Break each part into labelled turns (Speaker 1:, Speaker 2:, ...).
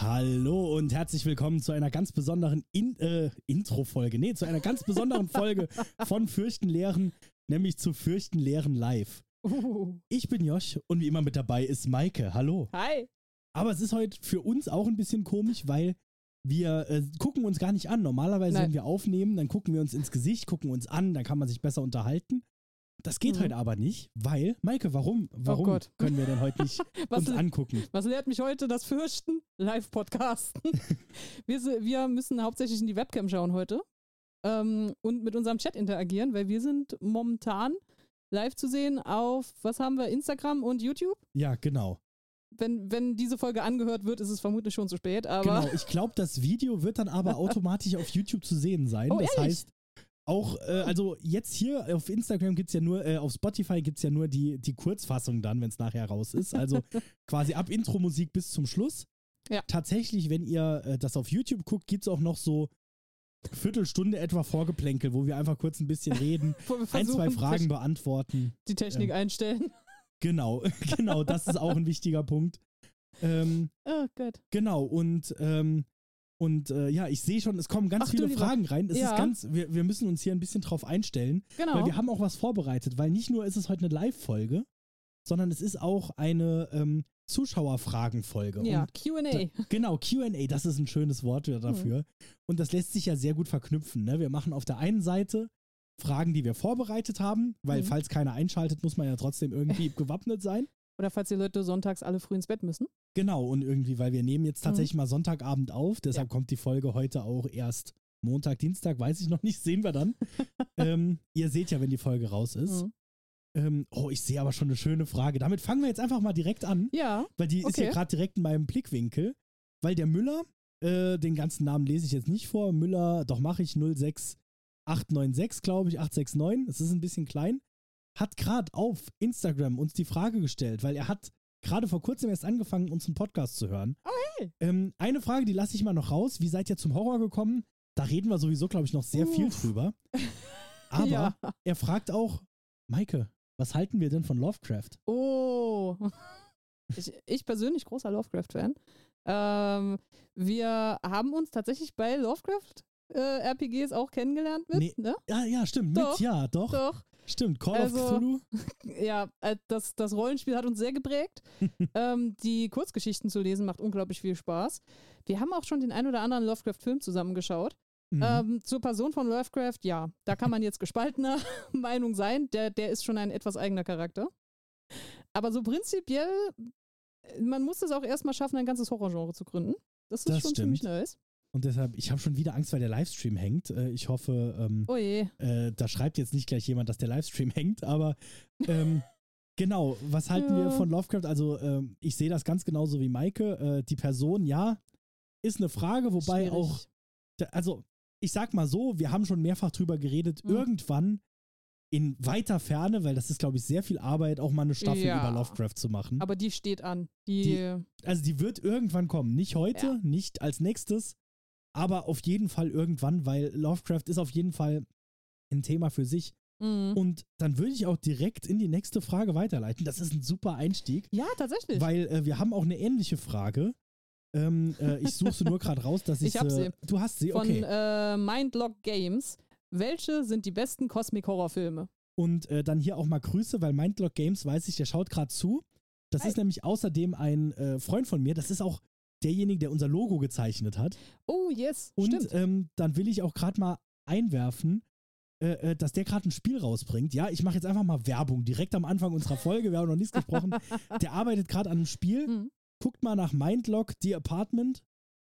Speaker 1: Hallo und herzlich willkommen zu einer ganz besonderen In äh, Intro-Folge. Nee, zu einer ganz besonderen Folge von Fürchten Lehren, nämlich zu Fürchten Lehren live.
Speaker 2: Uh.
Speaker 1: Ich bin Josh und wie immer mit dabei ist Maike. Hallo.
Speaker 2: Hi.
Speaker 1: Aber es ist heute für uns auch ein bisschen komisch, weil wir äh, gucken uns gar nicht an. Normalerweise,
Speaker 2: Nein.
Speaker 1: wenn wir aufnehmen, dann gucken wir uns ins Gesicht, gucken uns an, dann kann man sich besser unterhalten. Das geht
Speaker 2: Mhm.
Speaker 1: heute aber nicht, weil, Maike, warum, warum
Speaker 2: Gott.
Speaker 1: können wir denn heute nicht
Speaker 2: Was,
Speaker 1: uns angucken?
Speaker 2: was lehrt mich heute das Fürchten? Live-Podcasten. wir, wir müssen hauptsächlich in die Webcam schauen heute ähm, und mit unserem Chat interagieren, weil wir sind momentan live zu sehen auf, was haben wir, Instagram und YouTube?
Speaker 1: Ja, genau.
Speaker 2: Wenn, wenn diese Folge angehört wird, ist es vermutlich schon zu spät, aber
Speaker 1: Genau, ich glaube, das Video wird dann aber automatisch auf YouTube zu sehen sein.
Speaker 2: Oh,
Speaker 1: das
Speaker 2: ehrlich?
Speaker 1: heißt, auch, äh, also jetzt hier auf Instagram gibt es ja nur, äh, auf Spotify gibt es ja nur die, die Kurzfassung dann, wenn es nachher raus ist. Also quasi ab Intro-Musik bis zum Schluss.
Speaker 2: Ja.
Speaker 1: Tatsächlich, wenn ihr äh, das auf YouTube guckt, gibt es auch noch so Viertelstunde etwa Vorgeplänkel, wo wir einfach kurz ein bisschen reden, ein, zwei Fragen beantworten.
Speaker 2: die Technik
Speaker 1: Ähm,
Speaker 2: einstellen.
Speaker 1: Genau, genau, das ist auch ein wichtiger Punkt. Ähm,
Speaker 2: Oh Gott.
Speaker 1: Genau, und, ähm, und äh, ja, ich sehe schon, es kommen ganz
Speaker 2: Ach,
Speaker 1: viele. Fragen rein. Es
Speaker 2: Ja.
Speaker 1: ist ganz, wir, wir müssen uns hier ein bisschen drauf einstellen,
Speaker 2: Genau.
Speaker 1: weil wir haben auch was vorbereitet, weil nicht nur ist es heute eine Live-Folge, sondern es ist auch eine ähm, Zuschauerfragenfolge.
Speaker 2: ja, QA.
Speaker 1: genau, QA, das ist ein schönes Wort dafür. Und das lässt sich ja sehr gut verknüpfen. Ne? Wir machen auf der einen Seite Fragen, die wir vorbereitet haben, weil
Speaker 2: Mhm.
Speaker 1: falls keiner einschaltet, muss man ja trotzdem irgendwie gewappnet sein.
Speaker 2: Oder falls die Leute sonntags alle früh ins Bett müssen.
Speaker 1: Genau, und irgendwie, weil wir nehmen
Speaker 2: Mhm.
Speaker 1: jetzt tatsächlich mal Sonntagabend auf, deshalb kommt die Folge heute auch erst Montag, Dienstag, weiß ich noch nicht, sehen wir dann. ähm, ihr seht ja, wenn die Folge raus ist.
Speaker 2: Mhm.
Speaker 1: Ähm, oh, ich sehe aber schon eine schöne Frage. Damit fangen wir jetzt einfach mal direkt an,
Speaker 2: Ja,
Speaker 1: weil die ist
Speaker 2: Okay.
Speaker 1: hier gerade direkt in meinem Blickwinkel. Weil der Müller, äh, den ganzen Namen lese ich jetzt nicht vor, Müller, doch mache ich 06896, glaube ich, 869, das ist ein bisschen klein, hat gerade auf Instagram uns die Frage gestellt, weil er hat gerade vor kurzem erst angefangen, unseren Podcast zu hören.
Speaker 2: hey.
Speaker 1: Ähm, eine Frage, die lasse ich mal noch raus. Wie seid ihr zum Horror gekommen? Da reden wir sowieso, glaube ich, noch sehr viel
Speaker 2: Uff.
Speaker 1: drüber. Aber
Speaker 2: Ja.
Speaker 1: er fragt auch, Maike, was halten wir denn von Lovecraft?
Speaker 2: Oh. Ich, ich persönlich großer Lovecraft-Fan. Ähm, wir haben uns tatsächlich bei Lovecraft äh, RPGs auch kennengelernt mit,
Speaker 1: Nee.
Speaker 2: ne?
Speaker 1: Ja, ja, stimmt.
Speaker 2: Doch,
Speaker 1: mit, ja, doch.
Speaker 2: Doch.
Speaker 1: Stimmt. Call
Speaker 2: Also-
Speaker 1: of Cthulhu.
Speaker 2: Ja, äh, das, das Rollenspiel hat uns sehr geprägt. ähm, die Kurzgeschichten zu lesen macht unglaublich viel Spaß. Wir haben auch schon den ein oder anderen Lovecraft-Film zusammengeschaut.
Speaker 1: Mhm.
Speaker 2: Ähm, zur Person von Lovecraft, ja, da kann man jetzt gespaltener Meinung sein. Der, der ist schon ein etwas eigener Charakter. Aber so prinzipiell, äh, man muss es auch erstmal schaffen, ein ganzes Horrorgenre zu gründen. Das ist
Speaker 1: Das
Speaker 2: schon
Speaker 1: stimmt.
Speaker 2: ziemlich nice.
Speaker 1: Und deshalb, ich habe schon wieder Angst, weil der Livestream hängt. Äh, ich hoffe, ähm,
Speaker 2: Oh
Speaker 1: äh, da schreibt jetzt nicht gleich jemand, dass der Livestream hängt, aber ähm, genau, was halten
Speaker 2: Ja.
Speaker 1: wir von Lovecraft? Also, ähm, ich sehe das ganz genauso wie Maike. Äh, die Person, ja, ist eine Frage, wobei
Speaker 2: Schwierig.
Speaker 1: auch, also, ich sag mal so, wir haben schon mehrfach drüber geredet,
Speaker 2: Mhm.
Speaker 1: irgendwann in weiter Ferne, weil das ist, glaube ich, sehr viel Arbeit, auch mal eine Staffel
Speaker 2: Ja.
Speaker 1: über Lovecraft zu machen.
Speaker 2: Aber die steht an. Die,
Speaker 1: Also die wird irgendwann kommen. Nicht heute,
Speaker 2: Ja.
Speaker 1: nicht als nächstes, aber auf jeden Fall irgendwann, weil Lovecraft ist auf jeden Fall ein Thema für sich.
Speaker 2: Mhm.
Speaker 1: Und dann würde ich auch direkt in die nächste Frage weiterleiten. Das ist ein super Einstieg,
Speaker 2: ja, tatsächlich.
Speaker 1: weil äh, wir haben auch eine ähnliche Frage. Ähm, äh, ich suche sie nur gerade raus, dass ich,
Speaker 2: Ich hab
Speaker 1: äh,
Speaker 2: sie.
Speaker 1: Du hast sie,
Speaker 2: Von
Speaker 1: okay.
Speaker 2: äh, Mindlock Games. Welche sind die besten Cosmic-Horror-Filme?
Speaker 1: Und äh, dann hier auch mal Grüße, weil Mindlock Games weiß ich, der schaut gerade zu. Das
Speaker 2: Hi.
Speaker 1: ist nämlich außerdem ein äh, Freund von mir. Das ist auch derjenige, der unser Logo gezeichnet hat.
Speaker 2: Oh, yes.
Speaker 1: Und
Speaker 2: Stimmt.
Speaker 1: ähm, dann will ich auch gerade mal einwerfen, äh, äh, dass der gerade ein Spiel rausbringt. Ja, ich mache jetzt einfach mal Werbung direkt am Anfang unserer Folge. Wir haben noch nichts gesprochen. Der arbeitet gerade an einem Spiel.
Speaker 2: Mhm.
Speaker 1: Guckt mal nach Mindlock, The Apartment.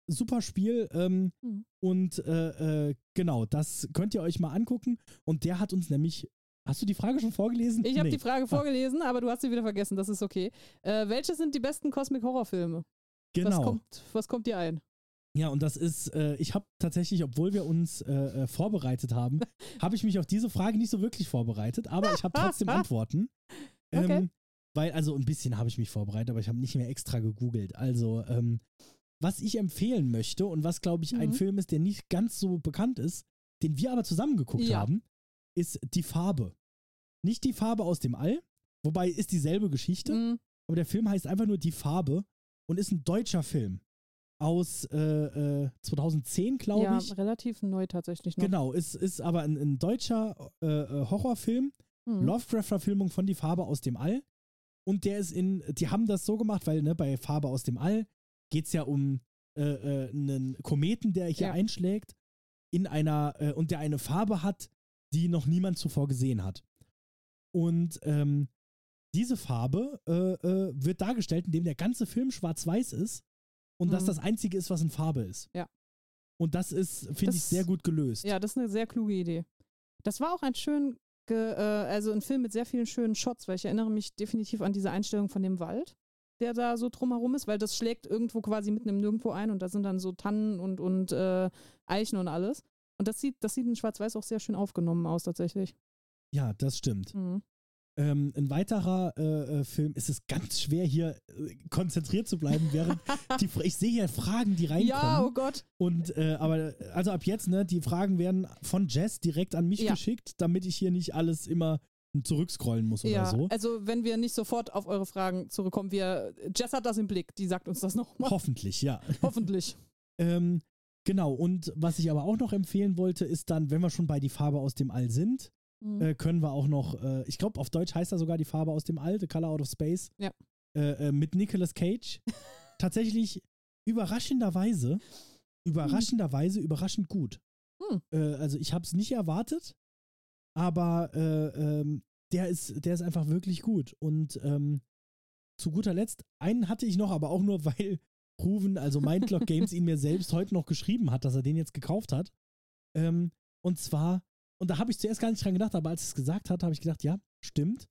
Speaker 1: Super Spiel. Ähm,
Speaker 2: Mhm.
Speaker 1: Und äh, äh, genau, das könnt ihr euch mal angucken. Und der hat uns nämlich. Hast du die Frage schon vorgelesen?
Speaker 2: Ich habe
Speaker 1: Nee.
Speaker 2: die Frage vorgelesen, aber du hast sie wieder vergessen. Das ist okay. Äh, welche sind die besten Cosmic-Horror-Filme?
Speaker 1: Genau.
Speaker 2: Was kommt, was kommt dir ein?
Speaker 1: Ja, und das ist, äh, ich habe tatsächlich, obwohl wir uns äh, äh, vorbereitet haben, habe ich mich auf diese Frage nicht so wirklich vorbereitet, aber ich habe trotzdem Antworten. Ähm,
Speaker 2: Okay.
Speaker 1: Weil, also ein bisschen habe ich mich vorbereitet, aber ich habe nicht mehr extra gegoogelt. Also, ähm, was ich empfehlen möchte und was, glaube ich, ein
Speaker 2: Mhm.
Speaker 1: Film ist, der nicht ganz so bekannt ist, den wir aber zusammen geguckt
Speaker 2: Ja.
Speaker 1: haben, ist Die Farbe. Nicht die Farbe aus dem All, wobei ist dieselbe Geschichte,
Speaker 2: Mhm.
Speaker 1: aber der Film heißt einfach nur Die Farbe und ist ein deutscher Film. aus äh, äh, 2010, glaube
Speaker 2: ja,
Speaker 1: ich.
Speaker 2: relativ neu tatsächlich noch.
Speaker 1: Genau, ist, ist aber ein, ein deutscher äh, äh, Horrorfilm,
Speaker 2: Mhm.
Speaker 1: Lovecraft-Verfilmung von Die Farbe aus dem All. Und der ist in, die haben das so gemacht, weil ne, bei Farbe aus dem All geht es ja um äh, äh, einen Kometen, der hier
Speaker 2: Ja.
Speaker 1: einschlägt, in einer, äh, und der eine Farbe hat, die noch niemand zuvor gesehen hat. Und ähm, diese Farbe äh, äh, wird dargestellt, indem der ganze Film schwarz-weiß ist und das
Speaker 2: Mhm.
Speaker 1: das einzige ist, was in Farbe ist.
Speaker 2: Ja.
Speaker 1: Und das ist, finde ich,
Speaker 2: Das-
Speaker 1: sehr gut gelöst.
Speaker 2: Ja, das ist eine sehr kluge Idee. Das war auch ein schön, äh, also ein Film mit sehr vielen schönen Shots, weil ich erinnere mich definitiv an diese Einstellung von dem Wald, der da so drumherum ist, weil das schlägt irgendwo quasi mitten im Nirgendwo ein und da sind dann so Tannen und, und äh, Eichen und alles. Und das sieht, das sieht in Schwarz-Weiß auch sehr schön aufgenommen aus, tatsächlich.
Speaker 1: Ja, das stimmt.
Speaker 2: Mhm.
Speaker 1: Ähm, ein weiterer äh, äh, Film, es ist ganz schwer hier äh, konzentriert zu bleiben, während die, ich sehe hier Fragen, die reinkommen.
Speaker 2: Ja, oh Gott.
Speaker 1: Und äh, aber also ab jetzt, ne, die Fragen werden von Jess direkt an mich
Speaker 2: Ja.
Speaker 1: geschickt, damit ich hier nicht alles immer zurückscrollen muss oder
Speaker 2: Ja,
Speaker 1: so.
Speaker 2: also wenn wir nicht sofort auf eure Fragen zurückkommen, wir, Jess hat das im Blick, die sagt uns das nochmal.
Speaker 1: Hoffentlich, ja.
Speaker 2: Hoffentlich.
Speaker 1: Ähm, genau, und was ich aber auch noch empfehlen wollte, ist dann, wenn wir schon bei die Farbe aus dem All sind,
Speaker 2: Mhm.
Speaker 1: äh, können wir auch noch, äh, ich glaube, auf Deutsch heißt er sogar die Farbe aus dem All, The Color Out of Space.
Speaker 2: Ja.
Speaker 1: Äh, äh, mit Nicolas Cage. Tatsächlich überraschenderweise, überraschenderweise überraschend gut.
Speaker 2: Hm.
Speaker 1: Äh, also ich habe es nicht erwartet, aber äh, ähm, der, ist, der ist einfach wirklich gut. Und ähm, zu guter Letzt, einen hatte ich noch, aber auch nur, weil Ruven, also Mindlock Games, ihn mir selbst heute noch geschrieben hat, dass er den jetzt gekauft hat. Ähm, und zwar, und da habe ich zuerst gar nicht dran gedacht, aber als es gesagt hat, habe ich gedacht, ja, stimmt.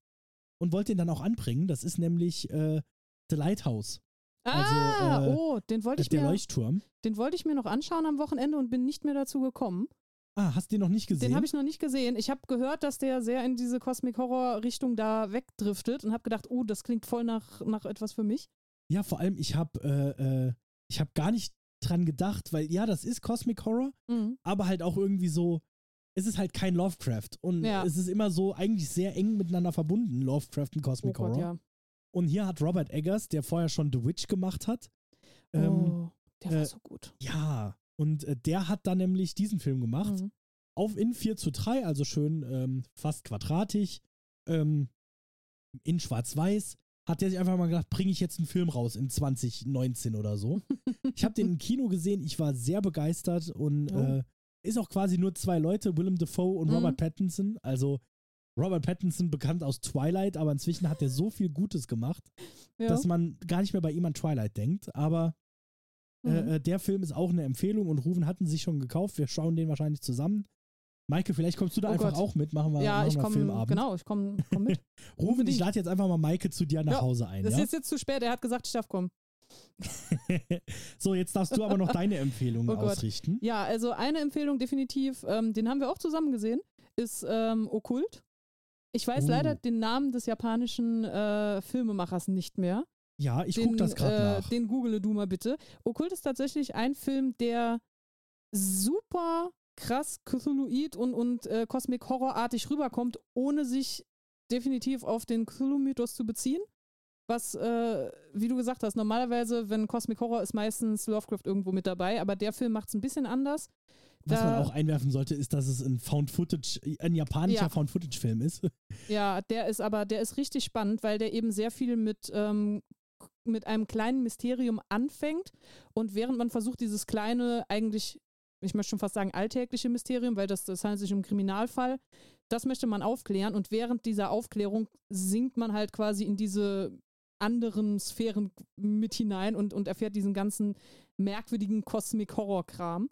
Speaker 1: Und wollte den dann auch anbringen. Das ist nämlich äh, The Lighthouse,
Speaker 2: Ah,
Speaker 1: Also, äh,
Speaker 2: oh, den wollte ich
Speaker 1: der
Speaker 2: mir,
Speaker 1: Leuchtturm.
Speaker 2: den wollte ich mir noch anschauen am Wochenende und bin nicht mehr dazu gekommen.
Speaker 1: Ah, hast du den noch nicht gesehen?
Speaker 2: Den habe ich noch nicht gesehen. Ich habe gehört, dass der sehr in diese Cosmic Horror Richtung da wegdriftet und habe gedacht, oh, das klingt voll nach, nach etwas für mich.
Speaker 1: Ja, vor allem, ich habe äh, äh, ich hab gar nicht dran gedacht, weil ja, das ist Cosmic Horror,
Speaker 2: Mhm.
Speaker 1: aber halt auch irgendwie so, es ist halt kein Lovecraft. Und
Speaker 2: Ja.
Speaker 1: es ist immer so eigentlich sehr eng miteinander verbunden, Lovecraft und
Speaker 2: Oh
Speaker 1: Cosmic
Speaker 2: Gott,
Speaker 1: Horror.
Speaker 2: ja.
Speaker 1: Und hier hat Robert Eggers, der vorher schon The Witch gemacht hat, ähm,
Speaker 2: oh, der war
Speaker 1: äh,
Speaker 2: so gut.
Speaker 1: ja, und äh, der hat dann nämlich diesen Film gemacht.
Speaker 2: Mhm.
Speaker 1: Auf in 4 zu 3, also schön ähm, fast quadratisch, ähm, in schwarz-weiß, hat der sich einfach mal gedacht, bringe ich jetzt einen Film raus in 2019 oder so. ich habe den im Kino gesehen, ich war sehr begeistert und
Speaker 2: Oh.
Speaker 1: äh, ist auch quasi nur zwei Leute, Willem Dafoe und
Speaker 2: Mhm.
Speaker 1: Robert Pattinson. Also Robert Pattinson bekannt aus Twilight, aber inzwischen hat er so viel Gutes gemacht,
Speaker 2: ja.
Speaker 1: dass man gar nicht mehr bei ihm an Twilight denkt. Aber
Speaker 2: Mhm.
Speaker 1: äh, äh, der Film ist auch eine Empfehlung und Ruven hatten sich schon gekauft. Wir schauen den wahrscheinlich zusammen. Maike, vielleicht kommst du da
Speaker 2: Oh
Speaker 1: einfach
Speaker 2: Gott.
Speaker 1: auch mit. Machen wir,
Speaker 2: ja,
Speaker 1: machen
Speaker 2: ich
Speaker 1: wir
Speaker 2: komme,
Speaker 1: Filmabend.
Speaker 2: genau, ich komme komm mit.
Speaker 1: Rufen, ich lade jetzt einfach mal Maike zu dir nach
Speaker 2: Ja,
Speaker 1: Hause ein.
Speaker 2: Das
Speaker 1: Ja?
Speaker 2: ist jetzt zu spät, er hat gesagt, ich darf kommen.
Speaker 1: so, jetzt darfst du aber noch deine Empfehlungen
Speaker 2: Oh Gott.
Speaker 1: ausrichten.
Speaker 2: Ja, also eine Empfehlung definitiv, ähm, den haben wir auch zusammen gesehen, ist ähm, Okkult. Ich weiß
Speaker 1: Oh.
Speaker 2: leider den Namen des japanischen äh, Filmemachers nicht mehr.
Speaker 1: Ja, ich gucke das gerade
Speaker 2: äh,
Speaker 1: nach.
Speaker 2: Den google du mal bitte. Okkult ist tatsächlich ein Film, der super krass Cthulhuid und, und äh, Cosmic Horror-artig rüberkommt, ohne sich definitiv auf den Cthulhu-Mythos zu beziehen. Was, äh, wie du gesagt hast, normalerweise, wenn Cosmic Horror ist meistens Lovecraft irgendwo mit dabei, aber der Film macht es ein bisschen anders.
Speaker 1: Was
Speaker 2: da-
Speaker 1: man auch einwerfen sollte, ist, dass es ein Found-Footage, ein japanischer
Speaker 2: Ja.
Speaker 1: Found-Footage-Film ist.
Speaker 2: Ja, der ist aber, der ist richtig spannend, weil der eben sehr viel mit, ähm, mit einem kleinen Mysterium anfängt und während man versucht, dieses kleine, eigentlich, ich möchte schon fast sagen, alltägliche Mysterium, weil das, das handelt sich um einen Kriminalfall, das möchte man aufklären und während dieser Aufklärung sinkt man halt quasi in diese anderen Sphären mit hinein und, und erfährt diesen ganzen merkwürdigen Cosmic-Horror-Kram.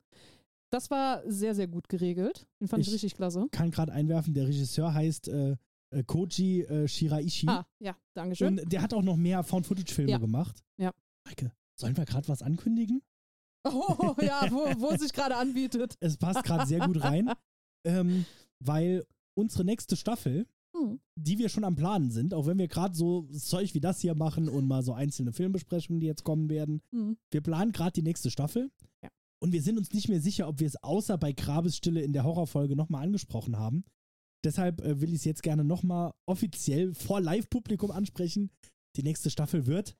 Speaker 2: Das war sehr, sehr gut geregelt. Den fand ich,
Speaker 1: Ich-
Speaker 2: richtig klasse.
Speaker 1: Kann gerade einwerfen, der Regisseur heißt äh, äh, Koji äh, Shiraishi.
Speaker 2: Ah, ja, Dankeschön.
Speaker 1: und der hat auch noch mehr Found-Footage-Filme
Speaker 2: Ja.
Speaker 1: gemacht.
Speaker 2: Ja.
Speaker 1: Maike, sollen wir gerade was ankündigen?
Speaker 2: Oh ja, wo, wo es sich gerade anbietet.
Speaker 1: Es passt gerade sehr gut rein, ähm, weil unsere nächste Staffel,
Speaker 2: Hm.
Speaker 1: die wir schon am Planen sind, auch wenn wir gerade so Zeug wie das hier machen und mal so einzelne Filmbesprechungen, die jetzt kommen werden,
Speaker 2: Hm.
Speaker 1: wir planen gerade die nächste Staffel.
Speaker 2: Ja.
Speaker 1: Und wir sind uns nicht mehr sicher, ob wir es außer bei Grabesstille in der Horrorfolge nochmal angesprochen haben. Deshalb äh, will ich es jetzt gerne nochmal offiziell vor Live-Publikum ansprechen. Die nächste Staffel wird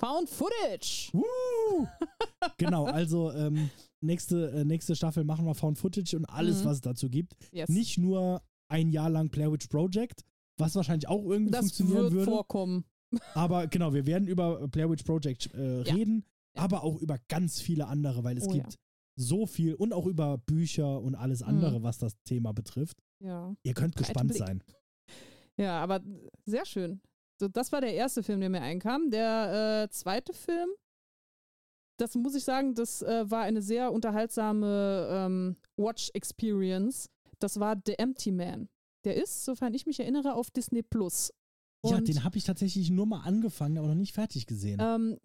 Speaker 2: Found Footage.
Speaker 1: Woo! genau, also ähm, nächste, äh, nächste Staffel machen wir Found Footage und alles,
Speaker 2: Mhm.
Speaker 1: was es dazu gibt.
Speaker 2: Yes.
Speaker 1: Nicht nur ein Jahr lang Blair Witch Project, was wahrscheinlich auch irgendwie
Speaker 2: das
Speaker 1: funktionieren
Speaker 2: wird
Speaker 1: würde.
Speaker 2: vorkommen.
Speaker 1: Aber genau, wir werden über Blair Witch Project äh,
Speaker 2: Ja.
Speaker 1: reden,
Speaker 2: Ja.
Speaker 1: aber auch über ganz viele andere, weil es
Speaker 2: Oh,
Speaker 1: gibt so viel und auch über Bücher und alles andere, was das Thema betrifft.
Speaker 2: Ja.
Speaker 1: Ihr könnt
Speaker 2: Breiten
Speaker 1: gespannt
Speaker 2: Blick.
Speaker 1: sein.
Speaker 2: Ja, aber sehr schön. So, das war der erste Film, der mir einkam. Der äh, zweite Film, das muss ich sagen, das äh, war eine sehr unterhaltsame ähm, Watch-Experience. Das war The Empty Man. Der ist, sofern ich mich erinnere, auf Disney Plus.
Speaker 1: ja,
Speaker 2: Und,
Speaker 1: den habe ich tatsächlich nur mal angefangen, aber noch nicht fertig gesehen.
Speaker 2: ähm,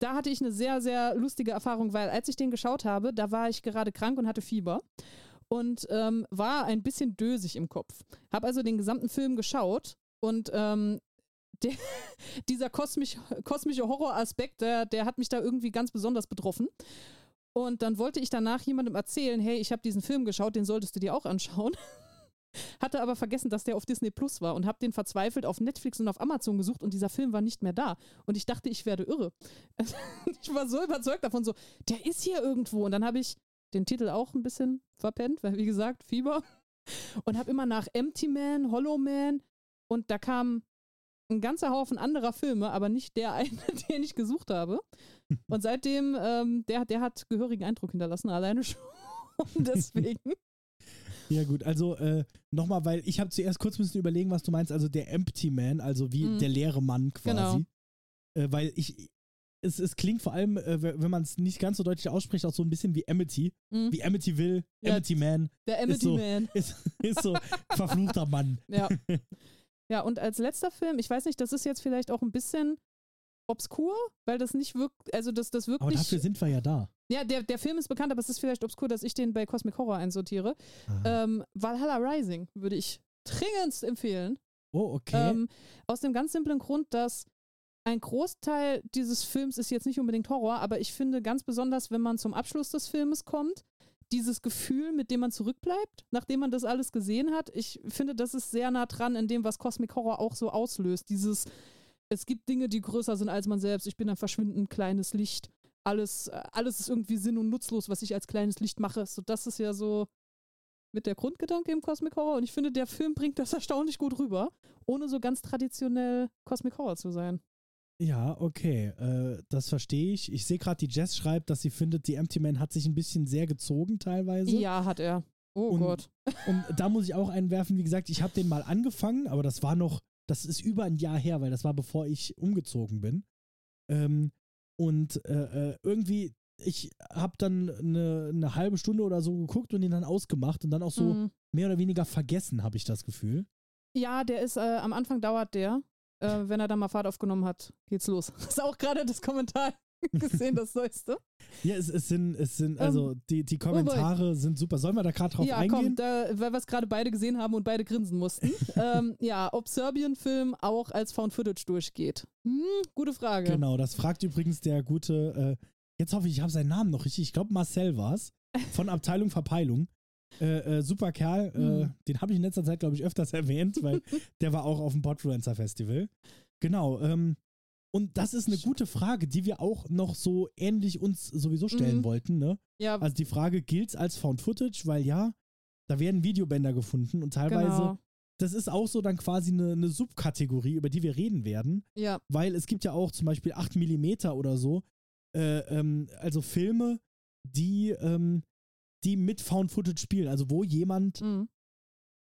Speaker 2: da hatte ich eine sehr, sehr lustige Erfahrung, weil als ich den geschaut habe, da war ich gerade krank und hatte Fieber und ähm, war ein bisschen dösig im Kopf. Habe also den gesamten Film geschaut und ähm, der, dieser kosmisch, kosmische Horroraspekt, der, der hat mich da irgendwie ganz besonders betroffen. Und dann wollte ich danach jemandem erzählen, hey, ich habe diesen Film geschaut, den solltest du dir auch anschauen. Hatte aber vergessen, dass der auf Disney Plus war und habe den verzweifelt auf Netflix und auf Amazon gesucht und dieser Film war nicht mehr da. Und ich dachte, ich werde irre. ich war so überzeugt davon, so, der ist hier irgendwo. Und dann habe ich den Titel auch ein bisschen verpennt, weil wie gesagt, Fieber. Und habe immer nach Empty Man, Hollow Man und da kam ein ganzer Haufen anderer Filme, aber nicht der eine, den ich gesucht habe. Und seitdem, ähm, der, der hat gehörigen Eindruck hinterlassen, alleine schon. Deswegen.
Speaker 1: Ja, gut, also äh, nochmal, weil ich habe zuerst kurz ein bisschen überlegen, was du meinst, also der Empty Man, also wie
Speaker 2: Mhm.
Speaker 1: der leere Mann quasi.
Speaker 2: Genau.
Speaker 1: Äh, weil ich, es, es klingt vor allem, äh, wenn man es nicht ganz so deutlich ausspricht, auch so ein bisschen wie Amity.
Speaker 2: Mhm.
Speaker 1: Wie Amity will,
Speaker 2: Ja.
Speaker 1: Amity Man,
Speaker 2: Der Amity
Speaker 1: so.
Speaker 2: Man.
Speaker 1: ist, ist so verfluchter Mann.
Speaker 2: Ja. Ja, und als letzter Film, ich weiß nicht, das ist jetzt vielleicht auch ein bisschen obskur, weil das nicht wirkt, also das, das
Speaker 1: Aber
Speaker 2: wirklich.
Speaker 1: dafür sind wir ja da.
Speaker 2: ja, der, der Film ist bekannt, aber es ist vielleicht obskur, dass ich den bei Cosmic Horror einsortiere.
Speaker 1: Ah.
Speaker 2: Ähm, Valhalla Rising würde ich dringendst empfehlen.
Speaker 1: oh, okay.
Speaker 2: Ähm, aus dem ganz simplen Grund, dass ein Großteil dieses Films ist jetzt nicht unbedingt Horror, aber ich finde ganz besonders, wenn man zum Abschluss des Filmes kommt, dieses Gefühl, mit dem man zurückbleibt, nachdem man das alles gesehen hat, ich finde, das ist sehr nah dran in dem, was Cosmic Horror auch so auslöst. Dieses, es gibt Dinge, die größer sind als man selbst. Ich bin ein verschwindend kleines Licht. Alles, äh, alles ist irgendwie sinn- und nutzlos, was ich als kleines Licht mache. So, das ist ja so mit der Grundgedanke im Cosmic Horror. Und ich finde, der Film bringt das erstaunlich gut rüber, ohne so ganz traditionell Cosmic Horror zu sein.
Speaker 1: Ja, okay, äh, das verstehe ich. Ich sehe gerade, die Jess schreibt, dass sie findet, die Empty Man hat sich ein bisschen sehr gezogen teilweise.
Speaker 2: Ja, hat er. Oh
Speaker 1: Und-
Speaker 2: Gott.
Speaker 1: Und da muss ich auch einwerfen, wie gesagt, ich habe den mal angefangen, aber das war noch, das ist über ein Jahr her, weil das war bevor ich umgezogen bin. Ähm, und äh, äh, irgendwie, ich habe dann eine, eine halbe Stunde oder so geguckt und ihn dann ausgemacht und dann auch so
Speaker 2: Mhm.
Speaker 1: mehr oder weniger vergessen, habe ich das Gefühl.
Speaker 2: Ja, der ist, äh, am Anfang dauert der. Äh, wenn er dann mal Fahrt aufgenommen hat, geht's los. Hast du auch gerade das Kommentar gesehen, das Neueste?
Speaker 1: Ja, es, es sind, es sind, also die, die
Speaker 2: boy.
Speaker 1: Kommentare sind super. Sollen wir da gerade drauf
Speaker 2: ja,
Speaker 1: eingehen?
Speaker 2: komm, da, weil wir es gerade beide gesehen haben und beide grinsen mussten. ähm, ja, ob Serbien-Film auch als Found Footage durchgeht. Hm, gute Frage.
Speaker 1: Genau, das fragt übrigens der gute, äh, jetzt hoffe ich, ich habe seinen Namen noch richtig. Ich glaube, Marcel war es, von Abteilung Verpeilung. Äh, äh, super Kerl, äh,
Speaker 2: Hm.
Speaker 1: den habe ich in letzter Zeit, glaube ich, öfters erwähnt, weil der war auch auf dem Podfluencer Festival. Genau, ähm, und das ist eine gute Frage, die wir auch noch so ähnlich uns sowieso stellen
Speaker 2: Mhm.
Speaker 1: wollten. Ne?
Speaker 2: Ja,
Speaker 1: Also die Frage, gilt als Found Footage? Weil ja, da werden Videobänder gefunden und teilweise,
Speaker 2: genau.
Speaker 1: das ist auch so dann quasi eine, eine Subkategorie, über die wir reden werden
Speaker 2: Ja,
Speaker 1: weil es gibt ja auch zum Beispiel 8 mm oder so, äh, ähm, also Filme, die, ähm, die mit Found Footage spielen, also wo jemand
Speaker 2: mhm.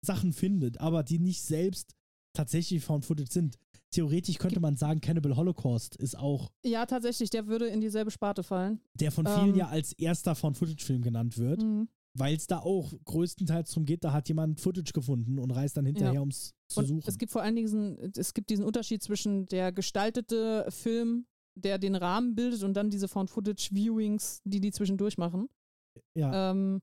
Speaker 1: Sachen findet, aber die nicht selbst tatsächlich Found Footage sind. Theoretisch könnte man sagen, Cannibal Holocaust ist auch
Speaker 2: ja, tatsächlich, der würde in dieselbe Sparte fallen.
Speaker 1: der von vielen
Speaker 2: Ähm.
Speaker 1: ja als erster Found Footage Film genannt wird,
Speaker 2: Mhm.
Speaker 1: weil es da auch größtenteils darum geht, da hat jemand Footage gefunden und reist dann hinterher,
Speaker 2: Ja.
Speaker 1: um es zu
Speaker 2: Und
Speaker 1: suchen.
Speaker 2: es gibt vor allen Dingen diesen, es gibt diesen Unterschied zwischen der gestaltete Film, der den Rahmen bildet, und dann diese Found-Footage-Viewings, die die zwischendurch machen.
Speaker 1: Ja,
Speaker 2: Ähm,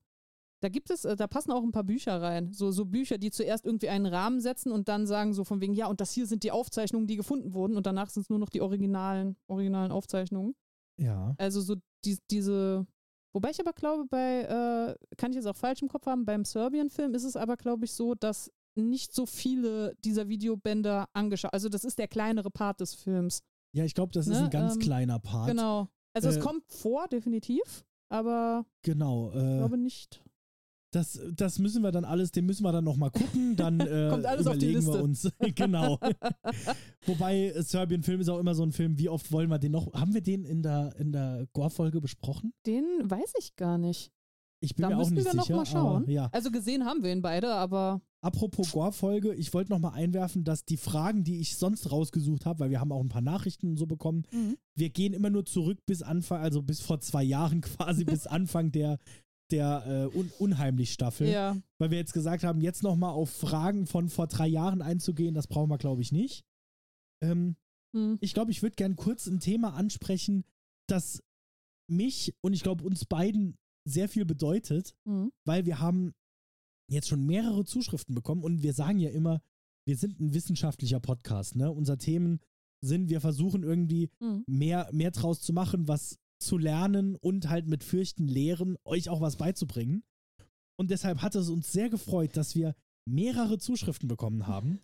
Speaker 2: da gibt es, äh, da passen auch ein paar Bücher rein. So, so Bücher, die zuerst irgendwie einen Rahmen setzen und dann sagen so von wegen, ja, und das hier sind die Aufzeichnungen, die gefunden wurden und danach sind es nur noch die originalen, originalen Aufzeichnungen.
Speaker 1: ja.
Speaker 2: Also so die, diese, wobei ich aber glaube, bei, äh, kann ich jetzt auch falsch im Kopf haben, beim Serbien-Film ist es aber, glaube ich, so, dass nicht so viele dieser Videobänder angeschaut, also das ist der kleinere Part des Films.
Speaker 1: Ja, ich glaube, das ist
Speaker 2: Ne,
Speaker 1: ein ganz
Speaker 2: ähm,
Speaker 1: kleiner Part.
Speaker 2: Genau. Also
Speaker 1: Äh,
Speaker 2: es kommt vor, definitiv, aber
Speaker 1: Genau.
Speaker 2: ich
Speaker 1: Äh,
Speaker 2: glaube nicht.
Speaker 1: das, das müssen wir dann alles, den müssen wir dann nochmal gucken. Dann äh,
Speaker 2: Kommt alles auf die
Speaker 1: überlegen wir
Speaker 2: Liste.
Speaker 1: uns. genau. Wobei äh, Serbian Film ist auch immer so ein Film, wie oft wollen wir den noch? Haben wir den in der, in der Gore-Folge besprochen?
Speaker 2: Den weiß ich gar nicht.
Speaker 1: Ich bin
Speaker 2: Da
Speaker 1: mir auch
Speaker 2: müssen
Speaker 1: nicht
Speaker 2: wir noch
Speaker 1: sicher.
Speaker 2: mal schauen.
Speaker 1: Ja.
Speaker 2: Also gesehen haben wir ihn beide, aber
Speaker 1: Apropos Gore-Folge, ich wollte nochmal einwerfen, dass die Fragen, die ich sonst rausgesucht habe, weil wir haben auch ein paar Nachrichten und so bekommen,
Speaker 2: mhm.
Speaker 1: wir gehen immer nur zurück bis Anfang, also bis vor zwei Jahren quasi, bis Anfang der, der äh, Un Unheimlich-Staffel.
Speaker 2: ja.
Speaker 1: Weil wir jetzt gesagt haben, jetzt nochmal auf Fragen von vor drei Jahren einzugehen, das brauchen wir, glaube ich, nicht. Ähm,
Speaker 2: Hm.
Speaker 1: ich glaube, ich würde gern kurz ein Thema ansprechen, das mich und ich glaube uns beiden sehr viel bedeutet,
Speaker 2: Hm.
Speaker 1: weil wir haben jetzt schon mehrere Zuschriften bekommen und wir sagen ja immer, wir sind ein wissenschaftlicher Podcast, ne? Unser Themen sind, wir versuchen irgendwie
Speaker 2: Hm.
Speaker 1: mehr, mehr draus zu machen, was zu lernen und halt mit Fürchten lehren, euch auch was beizubringen. Und deshalb hat es uns sehr gefreut, dass wir mehrere Zuschriften bekommen haben.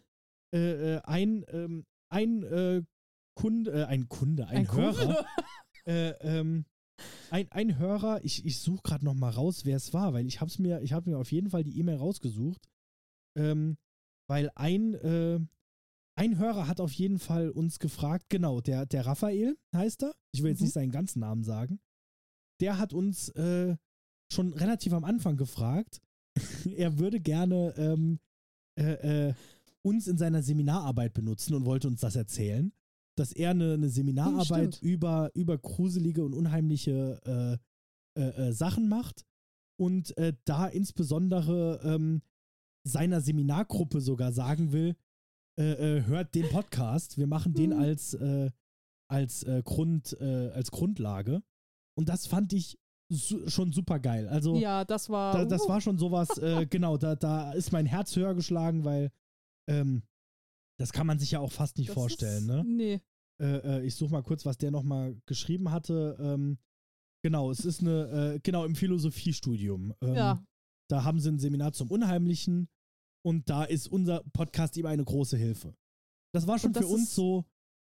Speaker 1: Äh, äh, ein ähm, ein äh, Kunde, äh, ein Kunde, ein, Hörer,
Speaker 2: Kunde.
Speaker 1: äh, ähm, ein, ein Hörer, ich, ich suche gerade noch mal raus, wer es war, weil ich habe mir, ich habe mir auf jeden Fall die E-Mail rausgesucht, ähm, weil ein, äh, ein Hörer hat auf jeden Fall uns gefragt, genau, der, der Raphael heißt er, ich will jetzt
Speaker 2: Mhm.
Speaker 1: nicht seinen ganzen Namen sagen, der hat uns äh, schon relativ am Anfang gefragt, er würde gerne ähm, äh, äh, uns in seiner Seminararbeit benutzen und wollte uns das erzählen, dass er eine, eine Seminararbeit
Speaker 2: stimmt.
Speaker 1: über, über gruselige und unheimliche äh, äh, äh, Sachen macht und äh, da insbesondere ähm, seiner Seminargruppe sogar sagen will, äh, hört den Podcast, wir machen den
Speaker 2: Mhm.
Speaker 1: als, als, Grund, äh, als Grundlage. Und das fand ich su schon super geil. Also
Speaker 2: ja, das war.
Speaker 1: da, das
Speaker 2: uh,
Speaker 1: war schon sowas, äh, genau, da, da ist mein Herz höher geschlagen, weil ähm, das kann man sich ja auch fast nicht
Speaker 2: das
Speaker 1: vorstellen,
Speaker 2: ist,
Speaker 1: ne?
Speaker 2: Nee.
Speaker 1: Äh, äh, ich suche mal kurz, was der nochmal geschrieben hatte. Ähm, genau, es ist eine, äh, genau, im Philosophiestudium. Ähm,
Speaker 2: Ja.
Speaker 1: Da haben sie ein Seminar zum Unheimlichen und da ist unser Podcast ihm eine große Hilfe. Das war schon
Speaker 2: das
Speaker 1: für uns so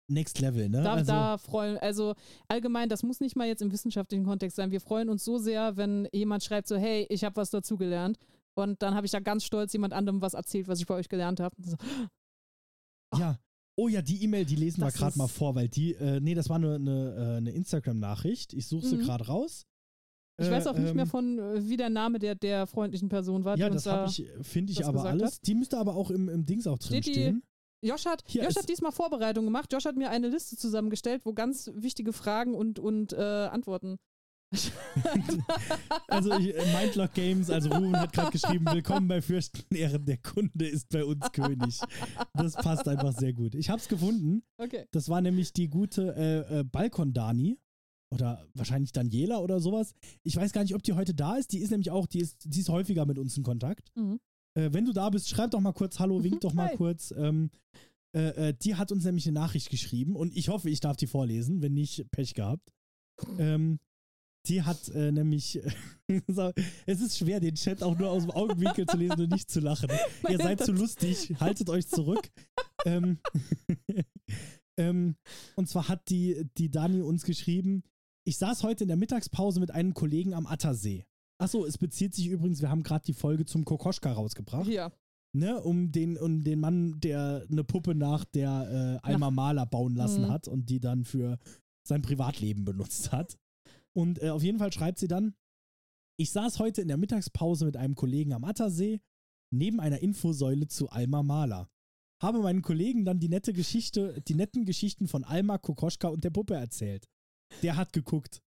Speaker 1: Next Level, ne?
Speaker 2: Da,
Speaker 1: also,
Speaker 2: da freuen, also allgemein, das muss nicht mal jetzt im wissenschaftlichen Kontext sein. Wir freuen uns so sehr, wenn jemand schreibt so, hey, ich habe was dazugelernt. Und dann habe ich da ganz stolz jemand anderem was erzählt, was ich bei euch gelernt habe. So,
Speaker 1: ja. Oh ja, die E-Mail, die lesen wir
Speaker 2: Das
Speaker 1: gerade mal vor, weil die, äh, nee, das war eine, eine, äh, eine Instagram-Nachricht. Ich suche sie
Speaker 2: Mhm.
Speaker 1: gerade raus.
Speaker 2: ich
Speaker 1: Äh,
Speaker 2: weiß auch nicht mehr
Speaker 1: ähm,
Speaker 2: von, äh, wie der Name der, der freundlichen Person war.
Speaker 1: Ja, das habe
Speaker 2: da-
Speaker 1: ich, finde ich aber alles.
Speaker 2: hat.
Speaker 1: Die müsste aber auch im, im Dings auch drin stehen.
Speaker 2: Josh hat,
Speaker 1: Hier
Speaker 2: Josh hat diesmal Vorbereitung gemacht. Josh hat mir eine Liste zusammengestellt, wo ganz wichtige Fragen und, und äh, Antworten.
Speaker 1: Also ich, äh, Mindlock Games, also Ruben hat gerade geschrieben, willkommen bei Fürsten Ehren, der Kunde ist bei uns König. Das passt einfach sehr gut. Ich habe es gefunden.
Speaker 2: Okay.
Speaker 1: Das war nämlich die gute äh, äh, Balkon-Dani. Oder wahrscheinlich Daniela oder sowas. Ich weiß gar nicht, ob die heute da ist. Die ist nämlich auch, die ist, die ist häufiger mit uns in Kontakt.
Speaker 2: Mhm.
Speaker 1: Äh, wenn du da bist, schreib doch mal kurz Hallo, wink doch mal
Speaker 2: Hi.
Speaker 1: kurz. Ähm, äh, äh, die hat uns nämlich eine Nachricht geschrieben und ich hoffe, ich darf die vorlesen, wenn nicht, Pech gehabt. Ähm, die hat äh, nämlich, es ist schwer, den Chat auch nur aus dem Augenwinkel zu lesen und nicht zu lachen. Ihr seid zu lustig, haltet euch zurück. ähm, ähm, und zwar hat die, die Dani uns geschrieben, ich saß heute in der Mittagspause mit einem Kollegen am Attersee. Achso, es bezieht sich übrigens, wir haben gerade die Folge zum Kokoschka rausgebracht,
Speaker 2: Hier.
Speaker 1: ne, um den, um den Mann, der eine Puppe nach der äh, Alma Maler bauen lassen
Speaker 2: Mhm.
Speaker 1: hat und die dann für sein Privatleben benutzt hat. Und äh, auf jeden Fall schreibt sie dann, ich saß heute in der Mittagspause mit einem Kollegen am Attersee neben einer Infosäule zu Alma Maler. Habe meinen Kollegen dann die nette Geschichte, die netten Geschichten von Alma, Kokoschka und der Puppe erzählt. Der hat geguckt.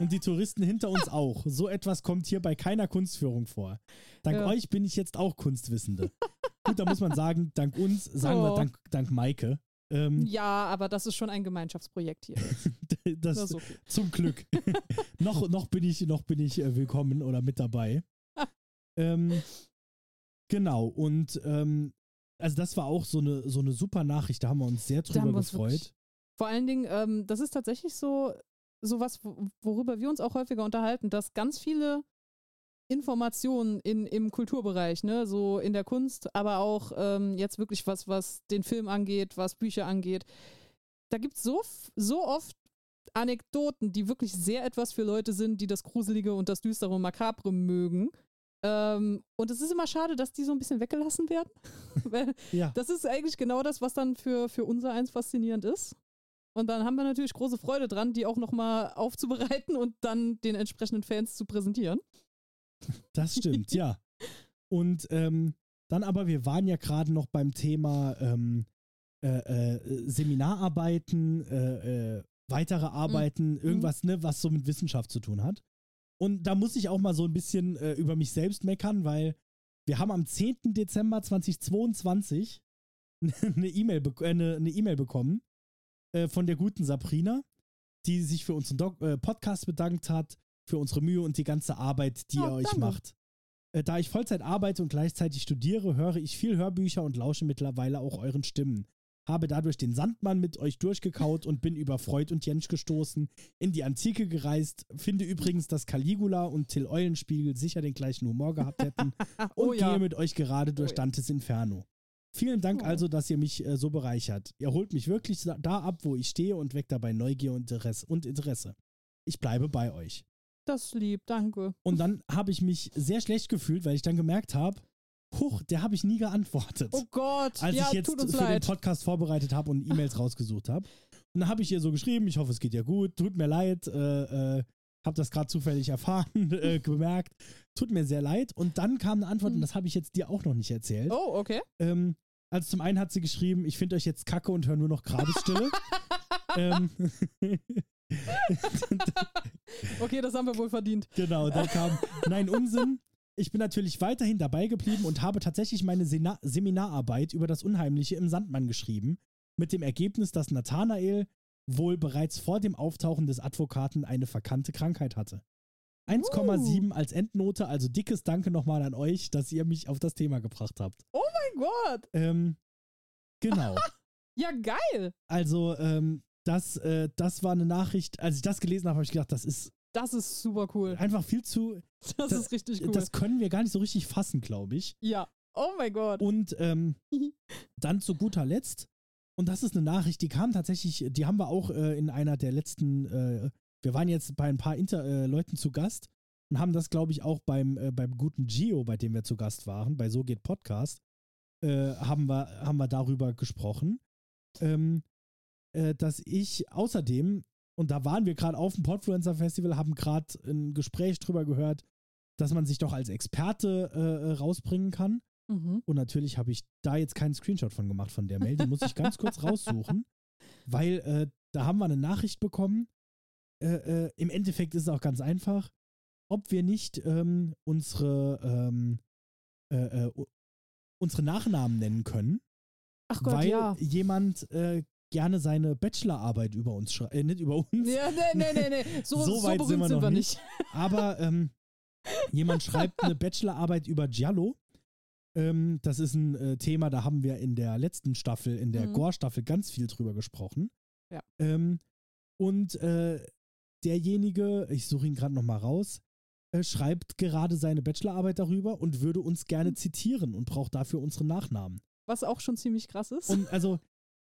Speaker 1: Und die Touristen hinter uns auch. So etwas kommt hier bei keiner Kunstführung vor. Dank
Speaker 2: Ja.
Speaker 1: euch bin ich jetzt auch Kunstwissende. Gut, da muss man sagen, dank uns, sagen wir
Speaker 2: Oh.
Speaker 1: dank, dank Maike. Ähm,
Speaker 2: Ja, aber das ist schon ein Gemeinschaftsprojekt hier.
Speaker 1: das,
Speaker 2: Das okay.
Speaker 1: zum Glück. noch, noch bin ich, noch bin ich äh, willkommen oder mit dabei. ähm, genau, und ähm, also das war auch so eine, so eine super Nachricht, da haben wir uns sehr drüber gefreut.
Speaker 2: wirklich- Vor allen Dingen, ähm, das ist tatsächlich so sowas, wo- worüber wir uns auch häufiger unterhalten, dass ganz viele Informationen in, im Kulturbereich, ne, so in der Kunst, aber auch ähm, jetzt wirklich was, was den Film angeht, was Bücher angeht, da gibt es so, so oft Anekdoten, die wirklich sehr etwas für Leute sind, die das Gruselige und das Düstere und Makabre mögen. Ähm, und es ist immer schade, dass die so ein bisschen weggelassen werden. Weil
Speaker 1: Ja.
Speaker 2: das ist eigentlich genau das, was dann für, für unser eins faszinierend ist. Und dann haben wir natürlich große Freude dran, die auch nochmal aufzubereiten und dann den entsprechenden Fans zu präsentieren.
Speaker 1: Das stimmt, ja. Und ähm, dann aber, wir waren ja gerade noch beim Thema ähm, äh, äh, Seminararbeiten, äh, äh, weitere Arbeiten, irgendwas, ne, was so mit Wissenschaft zu tun hat. Und da muss ich auch mal so ein bisschen äh, über mich selbst meckern, weil wir haben am 10. Dezember 2022 eine E-Mail bek äh, eine, eine E-Mail bekommen von der guten Sabrina, die sich für unseren Doc Podcast bedankt hat, für unsere Mühe und die ganze Arbeit, die
Speaker 2: Oh,
Speaker 1: ihr euch
Speaker 2: danke.
Speaker 1: macht. Äh, da ich Vollzeit arbeite und gleichzeitig studiere, höre ich viel Hörbücher und lausche mittlerweile auch euren Stimmen. Habe dadurch den Sandmann mit euch durchgekaut und bin über Freud und Jensch gestoßen, in die Antike gereist, finde übrigens, dass Caligula und Till Eulenspiegel sicher den gleichen Humor gehabt hätten
Speaker 2: Ah,
Speaker 1: und
Speaker 2: oh ja.
Speaker 1: gehe mit euch gerade durch
Speaker 2: Oh ja.
Speaker 1: Dantes Inferno. Vielen Dank
Speaker 2: Oh.
Speaker 1: also, dass ihr mich äh, so bereichert. Ihr holt mich wirklich da- da ab, wo ich stehe und weckt dabei Neugier und Interesse. Und Interesse. Ich bleibe bei euch.
Speaker 2: Das ist lieb, danke.
Speaker 1: Und dann habe ich mich sehr schlecht gefühlt, weil ich dann gemerkt habe, huch, der habe ich nie geantwortet.
Speaker 2: Oh Gott,
Speaker 1: als
Speaker 2: ja,
Speaker 1: ich jetzt für
Speaker 2: leid.
Speaker 1: den Podcast vorbereitet habe und E-Mails rausgesucht habe. Und dann habe ich ihr so geschrieben, ich hoffe, es geht dir gut, tut mir leid, äh, äh, habe das gerade zufällig erfahren, äh, gemerkt, tut mir sehr leid. Und dann kam eine Antwort, und
Speaker 2: Mhm.
Speaker 1: das habe ich jetzt dir auch noch nicht erzählt.
Speaker 2: Oh, okay.
Speaker 1: Ähm, also zum einen hat sie geschrieben, ich finde euch jetzt kacke und höre nur noch Grabesstille. ähm,
Speaker 2: Okay, das haben wir wohl verdient.
Speaker 1: genau, dann kam, nein, Unsinn. Ich bin natürlich weiterhin dabei geblieben und habe tatsächlich meine Sena Seminararbeit über das Unheimliche im Sandmann geschrieben, mit dem Ergebnis, dass Nathanael wohl bereits vor dem Auftauchen des Advokaten eine verkannte Krankheit hatte. 1,7 als Endnote, also dickes Danke nochmal an euch, dass ihr mich auf das Thema gebracht habt.
Speaker 2: Mein Gott.
Speaker 1: Ähm, genau.
Speaker 2: Ja, geil.
Speaker 1: Also, ähm, das, äh, das war eine Nachricht, als ich das gelesen habe, habe ich gedacht, das ist
Speaker 2: Das ist super cool.
Speaker 1: einfach viel zu,
Speaker 2: Das,
Speaker 1: das-
Speaker 2: ist richtig cool.
Speaker 1: das können wir gar nicht so richtig fassen, glaube ich.
Speaker 2: ja. Oh mein Gott.
Speaker 1: Und ähm, dann zu guter Letzt, und das ist eine Nachricht, die kam tatsächlich, die haben wir auch äh, in einer der letzten, äh, wir waren jetzt bei ein paar Inter äh, Leuten zu Gast und haben das, glaube ich, auch beim, äh, beim guten Gio, bei dem wir zu Gast waren, bei So geht Podcast, äh, haben, wir, haben wir darüber gesprochen, ähm, äh, dass ich außerdem, und da waren wir gerade auf dem Podfluencer Festival, haben gerade ein Gespräch drüber gehört, dass man sich doch als Experte äh, äh, rausbringen kann.
Speaker 2: Mhm.
Speaker 1: Und natürlich habe ich da jetzt keinen Screenshot von gemacht von der Mail. Die muss ich ganz kurz raussuchen, weil äh, da haben wir eine Nachricht bekommen. Äh, äh, Im Endeffekt ist es auch ganz einfach, ob wir nicht ähm, unsere, ähm, äh, unsere Nachnamen nennen können,
Speaker 2: Ach Gott,
Speaker 1: weil
Speaker 2: ja.
Speaker 1: jemand äh, gerne seine Bachelorarbeit über uns schreibt. Äh, nicht über uns,
Speaker 2: Ja, nee, nee, nee, nee. So,
Speaker 1: So weit sind wir
Speaker 2: sind
Speaker 1: noch
Speaker 2: wir
Speaker 1: nicht.
Speaker 2: nicht.
Speaker 1: Aber ähm, jemand schreibt eine Bachelorarbeit über Giallo. Ähm, das ist ein äh, Thema, da haben wir in der letzten Staffel, in der
Speaker 2: Mhm.
Speaker 1: Gore-Staffel, ganz viel drüber gesprochen.
Speaker 2: Ja.
Speaker 1: Ähm, und äh, derjenige, ich suche ihn gerade nochmal raus, äh, schreibt gerade seine Bachelorarbeit darüber und würde uns gerne
Speaker 2: Mhm.
Speaker 1: zitieren und braucht dafür unsere Nachnamen.
Speaker 2: Was auch schon ziemlich krass ist.
Speaker 1: Und also,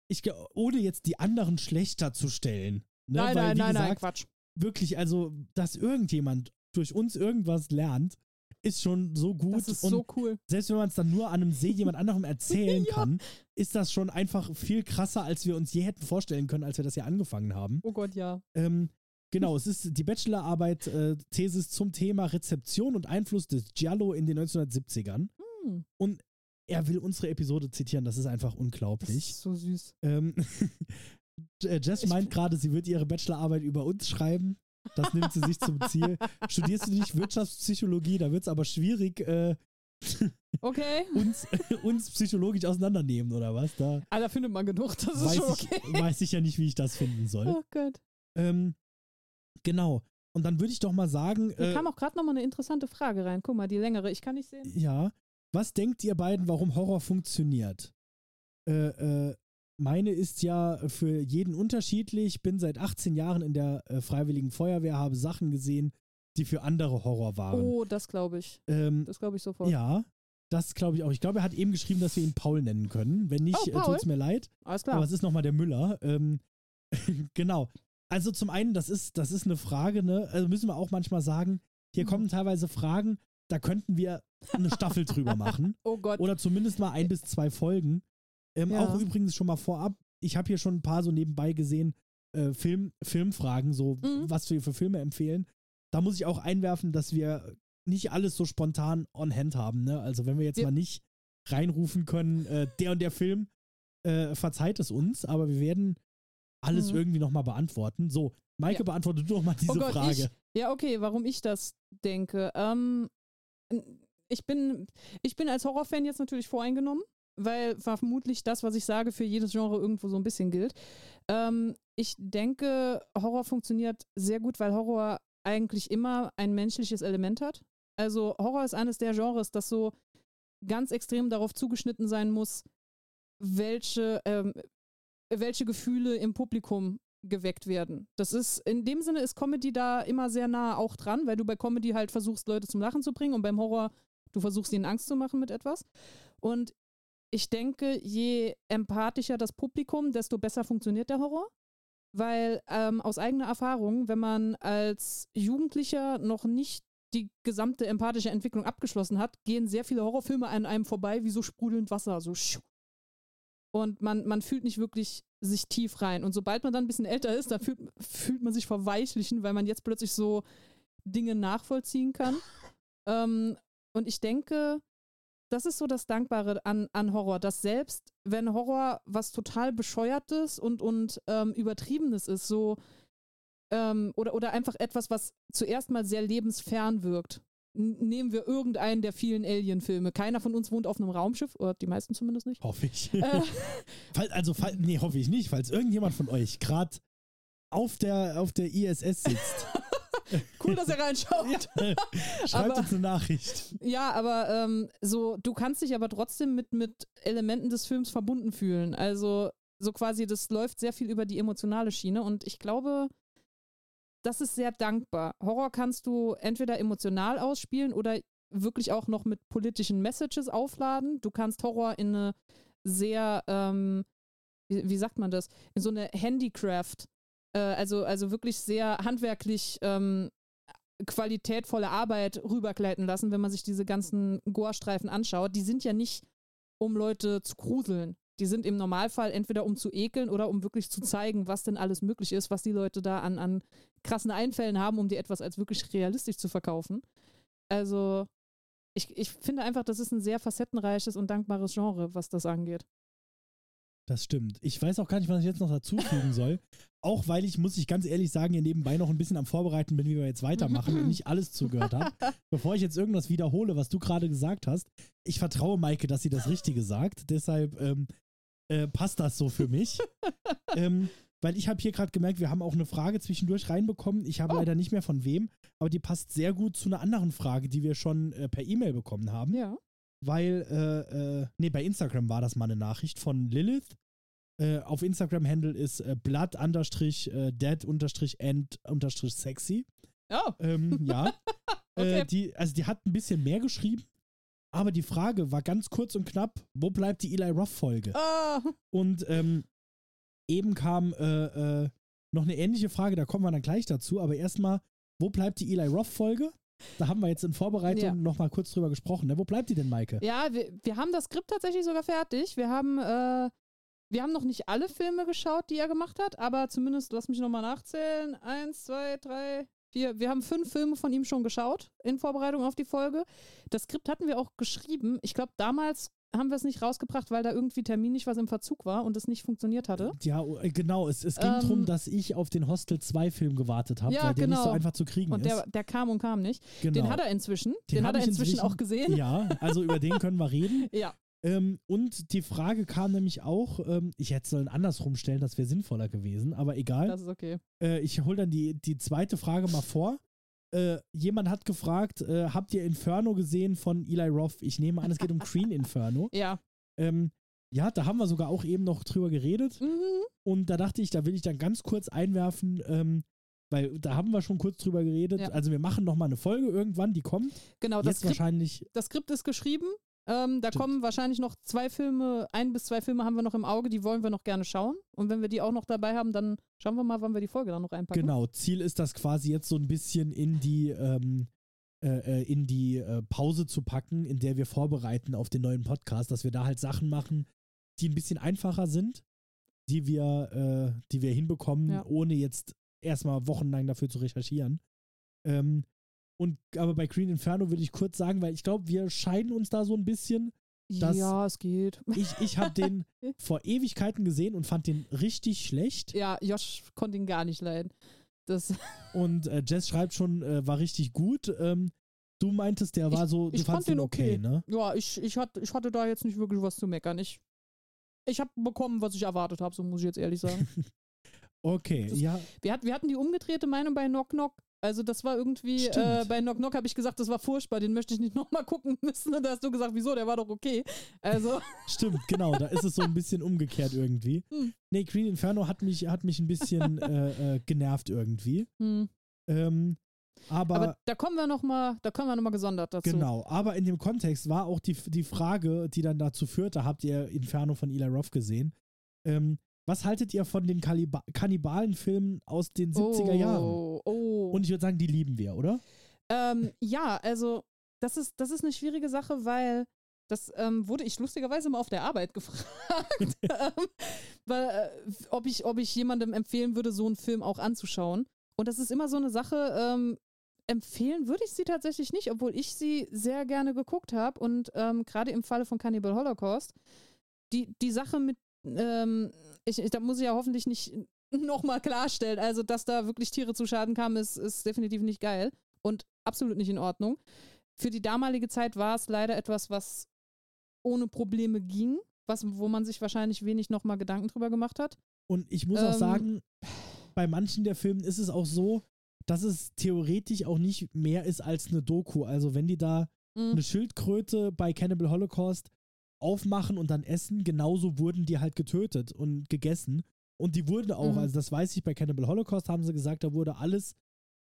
Speaker 1: ich, ohne jetzt die anderen schlechter zu stellen. Ne?
Speaker 2: nein,
Speaker 1: Weil,
Speaker 2: nein, nein, nein,
Speaker 1: gesagt,
Speaker 2: Quatsch.
Speaker 1: wirklich, also, dass irgendjemand durch uns irgendwas lernt, ist schon so gut.
Speaker 2: Das ist
Speaker 1: und
Speaker 2: so cool.
Speaker 1: selbst wenn man es dann nur an einem See jemand anderem erzählen
Speaker 2: Ja.
Speaker 1: kann, ist das schon einfach viel krasser, als wir uns je hätten vorstellen können, als wir das ja angefangen haben.
Speaker 2: Oh Gott, ja.
Speaker 1: Ähm, genau, es ist die Bachelorarbeit, äh, Thesis zum Thema Rezeption und Einfluss des Giallo in den 1970ern.
Speaker 2: Hm,
Speaker 1: Er will unsere Episode zitieren, das ist einfach
Speaker 2: das
Speaker 1: unglaublich.
Speaker 2: ist so süß.
Speaker 1: Ähm, äh, Jess
Speaker 2: Ich-
Speaker 1: meint gerade, sie wird ihre Bachelorarbeit über uns schreiben. Das nimmt sie sich zum Ziel. Studierst du nicht Wirtschaftspsychologie, da wird es aber schwierig, äh,
Speaker 2: Okay.
Speaker 1: uns, uns psychologisch auseinandernehmen, oder was? Da
Speaker 2: Ah, da findet man genug. Das ist schon
Speaker 1: ich,
Speaker 2: okay.
Speaker 1: weiß ich ja nicht, wie ich das finden soll.
Speaker 2: Oh Gott.
Speaker 1: Ähm, genau. Und dann würde ich doch mal sagen,
Speaker 2: Hier
Speaker 1: äh,
Speaker 2: kam auch gerade nochmal eine interessante Frage rein. Guck mal, die längere. Ich kann nicht sehen.
Speaker 1: ja, was denkt ihr beiden, warum Horror funktioniert? Äh, äh, meine ist ja für jeden unterschiedlich. Bin seit 18 Jahren in der äh, Freiwilligen Feuerwehr, habe Sachen gesehen, die für andere Horror waren.
Speaker 2: Oh, das glaube ich.
Speaker 1: ähm,
Speaker 2: Das glaube ich sofort.
Speaker 1: ja, das glaube ich auch. Ich glaube, er hat eben geschrieben, dass wir ihn Paul nennen können. Wenn nicht,
Speaker 2: Oh,
Speaker 1: äh,
Speaker 2: Paul?
Speaker 1: tut's mir leid.
Speaker 2: Alles
Speaker 1: Aber
Speaker 2: klar.
Speaker 1: es ist nochmal der Müller. Ähm, genau. Also zum einen, das ist, das ist eine Frage, ne? Also müssen wir auch manchmal sagen, hier
Speaker 2: Mhm.
Speaker 1: kommen teilweise Fragen, da könnten wir eine Staffel drüber machen.
Speaker 2: Oh Gott.
Speaker 1: Oder zumindest mal ein bis zwei Folgen. Ähm,
Speaker 2: Ja.
Speaker 1: Auch übrigens schon mal vorab, ich habe hier schon ein paar so nebenbei gesehen, äh, Film, Filmfragen, so
Speaker 2: Mhm.
Speaker 1: was wir für Filme empfehlen. Da muss ich auch einwerfen, dass wir nicht alles so spontan on hand haben. Ne? Also wenn wir jetzt
Speaker 2: Wir-
Speaker 1: mal nicht reinrufen können, äh, der und der Film, äh, verzeiht es uns, aber wir werden alles
Speaker 2: Mhm.
Speaker 1: irgendwie nochmal beantworten. So, Maike,
Speaker 2: Ja.
Speaker 1: beantworte du doch mal diese
Speaker 2: oh Gott,
Speaker 1: Frage.
Speaker 2: Ich, ja, okay, warum ich das denke. Ähm, ich, bin, ich bin als Horrorfan jetzt natürlich voreingenommen, weil vermutlich das, was ich sage, für jedes Genre irgendwo so ein bisschen gilt. Ähm, ich denke, Horror funktioniert sehr gut, weil Horror eigentlich immer ein menschliches Element hat. Also Horror ist eines der Genres, das so ganz extrem darauf zugeschnitten sein muss, welche, ähm, welche Gefühle im Publikum geweckt werden. Das ist, in dem Sinne ist Comedy da immer sehr nah auch dran, weil du bei Comedy halt versuchst, Leute zum Lachen zu bringen und beim Horror, du versuchst ihnen Angst zu machen mit etwas. Und ich denke, je empathischer das Publikum, desto besser funktioniert der Horror. Weil ähm, aus eigener Erfahrung, wenn man als Jugendlicher noch nicht die gesamte empathische Entwicklung abgeschlossen hat, gehen sehr viele Horrorfilme an einem vorbei wie so sprudelnd Wasser, so. Und man, man fühlt nicht wirklich sich tief rein. Und sobald man dann ein bisschen älter ist, dann fühlt, fühlt man sich verweichlichen, weil man jetzt plötzlich so Dinge nachvollziehen kann. ähm, und ich denke, das ist so das Dankbare an, an Horror, dass selbst wenn Horror was total bescheuertes und, und ähm, übertriebenes ist, so ähm, oder, oder einfach etwas, was zuerst mal sehr lebensfern wirkt. Nehmen wir irgendeinen der vielen Alien-Filme. Keiner von uns wohnt auf einem Raumschiff, oder die meisten zumindest nicht.
Speaker 1: Hoffe ich.
Speaker 2: Äh,
Speaker 1: also, nee, hoffe ich nicht, falls irgendjemand von euch gerade auf der, auf der ISS sitzt.
Speaker 2: cool, dass ihr reinschaut.
Speaker 1: Schreibt
Speaker 2: Aber-
Speaker 1: uns eine Nachricht.
Speaker 2: Ja, aber ähm, so, du kannst dich aber trotzdem mit, mit Elementen des Films verbunden fühlen. Also, so quasi, das läuft sehr viel über die emotionale Schiene und ich glaube, das ist sehr dankbar. Horror kannst du entweder emotional ausspielen oder wirklich auch noch mit politischen Messages aufladen. Du kannst Horror in eine sehr, ähm, wie, wie sagt man das, in so eine Handicraft, äh, also, also wirklich sehr handwerklich ähm, qualitätvolle Arbeit rübergleiten lassen, wenn man sich diese ganzen Gore-Streifen anschaut. Die sind ja nicht, um Leute zu gruseln. Die sind im Normalfall entweder um zu ekeln oder um wirklich zu zeigen, was denn alles möglich ist, was die Leute da an, an krassen Einfällen haben, um dir etwas als wirklich realistisch zu verkaufen. Also, ich, ich finde einfach, das ist ein sehr facettenreiches und dankbares Genre, was das angeht.
Speaker 1: Das stimmt. Ich weiß auch gar nicht, was ich jetzt noch dazufügen soll. Auch weil ich, muss ich ganz ehrlich sagen, hier nebenbei noch ein bisschen am Vorbereiten bin, wie wir jetzt weitermachen und nicht alles zugehört habe. Bevor ich jetzt irgendwas wiederhole, was du gerade gesagt hast, ich vertraue Maike, dass sie das Richtige sagt. Deshalb ähm, äh, passt das so für mich. ähm, weil ich habe hier gerade gemerkt, wir haben auch eine Frage zwischendurch reinbekommen. Ich habe
Speaker 2: Oh.
Speaker 1: leider nicht mehr von wem, aber die passt sehr gut zu einer anderen Frage, die wir schon äh, per E-Mail bekommen haben
Speaker 2: Ja.
Speaker 1: weil, äh, äh, nee, bei Instagram war das mal eine Nachricht von Lilith. Äh, auf Instagram-Handle ist äh, blood understrich äh, dead unterstrich end unterstrich sexy.
Speaker 2: Oh,
Speaker 1: Ähm, ja.
Speaker 2: Okay.
Speaker 1: die, also die hat ein bisschen mehr geschrieben, aber die Frage war ganz kurz und knapp, wo bleibt die Eli Roth-Folge?
Speaker 2: ah,
Speaker 1: Und ähm, eben kam äh, äh, noch eine ähnliche Frage, da kommen wir dann gleich dazu, aber erstmal, wo bleibt die Eli Roth-Folge? Da haben wir jetzt in Vorbereitung
Speaker 2: Ja.
Speaker 1: noch mal kurz drüber gesprochen. Ne? Wo bleibt die denn, Maike?
Speaker 2: Ja, wir, wir haben das Skript tatsächlich sogar fertig. Wir haben, äh, wir haben noch nicht alle Filme geschaut, die er gemacht hat, aber zumindest, lass mich nochmal nachzählen. Eins, zwei, drei, vier. Wir haben fünf Filme von ihm schon geschaut in Vorbereitung auf die Folge. Das Skript hatten wir auch geschrieben. Ich glaube, damals haben wir es nicht rausgebracht, weil da irgendwie terminlich was im Verzug war und es nicht funktioniert hatte.
Speaker 1: Ja, äh, genau. Es, es ging
Speaker 2: Ähm,
Speaker 1: darum, dass ich auf den Hostel 2 Film gewartet habe,
Speaker 2: Ja,
Speaker 1: weil der nicht so
Speaker 2: genau.
Speaker 1: einfach zu kriegen
Speaker 2: Und
Speaker 1: ist.
Speaker 2: der, der kam und kam nicht.
Speaker 1: genau.
Speaker 2: Den hat er inzwischen. Den,
Speaker 1: Den
Speaker 2: hat er inzwischen,
Speaker 1: inzwischen-
Speaker 2: auch gesehen.
Speaker 1: Ja, also über den können wir reden.
Speaker 2: Ja.
Speaker 1: Ähm, und die Frage kam nämlich auch, ähm, ich hätte es sollen andersrum stellen, das wäre sinnvoller gewesen, aber egal.
Speaker 2: das ist okay.
Speaker 1: Äh, ich hole dann die, die zweite Frage mal vor. Äh, jemand hat gefragt, äh, habt ihr Inferno gesehen von Eli Roth? Ich nehme an, es geht um Green Inferno.
Speaker 2: Ja.
Speaker 1: Ähm, ja, da haben wir sogar auch eben noch drüber geredet.
Speaker 2: Mhm.
Speaker 1: Und da dachte ich, da will ich dann ganz kurz einwerfen, ähm, weil da haben wir schon kurz drüber geredet.
Speaker 2: Ja.
Speaker 1: Also wir machen noch mal eine Folge irgendwann, die kommt.
Speaker 2: Genau, das
Speaker 1: Jetzt
Speaker 2: Skript,
Speaker 1: wahrscheinlich,
Speaker 2: das Skript ist geschrieben. Ähm, da
Speaker 1: Stimmt.
Speaker 2: kommen wahrscheinlich noch zwei Filme, ein bis zwei Filme haben wir noch im Auge, die wollen wir noch gerne schauen. Und wenn wir die auch noch dabei haben, dann schauen wir mal, wann wir die Folge dann noch reinpacken.
Speaker 1: Genau, Ziel ist das quasi jetzt so ein bisschen in die, ähm, äh, äh, in die äh, Pause zu packen, in der wir vorbereiten auf den neuen Podcast, dass wir da halt Sachen machen, die ein bisschen einfacher sind, die wir, äh, die wir hinbekommen,
Speaker 2: Ja.
Speaker 1: ohne jetzt erstmal wochenlang dafür zu recherchieren. Ähm, und aber bei Green Inferno will ich kurz sagen, weil ich glaube, wir scheiden uns da so ein bisschen.
Speaker 2: Ja, es geht.
Speaker 1: Ich, ich habe den vor Ewigkeiten gesehen und fand den richtig schlecht.
Speaker 2: Ja, Josh konnte ihn gar nicht leiden. Das,
Speaker 1: Und äh, Jess schreibt schon, äh, war richtig gut. Ähm, du meintest, der war so, du
Speaker 2: ich
Speaker 1: fandst
Speaker 2: fand den
Speaker 1: okay,
Speaker 2: okay.
Speaker 1: ne?
Speaker 2: ja, ich, ich, hatte, ich hatte da jetzt nicht wirklich was zu meckern. Ich, ich habe bekommen, was ich erwartet habe, so muss ich jetzt ehrlich sagen.
Speaker 1: Okay,
Speaker 2: Das-
Speaker 1: ja,
Speaker 2: wir, hat, wir hatten die umgedrehte Meinung bei Knock Knock. Also das war irgendwie, äh, bei Knock Knock habe ich gesagt, das war furchtbar, den möchte ich nicht nochmal gucken müssen. Und da hast du gesagt, wieso, der war doch okay. Also,
Speaker 1: stimmt, genau. Da ist es so ein bisschen umgekehrt irgendwie.
Speaker 2: Hm.
Speaker 1: Nee, Green Inferno hat mich, hat mich ein bisschen äh, äh, genervt irgendwie.
Speaker 2: hm.
Speaker 1: Ähm, aber,
Speaker 2: aber da kommen wir nochmal, da kommen wir nochmal gesondert dazu.
Speaker 1: genau, aber in dem Kontext war auch die, die Frage, die dann dazu führte, habt ihr Inferno von Eli Roth gesehen? Ähm, was haltet ihr von den Kannibalenfilmen aus den 70er Jahren?
Speaker 2: Oh, oh.
Speaker 1: Und ich würde sagen, die lieben wir, oder?
Speaker 2: Ähm, ja, also das ist, das ist eine schwierige Sache, weil das ähm, wurde ich lustigerweise mal auf der Arbeit gefragt, ähm, weil, äh, ob, ich, ob ich jemandem empfehlen würde, so einen Film auch anzuschauen. Und das ist immer so eine Sache, ähm, empfehlen würde ich sie tatsächlich nicht, obwohl ich sie sehr gerne geguckt habe. Und ähm, gerade im Falle von Cannibal Holocaust, die, die Sache mit, ähm, ich, ich, da muss ich ja hoffentlich nicht nochmal klarstellen, also dass da wirklich Tiere zu Schaden kamen, ist, ist definitiv nicht geil und absolut nicht in Ordnung. Für die damalige Zeit war es leider etwas, was ohne Probleme ging, was, wo man sich wahrscheinlich wenig nochmal Gedanken drüber gemacht hat.
Speaker 1: Und ich muss auch
Speaker 2: Ähm.
Speaker 1: sagen, bei manchen der Filmen ist es auch so, dass es theoretisch auch nicht mehr ist als eine Doku. Also wenn die da
Speaker 2: Mhm.
Speaker 1: eine Schildkröte bei Cannibal Holocaust aufmachen und dann essen, genauso wurden die halt getötet und gegessen. Und die wurden auch,
Speaker 2: Mhm.
Speaker 1: also das weiß ich, bei Cannibal Holocaust haben sie gesagt, da wurde alles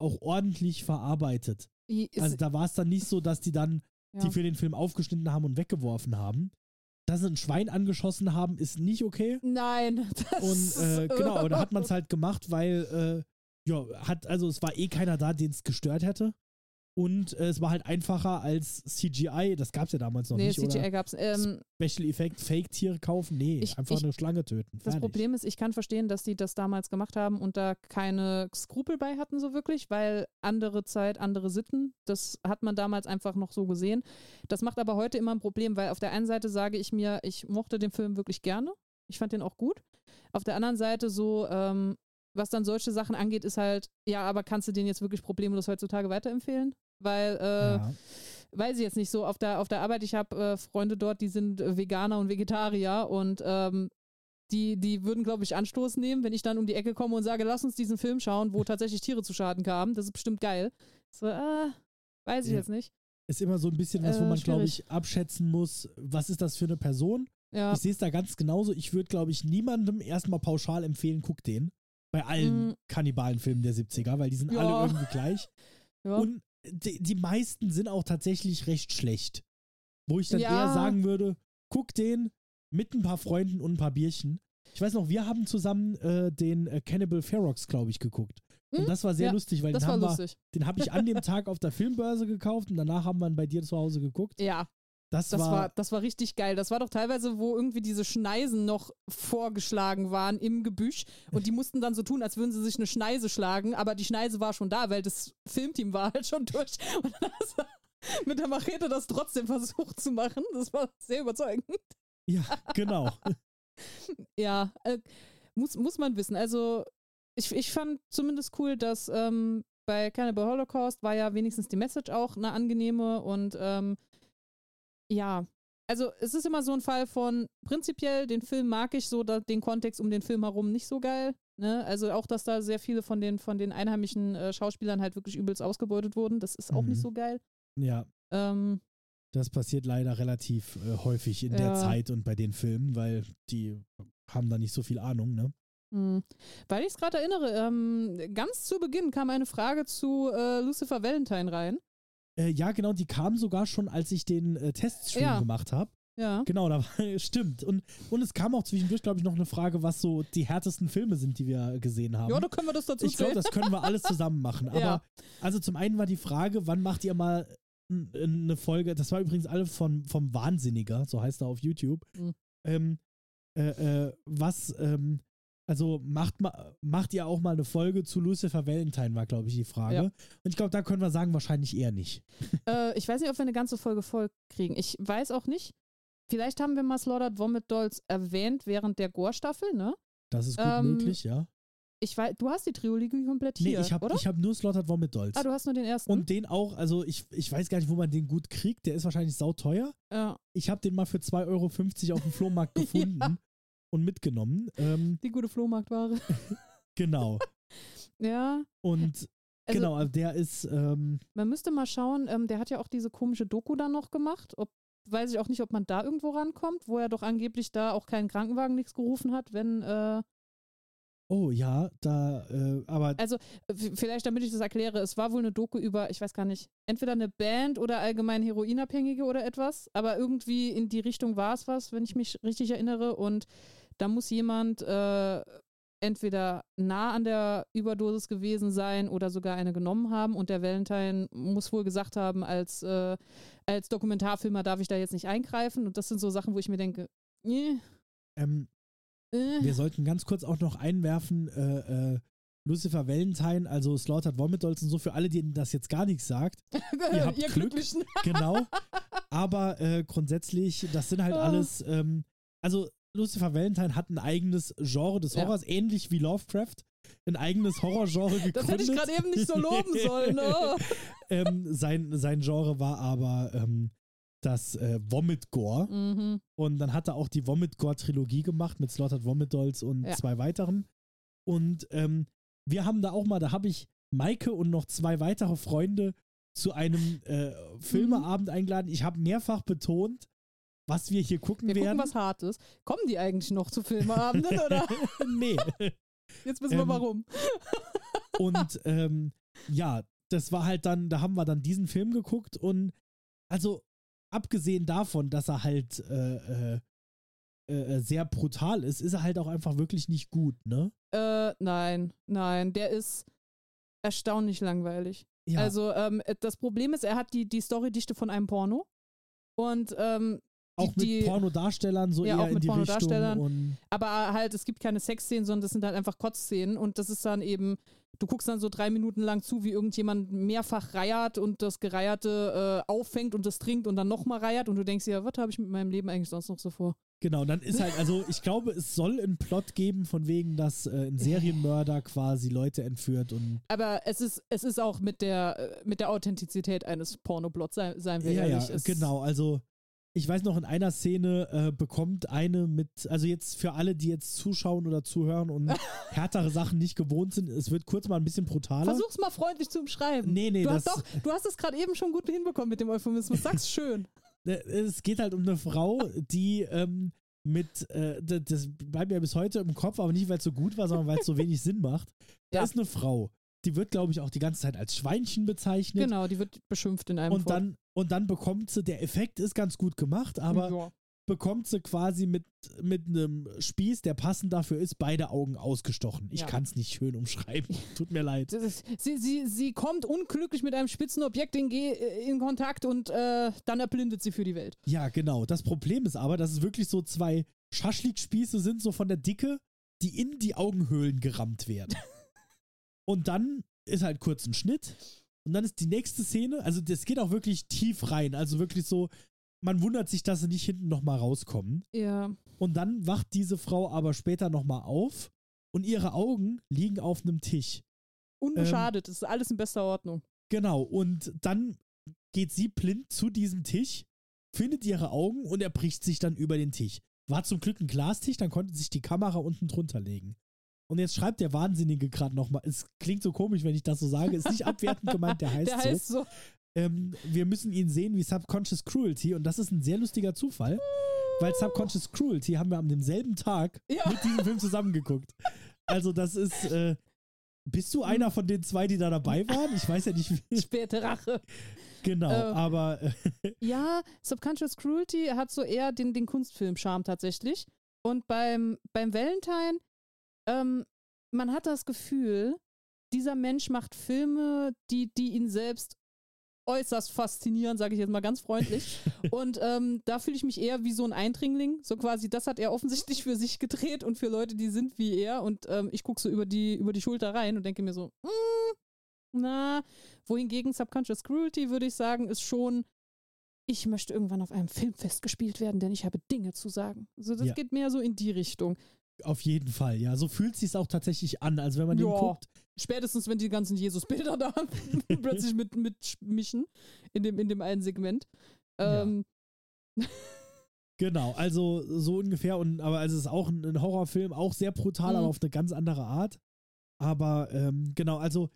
Speaker 1: auch ordentlich verarbeitet.
Speaker 2: Ist-
Speaker 1: Also da war es dann nicht so, dass die dann
Speaker 2: ja.
Speaker 1: die für den Film aufgeschnitten haben und weggeworfen haben. Dass sie ein Schwein angeschossen haben, ist nicht okay.
Speaker 2: Nein. Das
Speaker 1: Und äh, genau, da hat man es halt gemacht, weil, äh, ja, hat, also es war eh keiner da, den es gestört hätte. Und äh, es war halt einfacher als CGI, das gab es ja damals noch
Speaker 2: Nee,
Speaker 1: nicht,
Speaker 2: CGI
Speaker 1: oder
Speaker 2: gab's. Ähm,
Speaker 1: Special Effect, Fake-Tiere kaufen, nee,
Speaker 2: Ich-
Speaker 1: einfach
Speaker 2: ich-
Speaker 1: eine Schlange töten.
Speaker 2: das
Speaker 1: Fertig.
Speaker 2: Problem ist, ich kann verstehen, dass die das damals gemacht haben und da keine Skrupel bei hatten, so wirklich, weil andere Zeit, andere Sitten, das hat man damals einfach noch so gesehen. Das macht aber heute immer ein Problem, weil auf der einen Seite sage ich mir, ich mochte den Film wirklich gerne. Ich fand den auch gut. Auf der anderen Seite so, ähm, was dann solche Sachen angeht, ist halt, ja, aber kannst du den jetzt wirklich problemlos heutzutage weiterempfehlen? Weil, äh,
Speaker 1: ja.
Speaker 2: weiß ich jetzt nicht so, auf der, auf der Arbeit, ich habe äh, Freunde dort, die sind äh, Veganer und Vegetarier und ähm, die, die würden, glaube ich, Anstoß nehmen, wenn ich dann um die Ecke komme und sage, lass uns diesen Film schauen, wo tatsächlich Tiere zu Schaden kamen. Das ist bestimmt geil. So, äh, weiß ich
Speaker 1: Ja.
Speaker 2: jetzt nicht.
Speaker 1: Ist immer so ein bisschen was, wo
Speaker 2: Äh,
Speaker 1: man, glaube ich, abschätzen muss, was ist das für eine Person?
Speaker 2: Ja.
Speaker 1: Ich sehe es da ganz genauso. Ich würde, glaube ich, niemandem erstmal pauschal empfehlen, guck den. Bei allen
Speaker 2: Mm.
Speaker 1: Kannibalenfilmen der 70er, weil die sind
Speaker 2: Ja.
Speaker 1: alle irgendwie gleich.
Speaker 2: ja.
Speaker 1: Und die, die meisten sind auch tatsächlich recht schlecht. Wo ich dann
Speaker 2: Ja.
Speaker 1: eher sagen würde, guck den mit ein paar Freunden und ein paar Bierchen. Ich weiß noch, wir haben zusammen äh, den äh, Cannibal Ferox, glaube ich, geguckt.
Speaker 2: Hm?
Speaker 1: Und das war sehr
Speaker 2: Ja,
Speaker 1: lustig, weil den, habe ich an dem Tag auf der Filmbörse gekauft und danach haben wir ihn bei dir zu Hause geguckt.
Speaker 2: Ja,
Speaker 1: Das,
Speaker 2: das
Speaker 1: war,
Speaker 2: war, das war richtig geil. Das war doch teilweise, wo irgendwie diese Schneisen noch vorgeschlagen waren im Gebüsch und die mussten dann so tun, als würden sie sich eine Schneise schlagen, aber die Schneise war schon da, weil das Filmteam war halt schon durch und dann hast du mit der Machete das trotzdem versucht zu machen. Das war sehr überzeugend.
Speaker 1: ja, genau.
Speaker 2: Ja, äh, muss, muss man wissen. Also ich, ich fand zumindest cool, dass ähm, bei Cannibal Holocaust war ja wenigstens die Message auch eine angenehme und ähm, ja, also es ist immer so ein Fall von prinzipiell, den Film mag ich so, da, den Kontext um den Film herum nicht so geil. Ne? Also auch, dass da sehr viele von den, von den einheimischen äh, Schauspielern halt wirklich übelst ausgebeutet wurden, das ist auch
Speaker 1: Mhm.
Speaker 2: nicht so geil.
Speaker 1: ja,
Speaker 2: Ähm,
Speaker 1: das passiert leider relativ äh, häufig in der
Speaker 2: Ja.
Speaker 1: Zeit und bei den Filmen, weil die haben da nicht so viel Ahnung, ne?
Speaker 2: Hm. Weil ich es gerade erinnere, ähm, ganz zu Beginn kam eine Frage zu äh, Lucifer Valentine rein.
Speaker 1: Äh, ja, genau, die kam sogar schon, als ich den äh, Teststream
Speaker 2: Ja.
Speaker 1: gemacht habe.
Speaker 2: Ja.
Speaker 1: Genau, da war, stimmt. Und, und es kam auch zwischendurch, glaube ich, noch eine Frage, was so die härtesten Filme sind, die wir gesehen haben.
Speaker 2: Ja, da können wir das dazu
Speaker 1: ich glaube, das können wir alles zusammen machen. Aber
Speaker 2: Ja.
Speaker 1: also zum einen war die Frage, wann macht ihr mal eine Folge? Das war übrigens alle von, vom Wahnsinniger, so heißt er auf YouTube.
Speaker 2: Mhm.
Speaker 1: Ähm, äh, äh, was, ähm, also macht, ma, macht ihr auch mal eine Folge zu Lucifer Valentine, war, glaube ich, die Frage.
Speaker 2: Ja.
Speaker 1: Und ich glaube, da können wir sagen, wahrscheinlich eher nicht.
Speaker 2: Äh, ich weiß nicht, ob wir eine ganze Folge voll kriegen. Ich weiß auch nicht. Vielleicht haben wir mal Slaughtered Vomit Dolls erwähnt während der Gore-Staffel, ne?
Speaker 1: Das ist gut
Speaker 2: Ähm,
Speaker 1: möglich, ja.
Speaker 2: Ich weiß, du hast die Trilogie komplett
Speaker 1: Nee,
Speaker 2: hier,
Speaker 1: ich habe
Speaker 2: oder?
Speaker 1: hab nur Slaughtered Vomit Dolls.
Speaker 2: ah, du hast nur den ersten.
Speaker 1: und den auch, also ich, ich weiß gar nicht, wo man den gut kriegt. Der ist wahrscheinlich sauteuer.
Speaker 2: ja,
Speaker 1: Ich habe den mal für 2,50 Euro auf dem Flohmarkt gefunden und mitgenommen. Ähm,
Speaker 2: die gute Flohmarktware.
Speaker 1: genau.
Speaker 2: ja.
Speaker 1: Und
Speaker 2: Also,
Speaker 1: genau, also der ist, ähm,
Speaker 2: Man müsste mal schauen, ähm, der hat ja auch diese komische Doku dann noch gemacht. Ob, weiß ich auch nicht, ob man da irgendwo rankommt, wo er doch angeblich da auch keinen Krankenwagen nichts gerufen hat, wenn, äh,
Speaker 1: oh ja, da, äh, aber
Speaker 2: also v- vielleicht damit ich das erkläre, es war wohl eine Doku über, ich weiß gar nicht, entweder eine Band oder allgemein Heroinabhängige oder etwas, aber irgendwie in die Richtung war es was, wenn ich mich richtig erinnere. Und da muss jemand äh, entweder nah an der Überdosis gewesen sein oder sogar eine genommen haben. Und der Valentine muss wohl gesagt haben, als, äh, als Dokumentarfilmer darf ich da jetzt nicht eingreifen. Und das sind so Sachen, wo ich mir denke, äh,
Speaker 1: ähm,
Speaker 2: äh,
Speaker 1: wir sollten ganz kurz auch noch einwerfen, äh, äh, Lucifer Valentine, also Slaughtered Vomit Dolls und so, für alle, denen das jetzt gar nichts sagt. ihr habt Glück.
Speaker 2: Glücklichen.
Speaker 1: Genau. aber äh, grundsätzlich, das sind halt
Speaker 2: Ah.
Speaker 1: alles, ähm, also Lucifer Valentine hat ein eigenes Genre des
Speaker 2: Ja.
Speaker 1: Horrors, ähnlich wie Lovecraft. Ein eigenes Horrorgenre gegründet.
Speaker 2: Das hätte ich gerade eben nicht so loben sollen. Oh.
Speaker 1: ähm, sein, sein Genre war aber ähm, das äh, Vomit Gore.
Speaker 2: Mhm.
Speaker 1: Und dann hat er auch die Vomit Gore Trilogie gemacht mit Slaughtered Vomit Dolls und
Speaker 2: Ja.
Speaker 1: zwei weiteren. Und ähm, wir haben da auch mal, da habe ich Maike und noch zwei weitere Freunde zu einem äh, Filmeabend eingeladen. Ich habe mehrfach betont, was wir hier gucken
Speaker 2: Wir
Speaker 1: werden.
Speaker 2: gucken was Hartes. Kommen die eigentlich noch zu Filmeabenden oder?
Speaker 1: nee.
Speaker 2: Jetzt wissen wir
Speaker 1: Ähm,
Speaker 2: warum.
Speaker 1: Und ähm, ja, das war halt dann, da haben wir dann diesen Film geguckt und also abgesehen davon, dass er halt äh, äh, äh, sehr brutal ist, ist er halt auch einfach wirklich nicht gut, ne?
Speaker 2: Äh, nein, nein, der ist erstaunlich langweilig.
Speaker 1: Ja,
Speaker 2: Also ähm, das Problem ist, er hat die, die Storydichte von einem Porno. Und ähm,
Speaker 1: auch mit
Speaker 2: die-
Speaker 1: Pornodarstellern so
Speaker 2: Ja,
Speaker 1: eher
Speaker 2: auch
Speaker 1: in
Speaker 2: mit
Speaker 1: die Richtung
Speaker 2: Pornodarstellern.
Speaker 1: und
Speaker 2: aber halt, es gibt keine Sexszenen, sondern das sind halt einfach Kotzszenen und das ist dann eben, du guckst dann so drei Minuten lang zu, wie irgendjemand mehrfach reiert und das Gereierte äh, auffängt und das trinkt und dann nochmal reiert und du denkst dir, was habe ich mit meinem Leben eigentlich sonst noch so vor?
Speaker 1: genau, dann ist halt, also ich glaube, es soll einen Plot geben, von wegen, dass äh, ein Serienmörder quasi Leute entführt und
Speaker 2: Aber es ist, es ist auch mit der, äh, mit der Authentizität eines Pornoblots, sei, seien wir
Speaker 1: ja,
Speaker 2: ehrlich.
Speaker 1: ja, genau. Also ich weiß noch, in einer Szene äh, bekommt eine mit, also jetzt für alle, die jetzt zuschauen oder zuhören und härtere Sachen nicht gewohnt sind, es wird kurz mal ein bisschen brutaler.
Speaker 2: Versuch's mal freundlich zu umschreiben.
Speaker 1: Nee, nee,
Speaker 2: du,
Speaker 1: das,
Speaker 2: hast doch, du hast es gerade eben schon gut hinbekommen mit dem Euphemismus. Sag's schön.
Speaker 1: äh, es geht halt um eine Frau, die ähm, mit, äh, das, das bleibt mir bis heute im Kopf, aber nicht, weil es so gut war, sondern weil es so wenig Sinn macht. Da
Speaker 2: Ja.
Speaker 1: ist eine Frau, die wird, glaube ich, auch die ganze Zeit als Schweinchen bezeichnet.
Speaker 2: Genau, die wird beschimpft in einem
Speaker 1: Und dann, und dann bekommt sie, der Effekt ist ganz gut gemacht, aber
Speaker 2: ja.
Speaker 1: bekommt sie quasi mit, mit einem Spieß, der passend dafür ist, beide Augen ausgestochen. Ich
Speaker 2: Ja.
Speaker 1: kann es nicht schön umschreiben. Tut mir leid.
Speaker 2: Ist- Sie, sie, sie kommt unglücklich mit einem spitzen Objekt in, Ge- in Kontakt und äh, dann erblindet sie für die Welt.
Speaker 1: Ja, genau. Das Problem ist aber, dass es wirklich so zwei Schaschlik-Spieße sind, so von der Dicke, die in die Augenhöhlen gerammt werden. und dann ist halt kurz ein Schnitt. Und dann ist die nächste Szene, also das geht auch wirklich tief rein. Also wirklich so, man wundert sich, dass sie nicht hinten nochmal rauskommen.
Speaker 2: Ja.
Speaker 1: Und dann wacht diese Frau aber später nochmal auf und ihre Augen liegen auf einem Tisch.
Speaker 2: Unbeschadet, das ist alles in bester Ordnung.
Speaker 1: Genau, und dann geht sie blind zu diesem Tisch, findet ihre Augen und er bricht sich dann über den Tisch. War zum Glück ein Glastisch, dann konnte sich die Kamera unten drunter legen. Und jetzt schreibt der Wahnsinnige gerade nochmal, es klingt so komisch, wenn ich das so sage, ist nicht abwertend gemeint, der heißt
Speaker 2: Der
Speaker 1: so.
Speaker 2: heißt so.
Speaker 1: Ähm, wir müssen ihn sehen wie Subconscious Cruelty und das ist ein sehr lustiger Zufall, weil Subconscious Cruelty haben wir am demselben Tag
Speaker 2: Ja.
Speaker 1: mit diesem Film zusammengeguckt. Also das ist, äh, bist du einer von den zwei, die da dabei waren? Ich weiß ja nicht, wie.
Speaker 2: Späte Rache.
Speaker 1: Genau,
Speaker 2: Äh,
Speaker 1: aber äh,
Speaker 2: Ja, Subconscious Cruelty hat so eher den, den Kunstfilm-Charme tatsächlich. Und beim, beim Valentine, ähm, man hat das Gefühl, dieser Mensch macht Filme, die, die ihn selbst äußerst faszinieren, sage ich jetzt mal ganz freundlich. und ähm, da fühle ich mich eher wie so ein Eindringling. So quasi, das hat er offensichtlich für sich gedreht und für Leute, die sind wie er. Und ähm, ich gucke so über die, über die Schulter rein und denke mir so, mm, na, wohingegen Subconscious Cruelty, würde ich sagen, ist schon, ich möchte irgendwann auf einem Filmfest gespielt werden, denn ich habe Dinge zu sagen. Also das
Speaker 1: Ja.
Speaker 2: geht mehr so in die Richtung.
Speaker 1: Auf jeden Fall, ja. So fühlt es sich auch tatsächlich an. Also wenn man den
Speaker 2: Ja.
Speaker 1: guckt,
Speaker 2: Spätestens, wenn die ganzen Jesus-Bilder da plötzlich mit, mitmischen in dem, in dem einen Segment.
Speaker 1: Ja.
Speaker 2: Ähm,
Speaker 1: Genau, also so ungefähr. Und aber also es ist auch ein, ein Horrorfilm, auch sehr brutal,
Speaker 2: Mhm.
Speaker 1: aber auf eine ganz andere Art. Aber ähm, genau, also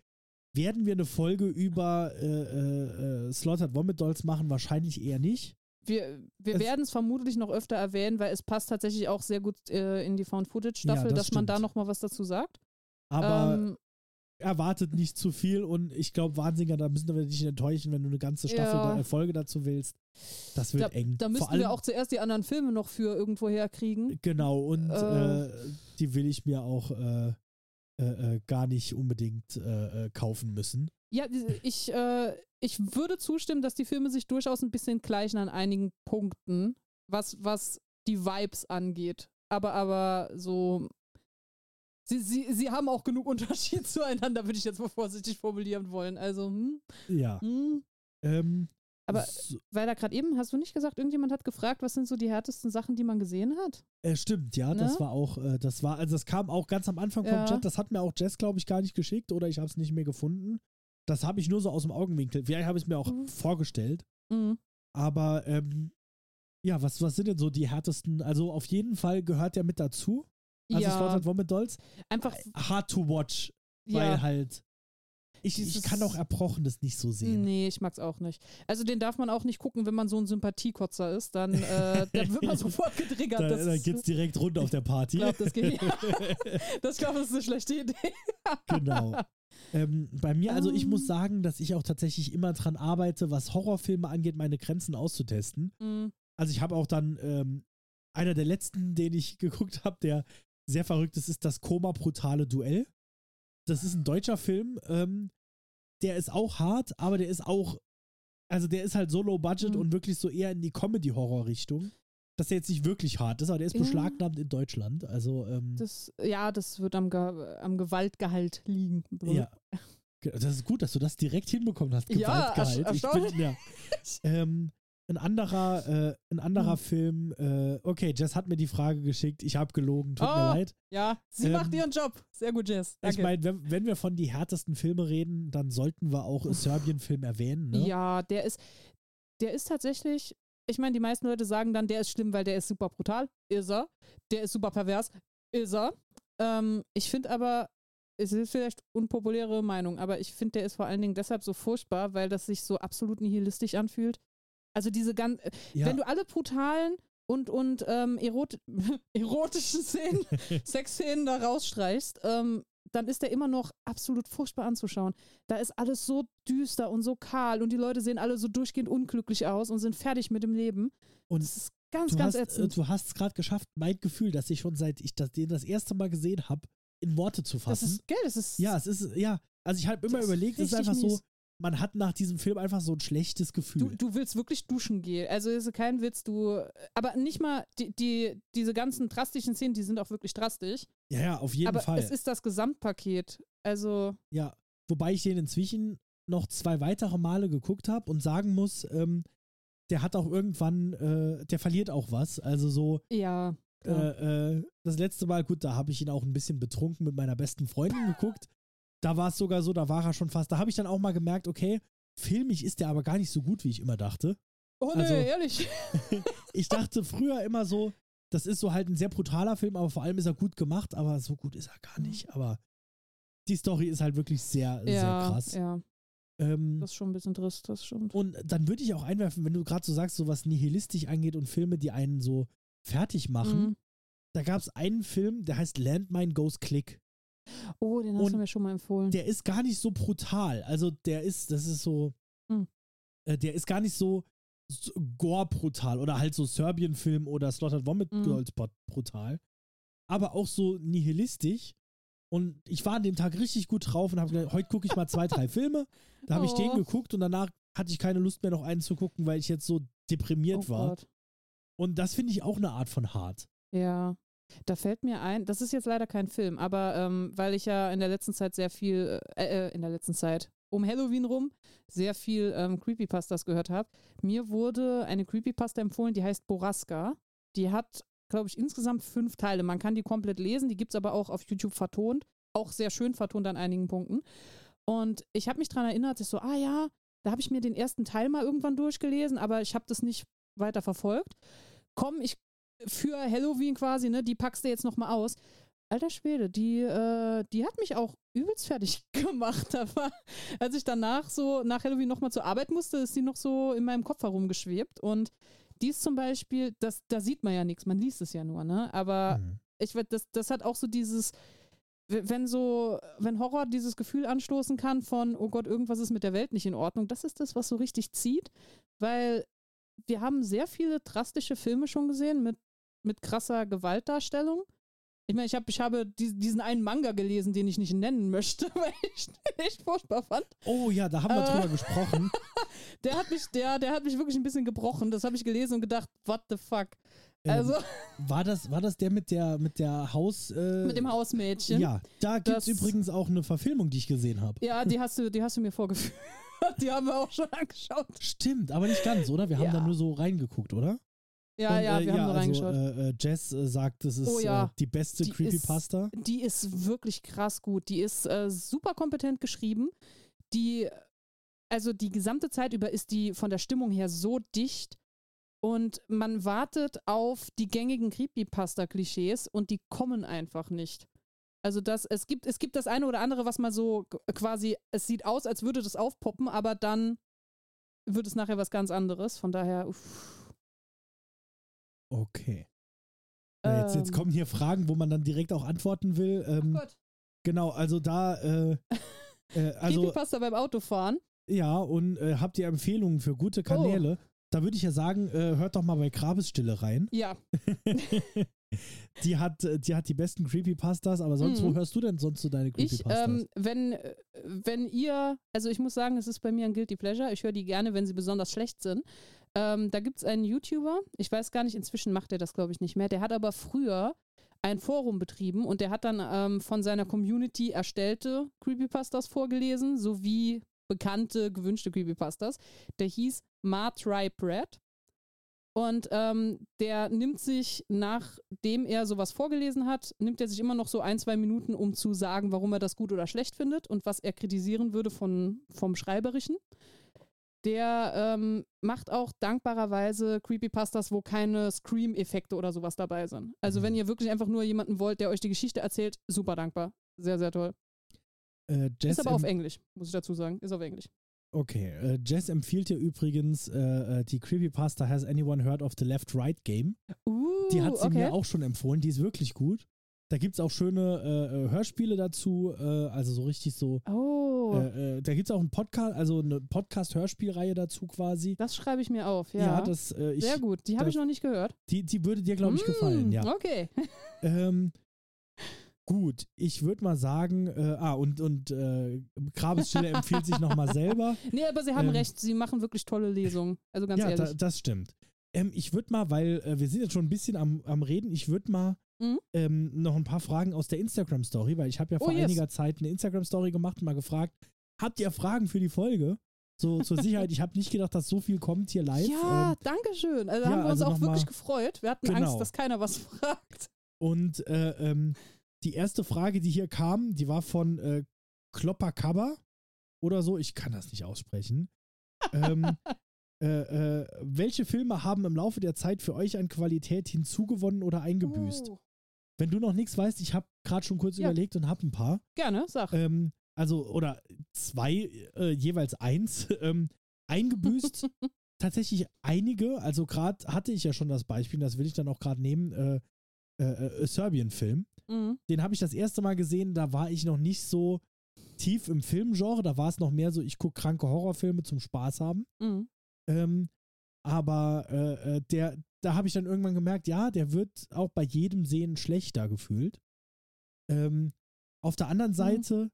Speaker 1: werden wir eine Folge über äh, äh, äh, Slaughtered Vomit Dolls machen? Wahrscheinlich eher nicht.
Speaker 2: Wir wir werden es vermutlich noch öfter erwähnen, weil es passt tatsächlich auch sehr gut äh, in die Found-Footage-Staffel,
Speaker 1: Ja, das
Speaker 2: dass man da
Speaker 1: stimmt.
Speaker 2: noch mal was dazu sagt.
Speaker 1: Aber
Speaker 2: ähm,
Speaker 1: erwartet nicht zu viel und ich glaube, Wahnsinniger, da müssen wir dich enttäuschen, wenn du eine ganze Staffel
Speaker 2: Ja.
Speaker 1: da, äh, Folge dazu willst. Das wird
Speaker 2: da,
Speaker 1: eng.
Speaker 2: da müssten wir auch zuerst die anderen Filme noch für irgendwo herkriegen.
Speaker 1: Genau, und
Speaker 2: Äh.
Speaker 1: äh, die will ich mir auch äh, äh, gar nicht unbedingt äh, äh, kaufen müssen.
Speaker 2: Ja, ich, äh, ich würde zustimmen, dass die Filme sich durchaus ein bisschen gleichen an einigen Punkten, was, was die Vibes angeht. Aber, aber so. Sie, sie, sie haben auch genug Unterschied zueinander, würde ich jetzt mal vorsichtig formulieren wollen. Also, hm,
Speaker 1: Ja.
Speaker 2: hm.
Speaker 1: Ähm,
Speaker 2: Aber
Speaker 1: so,
Speaker 2: weil da gerade eben, hast du nicht gesagt, irgendjemand hat gefragt, was sind so die härtesten Sachen, die man gesehen hat?
Speaker 1: äh, stimmt, ja,
Speaker 2: Ne?
Speaker 1: das war auch, äh, das war, also das kam auch ganz am Anfang
Speaker 2: Ja.
Speaker 1: vom Chat, das hat mir auch Jess, glaube ich, gar nicht geschickt oder ich habe es nicht mehr gefunden. Das habe ich nur so aus dem Augenwinkel. Vielleicht habe ich es mir auch
Speaker 2: Mhm.
Speaker 1: vorgestellt.
Speaker 2: Mhm.
Speaker 1: Aber ähm, ja, was, was sind denn so die härtesten? Also auf jeden Fall gehört der mit dazu. Also
Speaker 2: ja,
Speaker 1: Slaughtered Vomit Dolls.
Speaker 2: einfach,
Speaker 1: Hard to watch, weil
Speaker 2: ja.
Speaker 1: halt. Ich, ich kann auch Erbrochenes nicht so sehen.
Speaker 2: Nee, ich mag's auch nicht. Also den darf man auch nicht gucken, wenn man so ein Sympathiekotzer ist, dann, äh, dann wird man sofort getriggert.
Speaker 1: Da,
Speaker 2: das
Speaker 1: da
Speaker 2: ist-
Speaker 1: geht's direkt rund auf der Party.
Speaker 2: glaub, das geht. das glaube ich, ist eine schlechte Idee.
Speaker 1: genau. Ähm, bei mir, also ich
Speaker 2: Ähm.
Speaker 1: muss sagen, dass ich auch tatsächlich immer dran arbeite, was Horrorfilme angeht, meine Grenzen auszutesten.
Speaker 2: Mhm.
Speaker 1: Also ich habe auch dann ähm, einer der letzten, den ich geguckt habe, der sehr verrückt ist, ist das Koma Brutale Duell. Das ist ein deutscher Film. Ähm, der ist auch hart, aber der ist auch, also der ist halt so low budget
Speaker 2: Mhm.
Speaker 1: und wirklich so eher in die Comedy-Horror-Richtung. Dass der jetzt nicht wirklich hart ist, aber der ist
Speaker 2: Ja.
Speaker 1: beschlagnahmt in Deutschland. Also, ähm,
Speaker 2: Das, ja, das wird am, Ge am Gewaltgehalt liegen.
Speaker 1: ja. Das ist gut, dass du das direkt hinbekommen hast.
Speaker 2: Ja,
Speaker 1: Gewaltgehalt.
Speaker 2: ersch-
Speaker 1: Ich bin, ja. ähm, ein anderer, äh, ein anderer
Speaker 2: Mhm.
Speaker 1: Film, äh, okay, Jess hat mir die Frage geschickt, ich habe gelogen, tut mir
Speaker 2: Oh,
Speaker 1: leid.
Speaker 2: Ja, sie
Speaker 1: Ähm,
Speaker 2: macht ihren Job. Sehr gut, Jess. Danke.
Speaker 1: Ich meine, wenn, wenn wir von die härtesten Filme reden, dann sollten wir auch einen Serbien-Film erwähnen. Ne?
Speaker 2: Ja, der ist, der ist tatsächlich, ich meine, die meisten Leute sagen dann, der ist schlimm, weil der ist super brutal. Ist er. Der ist super pervers. Ist er. Ähm, ich finde aber, es ist vielleicht unpopuläre Meinung, aber ich finde, der ist vor allen Dingen deshalb so furchtbar, weil das sich so absolut nihilistisch anfühlt. Also diese ganz,
Speaker 1: Ja,
Speaker 2: wenn du alle brutalen und, und ähm, erot erotischen Szenen, Sexszenen da rausstreichst, ähm, dann ist der immer noch absolut furchtbar anzuschauen. Da ist alles so düster und so kahl und die Leute sehen alle so durchgehend unglücklich aus und sind fertig mit dem Leben.
Speaker 1: und
Speaker 2: Das ist ganz,
Speaker 1: du
Speaker 2: ganz
Speaker 1: hast, äh,
Speaker 2: ätzend.
Speaker 1: du hast es gerade geschafft, mein Gefühl, dass ich schon seit ich das, den das erste Mal gesehen habe, in Worte zu
Speaker 2: Das
Speaker 1: fassen.
Speaker 2: ist, gell, das ist.
Speaker 1: ja, es ist, ja, also ich habe immer
Speaker 2: Das
Speaker 1: überlegt, es ist einfach so,
Speaker 2: mies.
Speaker 1: Man hat nach diesem Film einfach so ein schlechtes Gefühl.
Speaker 2: Du, du willst wirklich duschen gehen. Also ist kein Witz, du. Aber nicht mal die, die, diese ganzen drastischen Szenen, die sind auch wirklich drastisch.
Speaker 1: ja, ja, auf jeden
Speaker 2: aber
Speaker 1: Fall.
Speaker 2: es ist das Gesamtpaket. Also,
Speaker 1: Ja, wobei ich den inzwischen noch zwei weitere Male geguckt habe und sagen muss, ähm, der hat auch irgendwann, äh, der verliert auch was. Also so,
Speaker 2: ja.
Speaker 1: äh, äh, das letzte Mal, gut, da habe ich ihn auch ein bisschen betrunken mit meiner besten Freundin geguckt. Da war es sogar so, da war er schon fast. Da habe ich dann auch mal gemerkt, okay, filmig ist der aber gar nicht so gut, wie ich immer dachte.
Speaker 2: oh nee,
Speaker 1: also-
Speaker 2: ehrlich.
Speaker 1: Ich dachte früher immer so, das ist so halt ein sehr brutaler Film, aber vor allem ist er gut gemacht, aber so gut ist er gar nicht. Aber die Story ist halt wirklich sehr, sehr
Speaker 2: ja,
Speaker 1: krass.
Speaker 2: ja,
Speaker 1: Ähm,
Speaker 2: das ist schon ein bisschen trist, das stimmt.
Speaker 1: Und dann würde ich auch einwerfen, wenn du gerade so sagst, so was nihilistisch angeht und Filme, die einen so fertig machen.
Speaker 2: Mhm.
Speaker 1: Da gab es einen Film, der heißt Landmine Goes Click.
Speaker 2: Oh, den hast
Speaker 1: und
Speaker 2: du mir schon mal empfohlen.
Speaker 1: Der ist gar nicht so brutal. Also der ist, das ist so.
Speaker 2: Mhm.
Speaker 1: äh, der ist gar nicht so, so gore-brutal oder halt so Serbien-Film oder Slaughtered Vomit
Speaker 2: Mhm.
Speaker 1: Girls brutal, aber auch so nihilistisch. Und ich war an dem Tag richtig gut drauf und habe gedacht, heute gucke ich mal zwei, drei Filme. Da habe ich den
Speaker 2: Oh.
Speaker 1: geguckt und danach hatte ich keine Lust mehr, noch einen zu gucken, weil ich jetzt so deprimiert
Speaker 2: oh
Speaker 1: war.
Speaker 2: Gott.
Speaker 1: Und das finde ich auch eine Art von hart.
Speaker 2: Ja, da fällt mir ein, das ist jetzt leider kein Film, aber ähm, weil ich ja in der letzten Zeit sehr viel, äh, äh, in der letzten Zeit, um Halloween rum, sehr viel ähm, Creepypastas gehört habe. Mir wurde eine Creepypasta empfohlen, die heißt Boraska. Die hat, glaube ich, insgesamt fünf Teile. Man kann die komplett lesen, die gibt es aber auch auf YouTube vertont. Auch sehr schön vertont an einigen Punkten. Und ich habe mich daran erinnert, ich so, ah ja, da habe ich mir den ersten Teil mal irgendwann durchgelesen, aber ich habe das nicht weiter verfolgt. Komm, ich für Halloween quasi, ne, die packst du jetzt nochmal aus. Alter Schwede, die, äh, die hat mich auch übelst fertig gemacht. Aber als ich danach so nach Halloween nochmal zur Arbeit musste, ist die noch so in meinem Kopf herumgeschwebt. Und die ist zum Beispiel, das, da sieht man ja nichts, man liest es ja nur, ne? Aber
Speaker 1: Hm.
Speaker 2: ich weiß, das, das hat auch so dieses, wenn so, wenn Horror dieses Gefühl anstoßen kann von, oh Gott, irgendwas ist mit der Welt nicht in Ordnung, das ist das, was so richtig zieht, weil wir haben sehr viele drastische Filme schon gesehen mit, mit krasser Gewaltdarstellung. Ich meine, ich, hab, ich habe die, diesen einen Manga gelesen, den ich nicht nennen möchte, weil ich den echt furchtbar fand.
Speaker 1: Oh ja, da haben wir
Speaker 2: Äh.
Speaker 1: drüber gesprochen.
Speaker 2: Der hat mich, der, der hat mich wirklich ein bisschen gebrochen. Das habe ich gelesen und gedacht, what the fuck.
Speaker 1: Ähm,
Speaker 2: Also
Speaker 1: war, das, war das der mit der, mit der Haus. Äh,
Speaker 2: mit dem Hausmädchen.
Speaker 1: Ja, da gibt es übrigens auch eine Verfilmung, die ich gesehen habe.
Speaker 2: Ja, die hast du, die hast du mir vorgeführt. Die haben wir auch schon angeschaut.
Speaker 1: Stimmt, aber nicht ganz, oder? Wir haben
Speaker 2: Ja.
Speaker 1: da nur so reingeguckt, oder?
Speaker 2: Ja,
Speaker 1: Und,
Speaker 2: ja,
Speaker 1: äh,
Speaker 2: wir haben nur
Speaker 1: also,
Speaker 2: reingeschaut.
Speaker 1: Äh, äh, Jess äh, sagt, das ist
Speaker 2: Oh ja.
Speaker 1: äh, die beste
Speaker 2: Die ist-
Speaker 1: Creepypasta.
Speaker 2: die ist wirklich krass gut. Die ist äh, super kompetent geschrieben. Die, also die gesamte Zeit über ist die von der Stimmung her so dicht und man wartet auf die gängigen Creepypasta-Klischees und die kommen einfach nicht. Also das, es gibt, es gibt das eine oder andere, was mal so quasi, es sieht aus, als würde das aufpoppen, aber dann wird es nachher was ganz anderes. Von daher, uff.
Speaker 1: Okay. Ja, jetzt, jetzt
Speaker 2: Ähm.
Speaker 1: kommen hier Fragen, wo man dann direkt auch antworten will. Ähm,
Speaker 2: Gott.
Speaker 1: genau, also da, äh, äh, also
Speaker 2: Creepypasta beim Autofahren.
Speaker 1: ja, und äh, habt ihr Empfehlungen für gute Kanäle? Da würde ich ja sagen, äh, hört doch mal bei Grabesstille rein.
Speaker 2: Ja,
Speaker 1: die, hat, die hat die besten Creepypastas, aber sonst, wo
Speaker 2: Mhm.
Speaker 1: hörst du denn sonst so deine
Speaker 2: Ich,
Speaker 1: Creepypastas?
Speaker 2: ähm, wenn, äh, wenn ihr, also ich muss sagen, es ist bei mir ein Guilty Pleasure. Ich höre die gerne, wenn sie besonders schlecht sind. Ähm, da gibt es einen YouTuber, ich weiß gar nicht, inzwischen macht er das, glaube ich, nicht mehr. Der hat aber früher ein Forum betrieben und der hat dann ähm, von seiner Community erstellte Creepypastas vorgelesen, sowie bekannte, gewünschte Creepypastas. Der hieß Ma Tribe Red. Und ähm, der nimmt sich, nachdem er sowas vorgelesen hat, nimmt er sich immer noch so ein, zwei Minuten, um zu sagen, warum er das gut oder schlecht findet und was er kritisieren würde von, vom Schreiberischen. Der ähm, macht auch dankbarerweise Creepypastas, wo keine Scream-Effekte oder sowas dabei sind. Also
Speaker 1: Mhm.
Speaker 2: wenn ihr wirklich einfach nur jemanden wollt, der euch die Geschichte erzählt, super dankbar. Sehr, sehr toll.
Speaker 1: äh,
Speaker 2: Ist aber auf Englisch, muss ich dazu sagen. Ist auf Englisch.
Speaker 1: Okay, äh, Jess empfiehlt dir übrigens äh, äh, die Creepypasta Has Anyone Heard of the Left-Right Game?
Speaker 2: Uh,
Speaker 1: Die hat sie
Speaker 2: okay.
Speaker 1: mir auch schon empfohlen, die ist wirklich gut. Da gibt es auch schöne äh, äh, Hörspiele dazu, äh, also so richtig so.
Speaker 2: Oh,
Speaker 1: da gibt es auch einen Podcast, also eine Podcast-Hörspielreihe dazu quasi.
Speaker 2: das schreibe ich mir auf, ja.
Speaker 1: Ja, das, ich,
Speaker 2: Sehr gut, die habe ich noch nicht gehört.
Speaker 1: Die, die würde dir, glaube ich,
Speaker 2: Mm,
Speaker 1: gefallen, ja.
Speaker 2: Okay.
Speaker 1: Ähm, gut, ich würde mal sagen, äh, ah, und, und äh, Grabesstille empfiehlt sich nochmal selber.
Speaker 2: Nee, aber Sie haben
Speaker 1: Ähm,
Speaker 2: recht, Sie machen wirklich tolle Lesungen. Also ganz
Speaker 1: ja,
Speaker 2: ehrlich.
Speaker 1: da, das stimmt. Ähm, ich würde mal, weil äh, wir sind jetzt schon ein bisschen am, am Reden, ich würde mal
Speaker 2: Mhm.
Speaker 1: ähm, noch ein paar Fragen aus der Instagram-Story, weil ich habe ja
Speaker 2: Oh,
Speaker 1: vor
Speaker 2: yes.
Speaker 1: einiger Zeit eine Instagram-Story gemacht und mal gefragt, habt ihr Fragen für die Folge? So zur Sicherheit, ich habe nicht gedacht, dass so viel kommt hier live.
Speaker 2: ja,
Speaker 1: Ähm,
Speaker 2: danke schön. Also
Speaker 1: ja,
Speaker 2: haben wir uns
Speaker 1: also
Speaker 2: auch
Speaker 1: noch mal-
Speaker 2: wirklich gefreut. Wir hatten
Speaker 1: Genau.
Speaker 2: Angst, dass keiner was fragt.
Speaker 1: und äh, ähm, die erste Frage, die hier kam, die war von äh, Klopperkabber oder so, ich kann das nicht aussprechen. ähm, äh, äh, welche Filme haben im Laufe der Zeit für euch an Qualität hinzugewonnen oder eingebüßt?
Speaker 2: Oh.
Speaker 1: Wenn du noch nichts weißt, ich habe gerade schon kurz
Speaker 2: Ja.
Speaker 1: überlegt und habe ein paar.
Speaker 2: Gerne, sag.
Speaker 1: Ähm, also, oder zwei, äh, jeweils eins. Ähm, eingebüßt tatsächlich einige. Also, gerade hatte ich ja schon das Beispiel, das will ich dann auch gerade nehmen. Äh, äh, äh, Serbien-Film.
Speaker 2: Mhm.
Speaker 1: Den habe ich das erste Mal gesehen, da war ich noch nicht so tief im Filmgenre. Da war es noch mehr so, ich gucke kranke Horrorfilme zum Spaß haben.
Speaker 2: Mhm.
Speaker 1: Ähm, aber äh, äh, der, da habe ich dann irgendwann gemerkt, ja, der wird auch bei jedem Sehen schlechter gefühlt. Ähm, auf der anderen Seite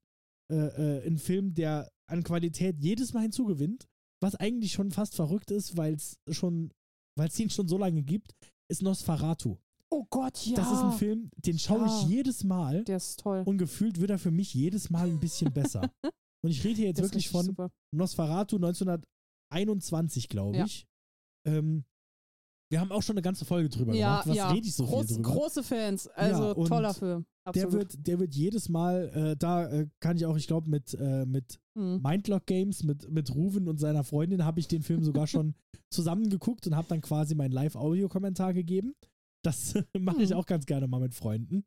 Speaker 1: äh, äh, ein Film, der an Qualität jedes Mal hinzugewinnt, was eigentlich schon fast verrückt ist, weil es schon, weil es ihn schon so lange gibt, ist Nosferatu.
Speaker 2: Oh Gott, ja.
Speaker 1: Das ist ein Film, den schaue
Speaker 2: Ja.
Speaker 1: ich jedes Mal
Speaker 2: Der ist toll.
Speaker 1: und gefühlt wird er für mich jedes Mal ein bisschen besser. und ich rede hier jetzt
Speaker 2: Der ist
Speaker 1: wirklich von
Speaker 2: super.
Speaker 1: Nosferatu 1921, glaube
Speaker 2: Ja.
Speaker 1: ich. Ähm, wir haben auch schon eine ganze Folge drüber
Speaker 2: Ja,
Speaker 1: gemacht. Was
Speaker 2: ja.
Speaker 1: rede ich so
Speaker 2: Groß,
Speaker 1: viel drüber?
Speaker 2: Große Fans. Also
Speaker 1: Ja,
Speaker 2: toller Film.
Speaker 1: der
Speaker 2: Absolut.
Speaker 1: wird, der wird jedes Mal, äh, da äh, kann ich auch, ich glaube, mit, äh, mit
Speaker 2: Hm.
Speaker 1: Mindlock Games, mit, mit Ruven und seiner Freundin habe ich den Film sogar schon zusammengeguckt und habe dann quasi meinen Live-Audio-Kommentar gegeben. Das mache ich
Speaker 2: Hm.
Speaker 1: auch ganz gerne mal mit Freunden.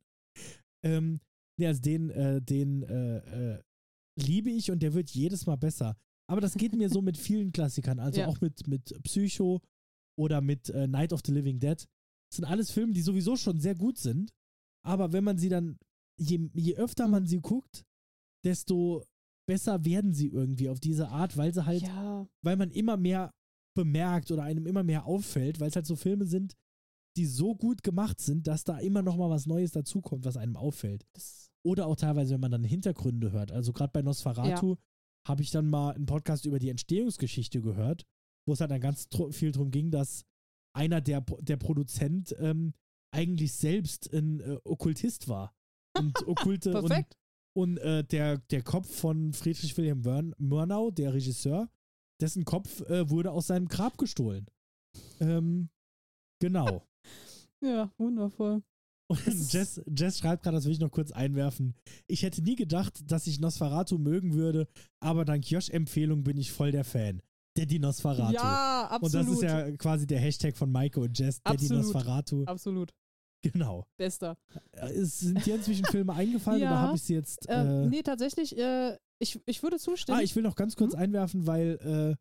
Speaker 1: Ähm, nee, also den, äh, den äh, äh, liebe ich und der wird jedes Mal besser. Aber das geht mir so mit vielen Klassikern, also
Speaker 2: Ja.
Speaker 1: auch mit, mit Psycho oder mit äh, Night of the Living Dead. Das sind alles Filme, die sowieso schon sehr gut sind. Aber wenn man sie dann, je, je öfter man sie guckt, desto besser werden sie irgendwie auf diese Art, weil sie halt,
Speaker 2: ja,
Speaker 1: weil man immer mehr bemerkt oder einem immer mehr auffällt, weil es halt so Filme sind, die so gut gemacht sind, dass da immer noch mal was Neues dazukommt, was einem auffällt. Oder auch teilweise, wenn man dann Hintergründe hört. Also gerade bei Nosferatu habe ich dann mal einen Podcast über die Entstehungsgeschichte gehört, wo es halt dann ganz viel darum ging, dass einer der, der Produzent ähm, eigentlich selbst ein äh, Okkultist war. Und okkulte und,
Speaker 2: perfekt.
Speaker 1: und äh, der, der Kopf von Friedrich Wilhelm Mörn, Murnau, der Regisseur, dessen Kopf äh, wurde aus seinem Grab gestohlen. Ähm, genau.
Speaker 2: Ja, wundervoll.
Speaker 1: Und Jess, Jess schreibt gerade, das will ich noch kurz einwerfen. Ich hätte nie gedacht, dass ich Nosferatu mögen würde, aber dank Josh-Empfehlung bin ich voll der Fan. Daddy Nosferatu.
Speaker 2: Ja,
Speaker 1: und
Speaker 2: absolut.
Speaker 1: das ist ja quasi der Hashtag von Maike und Jess, Daddy
Speaker 2: Absolut.
Speaker 1: Nosferatu.
Speaker 2: Absolut.
Speaker 1: Genau.
Speaker 2: Bester.
Speaker 1: Äh, Es sind dir inzwischen Filme eingefallen
Speaker 2: Ja.
Speaker 1: oder habe ich sie jetzt.
Speaker 2: Ähm,
Speaker 1: Äh,
Speaker 2: nee, tatsächlich, äh, ich, ich würde zustimmen.
Speaker 1: ah, ich will noch ganz kurz
Speaker 2: Hm?
Speaker 1: einwerfen, weil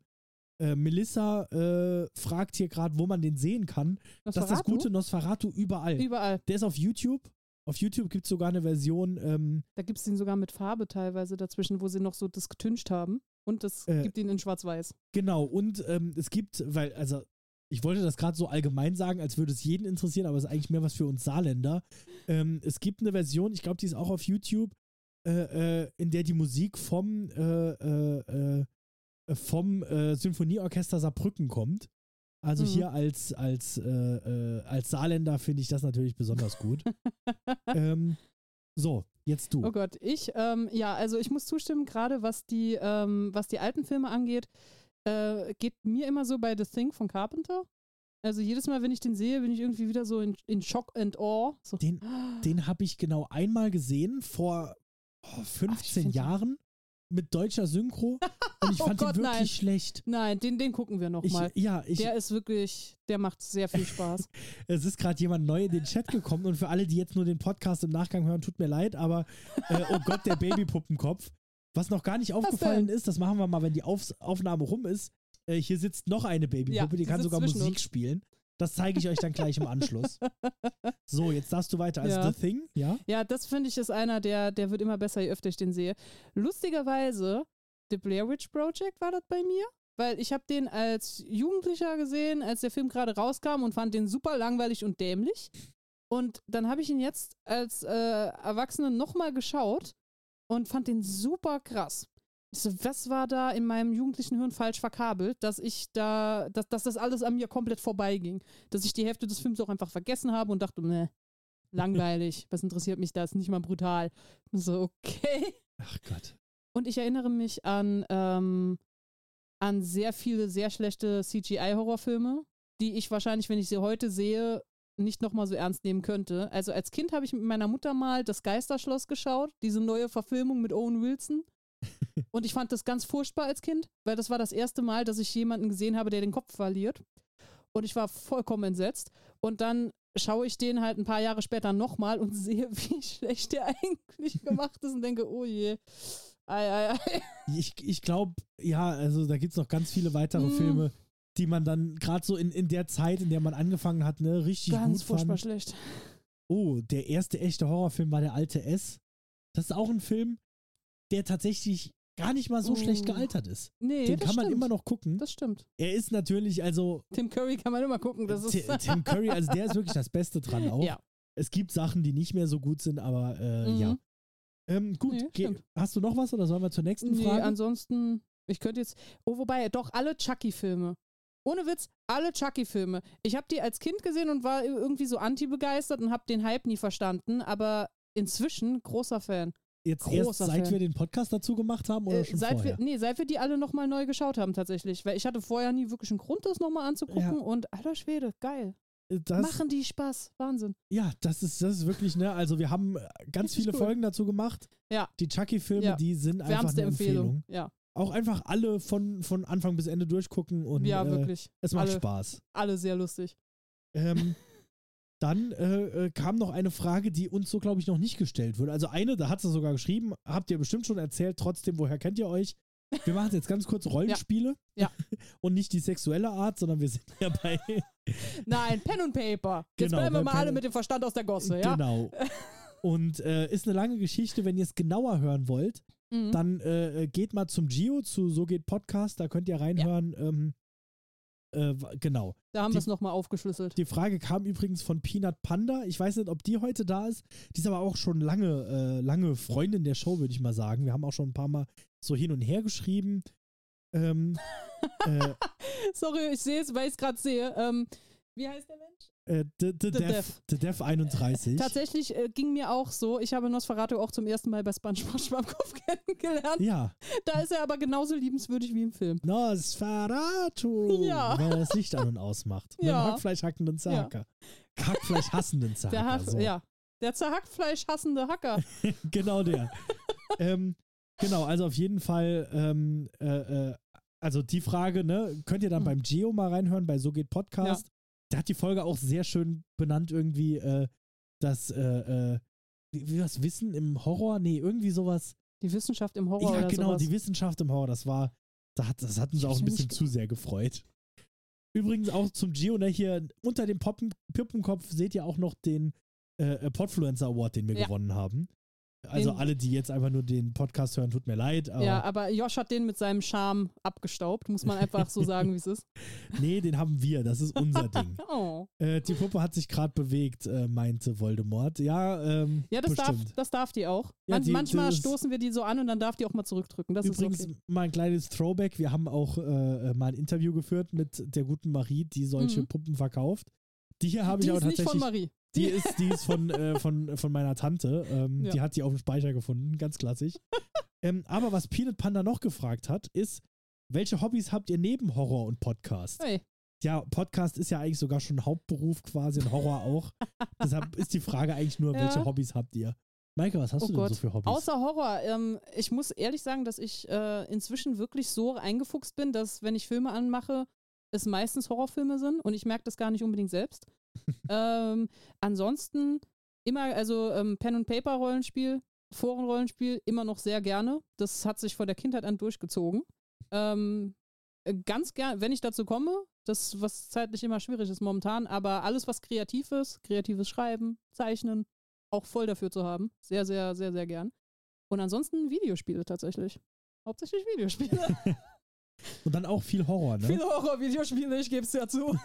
Speaker 1: äh, Melissa äh, fragt hier gerade, wo man den sehen kann. Das ist das
Speaker 2: Nosferatu?
Speaker 1: gute Nosferatu überall.
Speaker 2: Überall.
Speaker 1: Der ist auf YouTube. Auf YouTube gibt es sogar eine Version, ähm,
Speaker 2: Da gibt es ihn sogar mit Farbe teilweise dazwischen, wo sie noch so das getüncht haben. Und es
Speaker 1: Äh,
Speaker 2: gibt ihn in Schwarz-Weiß.
Speaker 1: Genau, und ähm, es gibt, weil, also, ich wollte das gerade so allgemein sagen, als würde es jeden interessieren, aber es ist eigentlich mehr was für uns Saarländer. Ähm, es gibt eine Version, ich glaube, die ist auch auf YouTube, äh, äh, in der die Musik vom, äh, äh, äh, vom äh, Symphonieorchester Saarbrücken kommt. Also
Speaker 2: Mhm.
Speaker 1: hier als, als, äh, äh, als Saarländer finde ich das natürlich besonders gut. ähm, so, jetzt du.
Speaker 2: Oh Gott, ich, ähm, ja, also ich muss zustimmen, gerade was die, ähm, was die alten Filme angeht, äh, geht mir immer so bei The Thing von Carpenter. Also jedes Mal, wenn ich den sehe, bin ich irgendwie wieder so in, in Shock and Awe. So.
Speaker 1: Den, Den habe ich genau einmal gesehen vor oh, 15
Speaker 2: find-
Speaker 1: Jahren mit deutscher Synchro und ich
Speaker 2: Oh
Speaker 1: fand
Speaker 2: Gott,
Speaker 1: ihn wirklich
Speaker 2: nein.
Speaker 1: schlecht.
Speaker 2: Nein, den, den gucken wir nochmal.
Speaker 1: ja, ich,
Speaker 2: Der ist wirklich, der macht sehr viel Spaß.
Speaker 1: es ist gerade jemand neu in den Chat gekommen und für alle, die jetzt nur den Podcast im Nachgang hören, tut mir leid, aber äh, oh Gott, der Babypuppenkopf. Was noch gar nicht aufgefallen ist, das machen wir mal, wenn die Auf Aufnahme rum ist. Äh, hier sitzt noch eine Babypuppe,
Speaker 2: Ja,
Speaker 1: die
Speaker 2: die
Speaker 1: kann sogar Musik
Speaker 2: uns.
Speaker 1: spielen. Das zeige ich euch dann gleich im Anschluss. So, jetzt darfst du weiter. Also
Speaker 2: Ja.
Speaker 1: The Thing, ja?
Speaker 2: Ja, das finde ich ist einer, der, der wird immer besser, je öfter ich den sehe. Lustigerweise, The Blair Witch Project war das bei mir, weil ich habe den als Jugendlicher gesehen, als der Film gerade rauskam und fand den super langweilig und dämlich. Und dann habe ich ihn jetzt als äh, Erwachsene nochmal geschaut und fand den super krass. So, was war da in meinem jugendlichen Hirn falsch verkabelt, dass ich da, dass, dass das alles an mir komplett vorbeiging. Dass ich die Hälfte des Films auch einfach vergessen habe und dachte, ne, langweilig, was interessiert mich das, nicht mal brutal. So, okay.
Speaker 1: Ach Gott.
Speaker 2: Und ich erinnere mich an, ähm, an sehr viele sehr schlechte CGI-Horrorfilme, die ich wahrscheinlich, wenn ich sie heute sehe, nicht nochmal so ernst nehmen könnte. Also als Kind habe ich mit meiner Mutter mal das Geisterschloss geschaut, diese neue Verfilmung mit Owen Wilson. Und ich fand das ganz furchtbar als Kind, weil das war das erste Mal, dass ich jemanden gesehen habe, der den Kopf verliert. Und ich war vollkommen entsetzt. Und dann schaue ich den halt ein paar Jahre später nochmal und sehe, wie schlecht der eigentlich gemacht ist und denke, oh je. Ei, ei, ei.
Speaker 1: Ich, ich glaube, ja, also da gibt es noch ganz viele weitere
Speaker 2: Mm.
Speaker 1: Filme, die man dann gerade so in, in der Zeit, in der man angefangen hat, ne, richtig
Speaker 2: Ganz
Speaker 1: gut
Speaker 2: furchtbar
Speaker 1: fand.
Speaker 2: schlecht.
Speaker 1: Oh, der erste echte Horrorfilm war der alte S. Das ist auch ein Film, der tatsächlich gar nicht mal so
Speaker 2: Oh.
Speaker 1: schlecht gealtert ist.
Speaker 2: Nee,
Speaker 1: Den kann man
Speaker 2: stimmt.
Speaker 1: immer noch gucken.
Speaker 2: Das stimmt.
Speaker 1: Er ist natürlich, also
Speaker 2: Tim Curry kann man immer gucken. Das ist
Speaker 1: Ti- Tim Curry, also der ist wirklich das Beste dran auch.
Speaker 2: Ja.
Speaker 1: Es gibt Sachen, die nicht mehr so gut sind, aber äh,
Speaker 2: Mhm.
Speaker 1: ja. Ähm, gut,
Speaker 2: Nee,
Speaker 1: hast du noch was oder sollen wir zur nächsten
Speaker 2: Nee,
Speaker 1: Frage?
Speaker 2: ansonsten, ich könnte jetzt. Oh, wobei, doch, alle Chucky-Filme. Ohne Witz, alle Chucky-Filme. Ich habe die als Kind gesehen und war irgendwie so anti-begeistert und habe den Hype nie verstanden, aber inzwischen großer Fan.
Speaker 1: Jetzt erst seit
Speaker 2: Fan.
Speaker 1: wir den Podcast dazu gemacht haben oder
Speaker 2: Äh,
Speaker 1: schon
Speaker 2: seit
Speaker 1: vorher?
Speaker 2: wir, nee, seit wir die alle nochmal neu geschaut haben, tatsächlich. Weil ich hatte vorher nie wirklich einen Grund, das nochmal anzugucken
Speaker 1: Ja.
Speaker 2: und alter Schwede, geil.
Speaker 1: Äh, das,
Speaker 2: Machen die Spaß. Wahnsinn.
Speaker 1: Ja, das ist, das ist wirklich, ne, also wir haben ganz
Speaker 2: Richtig
Speaker 1: viele
Speaker 2: cool.
Speaker 1: Folgen dazu gemacht.
Speaker 2: Ja.
Speaker 1: Die Chucky-Filme,
Speaker 2: Ja.
Speaker 1: die sind einfach
Speaker 2: Wärmste
Speaker 1: eine Empfehlung.
Speaker 2: Empfehlung. Ja,
Speaker 1: Auch einfach alle von, von Anfang bis Ende durchgucken und
Speaker 2: ja
Speaker 1: äh,
Speaker 2: wirklich.
Speaker 1: es macht
Speaker 2: alle.
Speaker 1: Spaß.
Speaker 2: Alle sehr lustig.
Speaker 1: Ähm, dann äh, äh, kam noch eine Frage, die uns so, glaube ich, noch nicht gestellt wurde. Also eine, da hat sie sogar geschrieben, habt ihr bestimmt schon erzählt, trotzdem, woher kennt ihr euch? Wir machen jetzt ganz kurz Rollenspiele.
Speaker 2: Ja.
Speaker 1: Und nicht die sexuelle Art, sondern wir sind ja bei.
Speaker 2: Nein, Pen und Paper. Jetzt
Speaker 1: Genau,
Speaker 2: bleiben wir mal
Speaker 1: Pen
Speaker 2: alle mit dem Verstand aus der Gosse, ja?
Speaker 1: Genau. Und äh, ist eine lange Geschichte. Wenn ihr es genauer hören wollt,
Speaker 2: Mhm.
Speaker 1: dann äh, geht mal zum Gio, zu So geht Podcast, da könnt ihr reinhören. Ähm, äh, genau.
Speaker 2: Da haben wir es nochmal aufgeschlüsselt.
Speaker 1: Die Frage kam übrigens von Peanut Panda. Ich weiß nicht, ob die heute da ist. Die ist aber auch schon lange, äh, lange Freundin der Show, würde ich mal sagen. Wir haben auch schon ein paar Mal so hin und her geschrieben. Ähm, äh,
Speaker 2: Sorry, ich sehe es, weil ich es gerade sehe. Ähm, wie heißt der Mensch?
Speaker 1: Äh, The, the,
Speaker 2: The
Speaker 1: Def,
Speaker 2: Def.
Speaker 1: The Def 31.
Speaker 2: Tatsächlich äh, ging mir auch so. Ich habe Nosferatu auch zum ersten Mal bei SpongeBob Schwammkopf kennengelernt.
Speaker 1: Ja.
Speaker 2: Da ist er aber genauso liebenswürdig wie im Film.
Speaker 1: Nosferatu.
Speaker 2: Ja.
Speaker 1: Wenn er das Licht an und ausmacht. Mit
Speaker 2: Ja.
Speaker 1: dem Hackfleisch hackenden Zacker. Hackfleisch hassenden Zacker.
Speaker 2: Der Hack,
Speaker 1: so.
Speaker 2: ja. Der Zerhackfleisch hassende Hacker.
Speaker 1: genau der. ähm, genau, also auf jeden Fall, ähm, äh, äh, also die Frage, ne, könnt ihr dann
Speaker 2: Mhm.
Speaker 1: beim Geo mal reinhören, bei So geht Podcast. Der hat die Folge auch sehr schön benannt, irgendwie, äh, das, äh, äh, wie, wie was Wissen im Horror? Nee, irgendwie sowas.
Speaker 2: Die Wissenschaft im Horror
Speaker 1: ja, genau,
Speaker 2: sowas.
Speaker 1: die Wissenschaft im Horror, das war, da hat, das hat uns
Speaker 2: Ich
Speaker 1: auch ein bisschen zu sehr gefreut. Übrigens auch zum Geo, ne, hier unter dem Poppen, Pippenkopf seht ihr auch noch den äh, Podfluencer Award, den wir
Speaker 2: Ja.
Speaker 1: gewonnen haben. Also
Speaker 2: Den-
Speaker 1: alle, die jetzt einfach nur den Podcast hören, tut mir leid, aber
Speaker 2: ja, aber Josh hat den mit seinem Charme abgestaubt, muss man einfach so sagen, wie es ist.
Speaker 1: nee, den haben wir, das ist unser Ding.
Speaker 2: Oh.
Speaker 1: Äh, die Puppe hat sich gerade bewegt, äh, meinte Voldemort. Ja, ähm,
Speaker 2: Ja, das darf, das darf die auch.
Speaker 1: Ja,
Speaker 2: Man,
Speaker 1: die-
Speaker 2: manchmal stoßen wir die so an und dann darf die auch mal zurückdrücken. Das
Speaker 1: Übrigens
Speaker 2: ist okay.
Speaker 1: mal ein kleines Throwback. Wir haben auch äh, äh, mal ein Interview geführt mit der guten Marie, die solche
Speaker 2: Mhm.
Speaker 1: Puppen verkauft. Die hier habe ich aber
Speaker 2: ist nicht
Speaker 1: tatsächlich.
Speaker 2: von Marie.
Speaker 1: Die ist, die ist von, äh, von, von meiner Tante. Ähm,
Speaker 2: Ja.
Speaker 1: Die hat die auf dem Speicher gefunden, ganz klassisch. ähm, aber was Peanut Panda noch gefragt hat, ist, welche Hobbys habt ihr neben Horror und Podcast?
Speaker 2: Hey,
Speaker 1: Ja, Podcast ist ja eigentlich sogar schon Hauptberuf quasi und Horror auch. Deshalb ist die Frage eigentlich nur,
Speaker 2: Ja.
Speaker 1: welche Hobbys habt ihr? Maike, was hast
Speaker 2: Oh
Speaker 1: du denn
Speaker 2: Gott.
Speaker 1: so für Hobbys?
Speaker 2: Außer Horror. Ähm, ich muss ehrlich sagen, dass ich äh, inzwischen wirklich so eingefuchst bin, dass wenn ich Filme anmache, es meistens Horrorfilme sind und ich merke das gar nicht unbedingt selbst. Ähm, ansonsten immer, also ähm, Pen und Paper Rollenspiel, Forenrollenspiel immer noch sehr gerne. Das hat sich von der Kindheit an durchgezogen. Ähm, äh, ganz gern, wenn ich dazu komme, das was zeitlich immer schwierig ist momentan, aber alles was kreativ ist, kreatives Schreiben, Zeichnen, auch voll dafür zu haben. Sehr, sehr, sehr, sehr gern. Und ansonsten Videospiele tatsächlich. Hauptsächlich Videospiele.
Speaker 1: Und dann auch viel Horror, ne?
Speaker 2: Viele Horror-Videospiele, ich gebe es ja zu.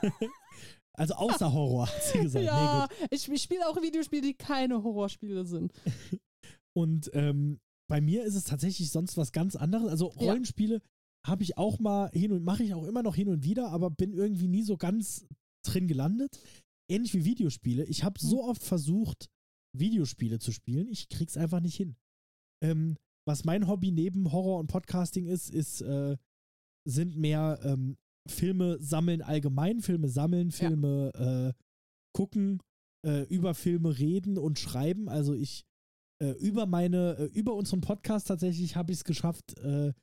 Speaker 1: Also außer Horror, hat sie gesagt. Nee,
Speaker 2: ja,
Speaker 1: gut.
Speaker 2: ich, spiele auch Videospiele, die keine Horrorspiele sind.
Speaker 1: Und ähm, bei mir ist es tatsächlich sonst was ganz anderes. Also
Speaker 2: Ja.
Speaker 1: Rollenspiele habe ich auch mal hin und mache ich auch immer noch hin und wieder, aber bin irgendwie nie so ganz drin gelandet. Ähnlich wie Videospiele. Ich habe
Speaker 2: Hm.
Speaker 1: so oft versucht, Videospiele zu spielen. Ich krieg's einfach nicht hin. Ähm, was mein Hobby neben Horror und Podcasting ist, ist äh, sind mehr ähm, Filme sammeln allgemein, Filme sammeln, Filme äh, gucken, äh, über Filme reden und schreiben. Also ich äh, über meine, äh, über unseren Podcast tatsächlich habe ich es geschafft, äh,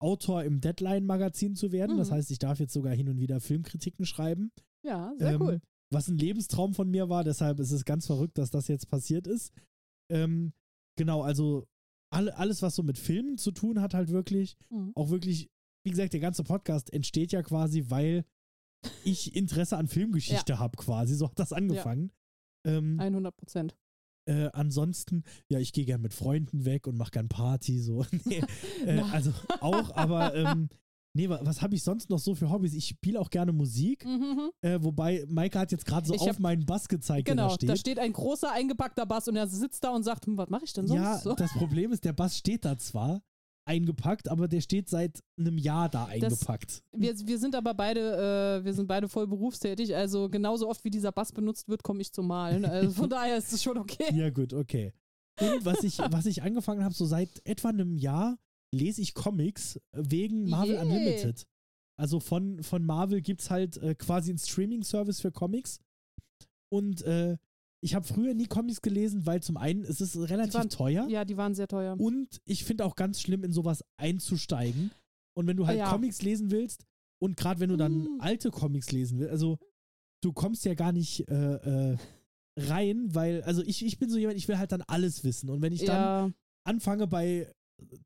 Speaker 1: Autor im Deadline-Magazin zu werden. Das
Speaker 2: Mhm.
Speaker 1: heißt, ich darf jetzt sogar hin und wieder Filmkritiken schreiben.
Speaker 2: Ja, sehr
Speaker 1: Ähm,
Speaker 2: cool.
Speaker 1: Was ein Lebenstraum von mir war, deshalb ist es ganz verrückt, dass das jetzt passiert ist. Ähm, genau, also alle, alles, was so mit Filmen zu tun hat, halt wirklich,
Speaker 2: Mhm.
Speaker 1: auch wirklich, wie gesagt, der ganze Podcast entsteht ja quasi, weil ich Interesse an Filmgeschichte habe, quasi. So hat das angefangen. Ähm,
Speaker 2: 100 Prozent.
Speaker 1: Äh, ansonsten, ja, ich gehe gern mit Freunden weg und mache gern Party, so. nee, äh, also auch, aber ähm, nee, wa- was habe ich sonst noch so für Hobbys? Ich spiele auch gerne Musik,
Speaker 2: Mhm.
Speaker 1: äh, wobei Maike hat jetzt gerade so
Speaker 2: Ich
Speaker 1: auf
Speaker 2: hab-
Speaker 1: meinen Bass gezeigt,
Speaker 2: Genau,
Speaker 1: da steht.
Speaker 2: da steht ein großer eingepackter Bass und er sitzt da und sagt, hm, was mache ich denn sonst?
Speaker 1: ja,
Speaker 2: so?
Speaker 1: das Problem ist, der Bass steht da zwar eingepackt, aber der steht seit einem Jahr da eingepackt.
Speaker 2: Wir, wir sind aber beide, äh, wir sind beide voll berufstätig, also genauso oft wie dieser Bass benutzt wird, komme ich zum Malen. Also von daher ist es schon okay.
Speaker 1: Ja, gut, okay. Und was ich, was ich angefangen habe, so seit etwa einem Jahr lese ich Comics wegen Marvel
Speaker 2: Yeah.
Speaker 1: Unlimited. Also von, von Marvel gibt es halt äh, quasi einen Streaming-Service für Comics. Und äh, ich habe früher nie Comics gelesen, weil zum einen es ist relativ
Speaker 2: waren-
Speaker 1: teuer
Speaker 2: Ja, die waren sehr teuer.
Speaker 1: und ich finde auch ganz schlimm, in sowas einzusteigen. Und wenn du halt
Speaker 2: Ja.
Speaker 1: Comics lesen willst und gerade wenn du dann
Speaker 2: Mm.
Speaker 1: alte Comics lesen willst, also du kommst ja gar nicht äh, äh, rein, weil, also ich, ich bin so jemand, ich will halt dann alles wissen. Und wenn ich dann
Speaker 2: ja,
Speaker 1: anfange bei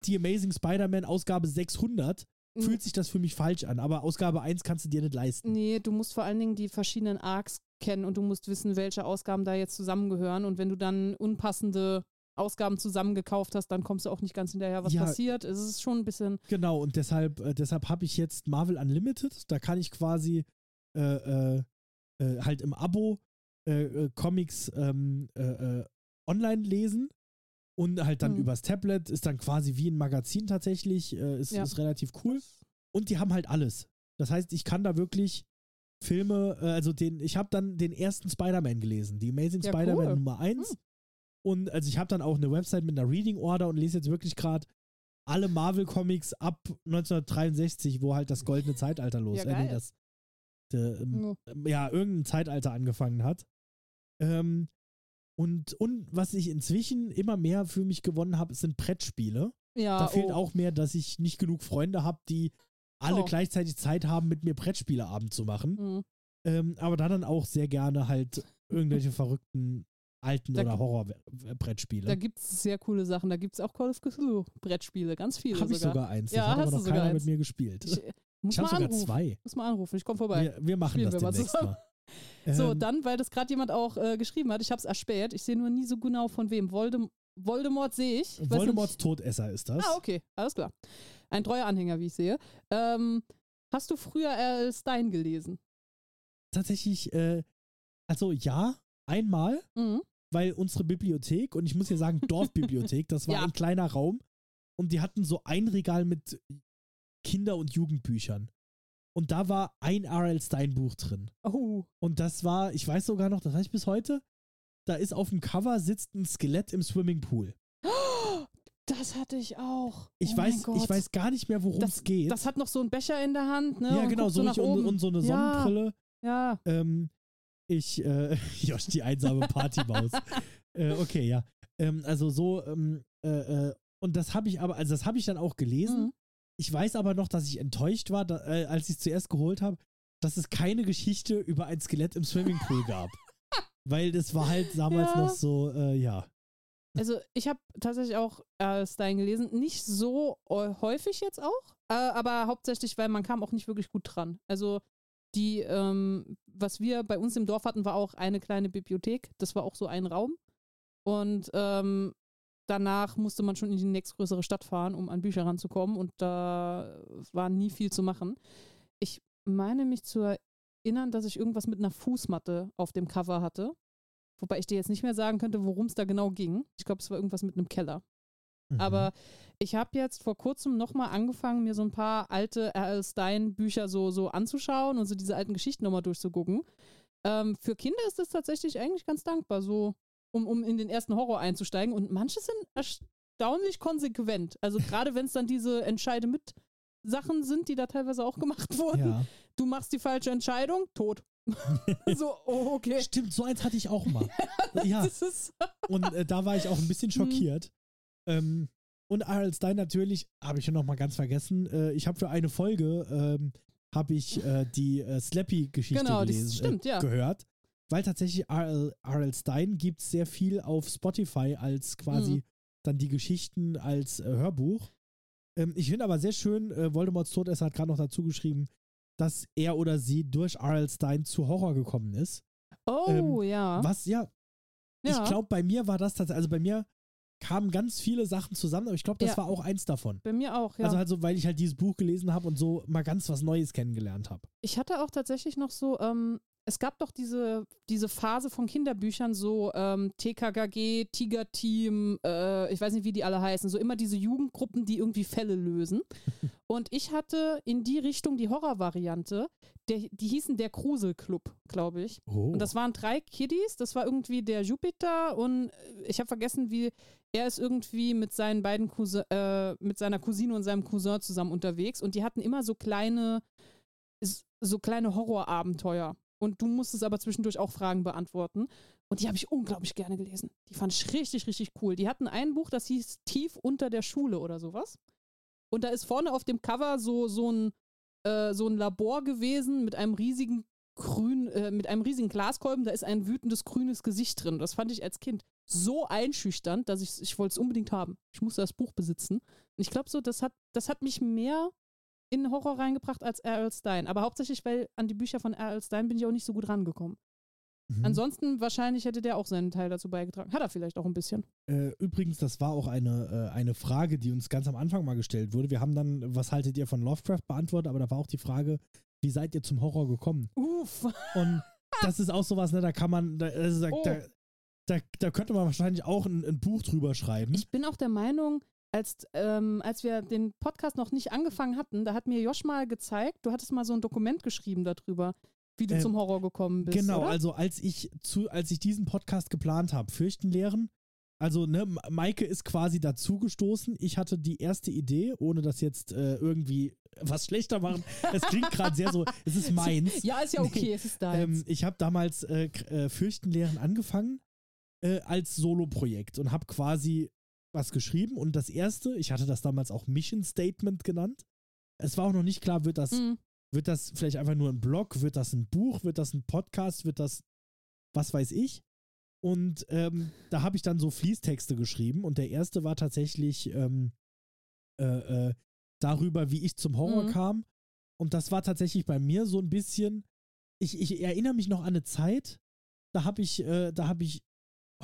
Speaker 1: The Amazing Spider-Man Ausgabe 600,
Speaker 2: Mm.
Speaker 1: Fühlt sich das für mich falsch an. Aber Ausgabe 1 kannst du dir nicht leisten.
Speaker 2: nee, du musst vor allen Dingen die verschiedenen Arcs kennen und du musst wissen, welche Ausgaben da jetzt zusammengehören. Und wenn du dann unpassende Ausgaben zusammengekauft hast, dann kommst du auch nicht ganz hinterher, was
Speaker 1: Ja.
Speaker 2: passiert. Es ist schon ein bisschen.
Speaker 1: Genau, und deshalb, äh, deshalb habe ich jetzt Marvel Unlimited. Da kann ich quasi äh, äh, äh, halt im Abo äh, äh, Comics ähm, äh, äh, online lesen. Und halt dann
Speaker 2: Mhm.
Speaker 1: übers Tablet ist dann quasi wie ein Magazin tatsächlich. Äh, ist,
Speaker 2: Ja.
Speaker 1: ist relativ cool. Und die haben halt alles. Das heißt, ich kann da wirklich Filme, äh, also den, ich habe dann den ersten Spider-Man gelesen, die Amazing
Speaker 2: Ja,
Speaker 1: Spider-Man
Speaker 2: cool.
Speaker 1: Nummer 1.
Speaker 2: Hm.
Speaker 1: Und also ich habe dann auch eine Website mit einer Reading Order und lese jetzt wirklich gerade alle Marvel-Comics ab 1963, wo halt das goldene Zeitalter los,
Speaker 2: Ja,
Speaker 1: äh, nee, das, der, ähm,
Speaker 2: Ja.
Speaker 1: ja, irgendein Zeitalter angefangen hat. Ähm, und, und was ich inzwischen immer mehr für mich gewonnen habe, sind Brettspiele.
Speaker 2: Ja,
Speaker 1: da fehlt
Speaker 2: oh.
Speaker 1: auch mehr, dass ich nicht genug Freunde habe, die alle
Speaker 2: Oh.
Speaker 1: gleichzeitig Zeit haben, mit mir Brettspieleabend zu machen.
Speaker 2: Mhm.
Speaker 1: Ähm, aber da dann auch sehr gerne halt irgendwelche verrückten alten
Speaker 2: Da
Speaker 1: oder
Speaker 2: gi- Da
Speaker 1: Horror-Brettspiele.
Speaker 2: gibt es sehr coole Sachen. Da gibt es auch Call of Cthulhu Brettspiele, ganz viele
Speaker 1: Habe ich
Speaker 2: sogar.
Speaker 1: sogar eins. Das
Speaker 2: Ja,
Speaker 1: hat aber
Speaker 2: hast
Speaker 1: noch keiner mit mir gespielt.
Speaker 2: Ich,
Speaker 1: Ich,
Speaker 2: muss
Speaker 1: habe
Speaker 2: mal
Speaker 1: sogar zwei.
Speaker 2: Muss mal anrufen, ich komme vorbei.
Speaker 1: Wir, wir machen
Speaker 2: Spielen
Speaker 1: das
Speaker 2: wir mal
Speaker 1: demnächst
Speaker 2: zusammen. So,
Speaker 1: Ähm,
Speaker 2: dann, weil das gerade jemand auch äh, geschrieben hat, ich habe es erspäht, ich sehe nur nie so genau von wem. Voldem Voldemort sehe ich. ich
Speaker 1: Voldemorts
Speaker 2: nicht-
Speaker 1: Todesser ist das.
Speaker 2: Ah, okay, alles klar. Ein treuer Anhänger, wie ich sehe. Ähm, hast du früher R.L. Stein gelesen?
Speaker 1: Tatsächlich, äh, also ja, einmal,
Speaker 2: Mhm.
Speaker 1: weil unsere Bibliothek, und ich muss hier sagen, Dorfbibliothek, das war
Speaker 2: Ja.
Speaker 1: ein kleiner Raum und die hatten so ein Regal mit Kinder- und Jugendbüchern. Und da war ein R.L. Stein Buch drin.
Speaker 2: Oh,
Speaker 1: Und das war, ich weiß sogar noch, das weiß ich bis heute, da ist auf dem Cover sitzt ein Skelett im Swimmingpool.
Speaker 2: das hatte ich auch.
Speaker 1: Ich
Speaker 2: oh
Speaker 1: weiß, ich weiß gar nicht mehr, worum es geht.
Speaker 2: Das hat noch so einen Becher in der Hand, ne?
Speaker 1: ja,
Speaker 2: und
Speaker 1: genau, so, und, und so eine
Speaker 2: Ja.
Speaker 1: Sonnenbrille.
Speaker 2: Ja,
Speaker 1: Ähm, ich, äh, Josh, die einsame Partymaus. äh, okay, ja. Ähm, also so, ähm, äh, äh, und das habe ich aber, also das habe ich dann auch gelesen.
Speaker 2: Mhm.
Speaker 1: Ich weiß aber noch, dass ich enttäuscht war, da, äh, als ich es zuerst geholt habe, dass es keine Geschichte über ein Skelett im Swimmingpool gab. Weil das war halt damals
Speaker 2: Ja.
Speaker 1: noch so, äh, ja.
Speaker 2: Also ich habe tatsächlich auch äh, Stein gelesen. Nicht so häufig jetzt auch, äh, aber hauptsächlich, weil man kam auch nicht wirklich gut dran. Also die, ähm, was wir bei uns im Dorf hatten, war auch eine kleine Bibliothek. Das war auch so ein Raum. Und ähm, danach musste man schon in die nächstgrößere Stadt fahren, um an Bücher ranzukommen. Und da war nie viel zu machen. Ich meine mich zu erinnern, dass ich irgendwas mit einer Fußmatte auf dem Cover hatte. Wobei ich dir jetzt nicht mehr sagen könnte, worum es da genau ging. Ich glaube, es war irgendwas mit einem Keller.
Speaker 1: Mhm.
Speaker 2: Aber ich habe jetzt vor kurzem nochmal angefangen, mir so ein paar alte R.L. Stein-Bücher so, so anzuschauen und so diese alten Geschichten nochmal durchzugucken. Ähm, für Kinder ist das tatsächlich eigentlich ganz dankbar, so um, um in den ersten Horror einzusteigen. Und manche sind erstaunlich konsequent. Also gerade wenn es dann diese Entscheide mit Sachen sind, die da teilweise auch gemacht wurden.
Speaker 1: ja.
Speaker 2: Du machst die falsche Entscheidung, tot. so, oh, okay.
Speaker 1: Stimmt, so eins hatte ich auch mal. ja, und äh, da war ich auch ein bisschen
Speaker 2: Hm.
Speaker 1: schockiert. Ähm, und R.L. Stein natürlich, habe ich ja noch mal ganz vergessen, äh, ich habe für eine Folge, ähm, habe ich äh, die äh, Slappy-Geschichte
Speaker 2: Genau,
Speaker 1: gelesen,
Speaker 2: stimmt,
Speaker 1: äh,
Speaker 2: ja.
Speaker 1: gehört. Weil tatsächlich R.L. R.L. Stein gibt es sehr viel auf Spotify als quasi
Speaker 2: Mhm.
Speaker 1: dann die Geschichten als äh, Hörbuch. Ähm, ich finde aber sehr schön, äh, Voldemorts Todesser hat gerade noch dazu geschrieben, dass er oder sie durch R.L. Stein zu Horror gekommen ist.
Speaker 2: oh,
Speaker 1: Ähm,
Speaker 2: ja.
Speaker 1: Was ja
Speaker 2: Ja.
Speaker 1: Ich glaube, bei mir war das tatsächlich, also bei mir kamen ganz viele Sachen zusammen, aber ich glaube, das
Speaker 2: Ja.
Speaker 1: war auch eins davon.
Speaker 2: Bei mir auch, ja.
Speaker 1: Also halt so, weil ich halt dieses Buch gelesen habe und so mal ganz was Neues kennengelernt habe.
Speaker 2: Ich hatte auch tatsächlich noch so, ähm, es gab doch diese, diese Phase von Kinderbüchern, so ähm, TKKG, Tiger Team, äh, ich weiß nicht, wie die alle heißen, so immer diese Jugendgruppen, die irgendwie Fälle lösen. Und ich hatte in die Richtung die Horrorvariante, der, die hießen der Krusel Club, glaube ich.
Speaker 1: Oh.
Speaker 2: Und das waren drei Kiddies, das war irgendwie der Jupiter und äh, ich habe vergessen, wie er ist irgendwie mit seinen beiden Cousin, äh, mit seiner Cousine und seinem Cousin zusammen unterwegs und die hatten immer so kleine, so kleine Horrorabenteuer. Und du musstest aber zwischendurch auch Fragen beantworten. Und die habe ich unglaublich gerne gelesen. Die fand ich richtig, richtig cool. Die hatten ein Buch, das hieß Tief unter der Schule oder sowas. Und da ist vorne auf dem Cover so, so, ein, äh, so ein Labor gewesen mit einem riesigen grün, äh, mit einem riesigen Glaskolben, da ist ein wütendes grünes Gesicht drin. Das fand ich als Kind so einschüchternd, dass ich, ich wollte es unbedingt haben. Ich musste das Buch besitzen. Und ich glaube so, das hat, das hat mich mehr in Horror reingebracht als R.L. Stein. Aber hauptsächlich, weil an die Bücher von R.L. Stein bin ich auch nicht so gut rangekommen.
Speaker 1: Mhm.
Speaker 2: Ansonsten wahrscheinlich hätte der auch seinen Teil dazu beigetragen. Hat er vielleicht auch ein bisschen.
Speaker 1: Äh, übrigens, das war auch eine, äh, eine Frage, die uns ganz am Anfang mal gestellt wurde. Wir haben dann, was haltet ihr von Lovecraft beantwortet, aber da war auch die Frage, wie seid ihr zum Horror gekommen?
Speaker 2: Uff.
Speaker 1: Und das ist auch sowas, ne, da kann man, da, also da,
Speaker 2: Oh.
Speaker 1: da, da, da könnte man wahrscheinlich auch ein, ein Buch drüber schreiben.
Speaker 2: Ich bin auch der Meinung, als, ähm, als wir den Podcast noch nicht angefangen hatten, da hat mir Josh mal gezeigt, du hattest mal so ein Dokument geschrieben darüber, wie du
Speaker 1: Ähm,
Speaker 2: zum Horror gekommen bist.
Speaker 1: genau,
Speaker 2: oder?
Speaker 1: also als ich zu, als ich diesen Podcast geplant habe, Fürchten lehren, also ne, Ma- Maike ist quasi dazugestoßen. Ich hatte die erste Idee, ohne das jetzt äh, irgendwie was schlechter machen. Es klingt gerade sehr so, es ist meins.
Speaker 2: Ja, ist ja okay, es ist deins.
Speaker 1: Ähm, ich habe damals äh, äh, Fürchten lehren angefangen äh, als Solo-Projekt und habe quasi was geschrieben. Und das erste, ich hatte das damals auch Mission Statement genannt. Es war auch noch nicht klar, wird das,
Speaker 2: Mhm.
Speaker 1: wird das vielleicht einfach nur ein Blog, wird das ein Buch, wird das ein Podcast, wird das was weiß ich. Und ähm, da habe ich dann so Fließtexte geschrieben und der erste war tatsächlich ähm, äh, äh, darüber, wie ich zum Horror
Speaker 2: Mhm.
Speaker 1: kam. Und das war tatsächlich bei mir so ein bisschen. Ich, ich erinnere mich noch an eine Zeit, da habe ich, äh, da habe ich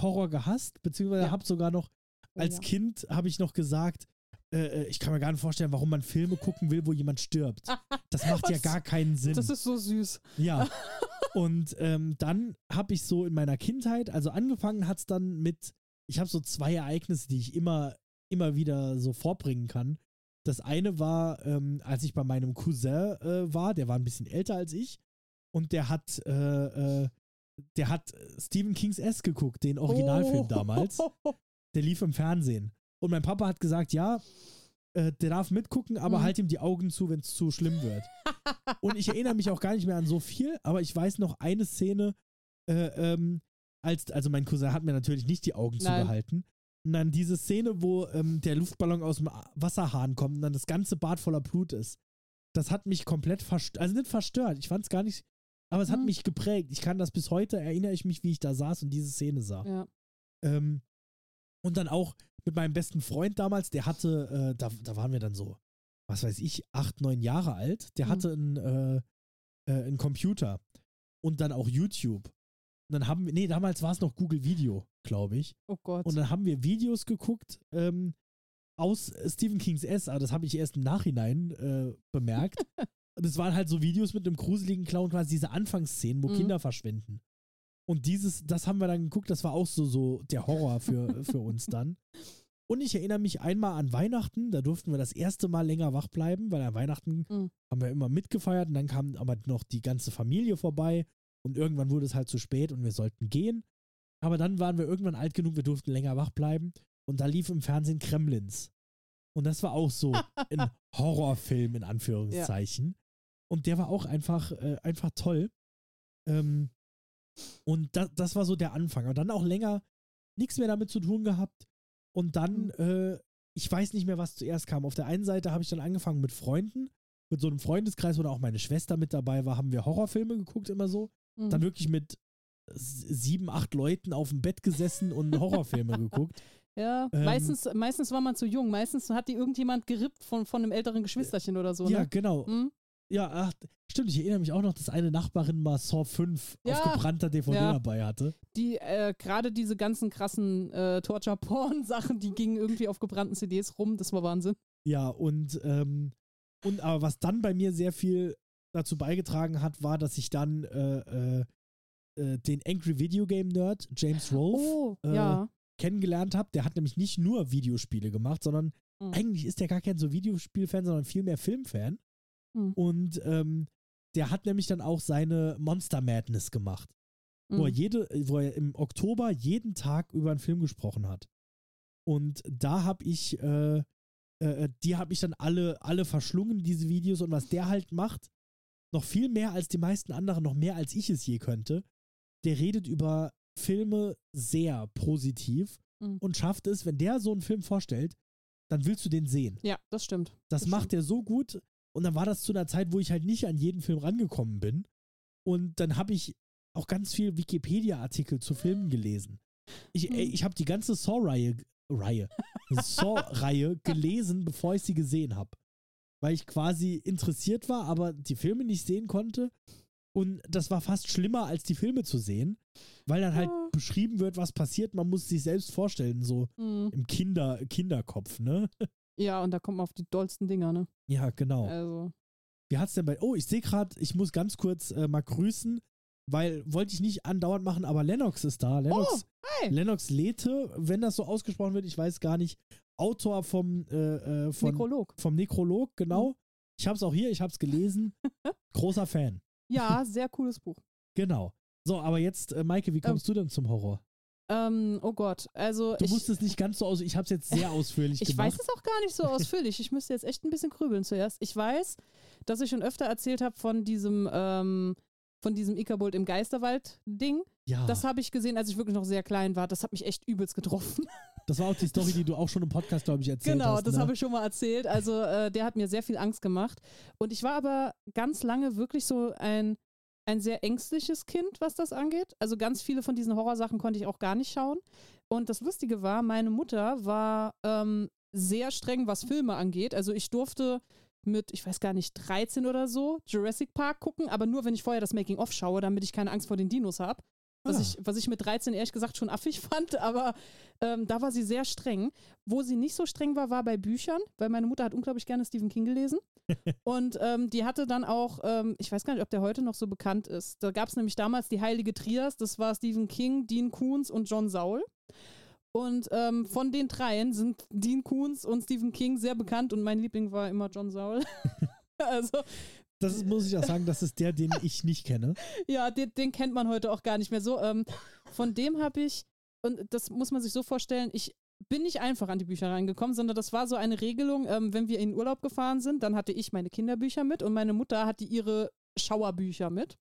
Speaker 1: Horror gehasst, beziehungsweise
Speaker 2: Ja.
Speaker 1: habe sogar noch als
Speaker 2: ja.
Speaker 1: Kind habe ich noch gesagt, äh, äh, ich kann mir gar nicht vorstellen, warum man Filme gucken will, wo jemand stirbt. Das macht ja gar keinen Sinn.
Speaker 2: Das ist so süß.
Speaker 1: Ja. Und ähm, dann habe ich so in meiner Kindheit, also angefangen hat es dann mit, ich habe so zwei Ereignisse, die ich immer, immer wieder so vorbringen kann. Das eine war, ähm, als ich bei meinem Cousin äh, war, der war ein bisschen älter als ich und der hat, äh, äh, der hat Stephen Kings S geguckt, den Originalfilm
Speaker 2: Oh.
Speaker 1: damals. Der lief im Fernsehen. Und mein Papa hat gesagt, ja, äh, der darf mitgucken, aber
Speaker 2: Mhm.
Speaker 1: halt ihm die Augen zu, wenn es zu schlimm wird. Und ich erinnere mich auch gar nicht mehr an so viel, aber ich weiß noch eine Szene, äh, ähm, als, also mein Cousin hat mir natürlich nicht die Augen
Speaker 2: Nein.
Speaker 1: zugehalten. Und dann diese Szene, wo ähm, der Luftballon aus dem Wasserhahn kommt und dann das ganze Bad voller Blut ist. Das hat mich komplett verstört, also nicht verstört, ich fand es gar nicht, aber es hat
Speaker 2: Mhm.
Speaker 1: mich geprägt. Ich kann das bis heute, erinnere ich mich, wie ich da saß und diese Szene sah.
Speaker 2: Ja.
Speaker 1: Ähm, und dann auch mit meinem besten Freund damals, der hatte, äh, da, da waren wir dann so, was weiß ich, acht, neun Jahre alt. Der
Speaker 2: Mhm.
Speaker 1: hatte einen, äh, äh, einen Computer und dann auch YouTube. Und dann haben wir, nee, damals war es noch Google Video, glaube ich.
Speaker 2: Oh Gott.
Speaker 1: Und dann haben wir Videos geguckt ähm, aus Stephen Kings S, aber das habe ich erst im Nachhinein äh, bemerkt. Und es waren halt so Videos mit einem gruseligen Clown, quasi diese Anfangsszenen, wo
Speaker 2: Mhm.
Speaker 1: Kinder verschwinden. Und dieses, das haben wir dann geguckt, das war auch so, so der Horror für, für uns dann. Und ich erinnere mich einmal an Weihnachten, da durften wir das erste Mal länger wach bleiben, weil an Weihnachten
Speaker 2: Mhm.
Speaker 1: haben wir immer mitgefeiert und dann kam aber noch die ganze Familie vorbei und irgendwann wurde es halt zu spät und wir sollten gehen. Aber dann waren wir irgendwann alt genug, wir durften länger wach bleiben und da lief im Fernsehen Kremlins. Und das war auch so ein Horrorfilm in Anführungszeichen. Und der war auch einfach, äh, einfach toll. Ähm, und das, das war so der Anfang. Und dann auch länger nichts mehr damit zu tun gehabt. Und dann, äh, ich weiß nicht mehr, was zuerst kam. Auf der einen Seite habe ich dann angefangen mit Freunden, mit so einem Freundeskreis, wo auch meine Schwester mit dabei war, haben wir Horrorfilme geguckt, immer so.
Speaker 2: Mhm.
Speaker 1: Dann wirklich mit sieben, acht Leuten auf dem Bett gesessen und Horrorfilme geguckt.
Speaker 2: ja,
Speaker 1: ähm,
Speaker 2: meistens, meistens war man zu jung. Meistens hat die irgendjemand gerippt von, von einem älteren Geschwisterchen oder so.
Speaker 1: Ja,
Speaker 2: Ne?
Speaker 1: genau.
Speaker 2: Mhm.
Speaker 1: Ja, ach, stimmt, ich erinnere mich auch noch, dass eine Nachbarin mal Saw 5
Speaker 2: Ja,
Speaker 1: auf gebrannter DVD
Speaker 2: ja.
Speaker 1: dabei hatte.
Speaker 2: Die, äh, gerade diese ganzen krassen äh, Torture-Porn-Sachen, die gingen irgendwie auf gebrannten CDs rum. Das war Wahnsinn.
Speaker 1: Ja, und, ähm, und aber was dann bei mir sehr viel dazu beigetragen hat, war, dass ich dann äh, äh, äh, den Angry Video Game Nerd, James Rolfe,
Speaker 2: Oh,
Speaker 1: äh,
Speaker 2: ja.
Speaker 1: kennengelernt habe. Der hat nämlich nicht nur Videospiele gemacht, sondern
Speaker 2: Mhm.
Speaker 1: eigentlich ist der gar kein so Videospielfan, sondern viel mehr Filmfan.
Speaker 2: Mhm.
Speaker 1: Und ähm, der hat nämlich dann auch seine Monster Madness gemacht, wo, er
Speaker 2: Mhm.
Speaker 1: jede, wo er im Oktober jeden Tag über einen Film gesprochen hat. Und da habe ich, äh, äh, die habe ich dann alle, alle verschlungen, diese Videos. Und was der halt macht, noch viel mehr als die meisten anderen, noch mehr als ich es je könnte, der redet über Filme sehr positiv
Speaker 2: Mhm.
Speaker 1: und schafft es, wenn der so einen Film vorstellt, dann willst du den sehen.
Speaker 2: Ja, das stimmt.
Speaker 1: Das,
Speaker 2: Das
Speaker 1: macht er so gut. Und dann war das zu einer Zeit, wo ich halt nicht an jeden Film rangekommen bin. Und dann habe ich auch ganz viel Wikipedia-Artikel zu Filmen gelesen. Ich,
Speaker 2: Hm.
Speaker 1: ey, ich habe die ganze Saw-Reihe Reihe, Saw-Reihe gelesen, bevor ich sie gesehen habe. Weil ich quasi interessiert war, aber die Filme nicht sehen konnte. Und das war fast schlimmer, als die Filme zu sehen, weil dann halt
Speaker 2: Ja.
Speaker 1: beschrieben wird, was passiert. Man muss sich selbst vorstellen, so
Speaker 2: Mhm.
Speaker 1: im Kinder, Kinderkopf, ne?
Speaker 2: Ja, und da kommt man auf die dollsten Dinger, ne?
Speaker 1: Ja, genau.
Speaker 2: Also.
Speaker 1: Wie hat's denn bei. Oh, ich sehe gerade, ich muss ganz kurz äh, mal grüßen, weil wollte ich nicht andauernd machen, aber Lennox ist da. Lennox,
Speaker 2: Hi!
Speaker 1: Lennox Lethe, wenn das so ausgesprochen wird, ich weiß gar nicht. Autor vom, äh, äh, von,
Speaker 2: Nekrolog.
Speaker 1: vom Nekrolog,
Speaker 2: Mhm.
Speaker 1: genau. Ich hab's auch hier, ich hab's gelesen. Großer Fan.
Speaker 2: Ja, sehr cooles Buch.
Speaker 1: Genau. So, aber jetzt, äh, Maike, wie kommst du denn zum Horror?
Speaker 2: Ähm, oh Gott, also
Speaker 1: Du
Speaker 2: ich,
Speaker 1: musstest nicht ganz so aus, ich hab's jetzt sehr ausführlich
Speaker 2: ich
Speaker 1: gemacht.
Speaker 2: weiß es auch gar nicht so ausführlich. Ich müsste jetzt echt ein bisschen grübeln zuerst. Ich weiß, dass ich schon öfter erzählt habe von diesem, ähm, von diesem Ickerbold im Geisterwald-Ding.
Speaker 1: ja,
Speaker 2: Das habe ich gesehen, als ich wirklich noch sehr klein war. Das hat mich echt übelst getroffen.
Speaker 1: das war auch die Story, die du auch schon im Podcast, glaube ich, erzählt
Speaker 2: Genau,
Speaker 1: hast.
Speaker 2: das
Speaker 1: ne?
Speaker 2: habe ich schon mal erzählt. Also äh, der hat mir sehr viel Angst gemacht. Und ich war aber ganz lange wirklich so ein, ein sehr ängstliches Kind, was das angeht. Also ganz viele von diesen Horrorsachen konnte ich auch gar nicht schauen. Und das Lustige war, meine Mutter war ähm, sehr streng, was Filme angeht. Also ich durfte mit, ich weiß gar nicht, 13 oder so Jurassic Park gucken, aber nur, wenn ich vorher das Making-of schaue, damit ich keine Angst vor den Dinos habe. Was,
Speaker 1: Ah.
Speaker 2: ich, was ich mit 13 ehrlich gesagt schon affig fand, aber ähm, da war sie sehr streng. Wo sie nicht so streng war, war bei Büchern, weil meine Mutter hat unglaublich gerne Stephen King gelesen. Und ähm, die hatte dann auch, ähm, ich weiß gar nicht, ob der heute noch so bekannt ist. Da gab es nämlich damals die Heilige Trias, das war Stephen King, Dean Koons und John Saul. Und ähm, von den dreien sind Dean Koons und Stephen King sehr bekannt und mein Liebling war immer John Saul. also
Speaker 1: Das ist, muss ich auch sagen, das ist der, den ich nicht kenne.
Speaker 2: ja, den, den kennt man heute auch gar nicht mehr so. Ähm, von dem habe ich, und das muss man sich so vorstellen, ich bin nicht einfach an die Bücher reingekommen, sondern das war so eine Regelung, ähm, wenn wir in Urlaub gefahren sind, dann hatte ich meine Kinderbücher mit und meine Mutter hatte ihre Schauerbücher mit.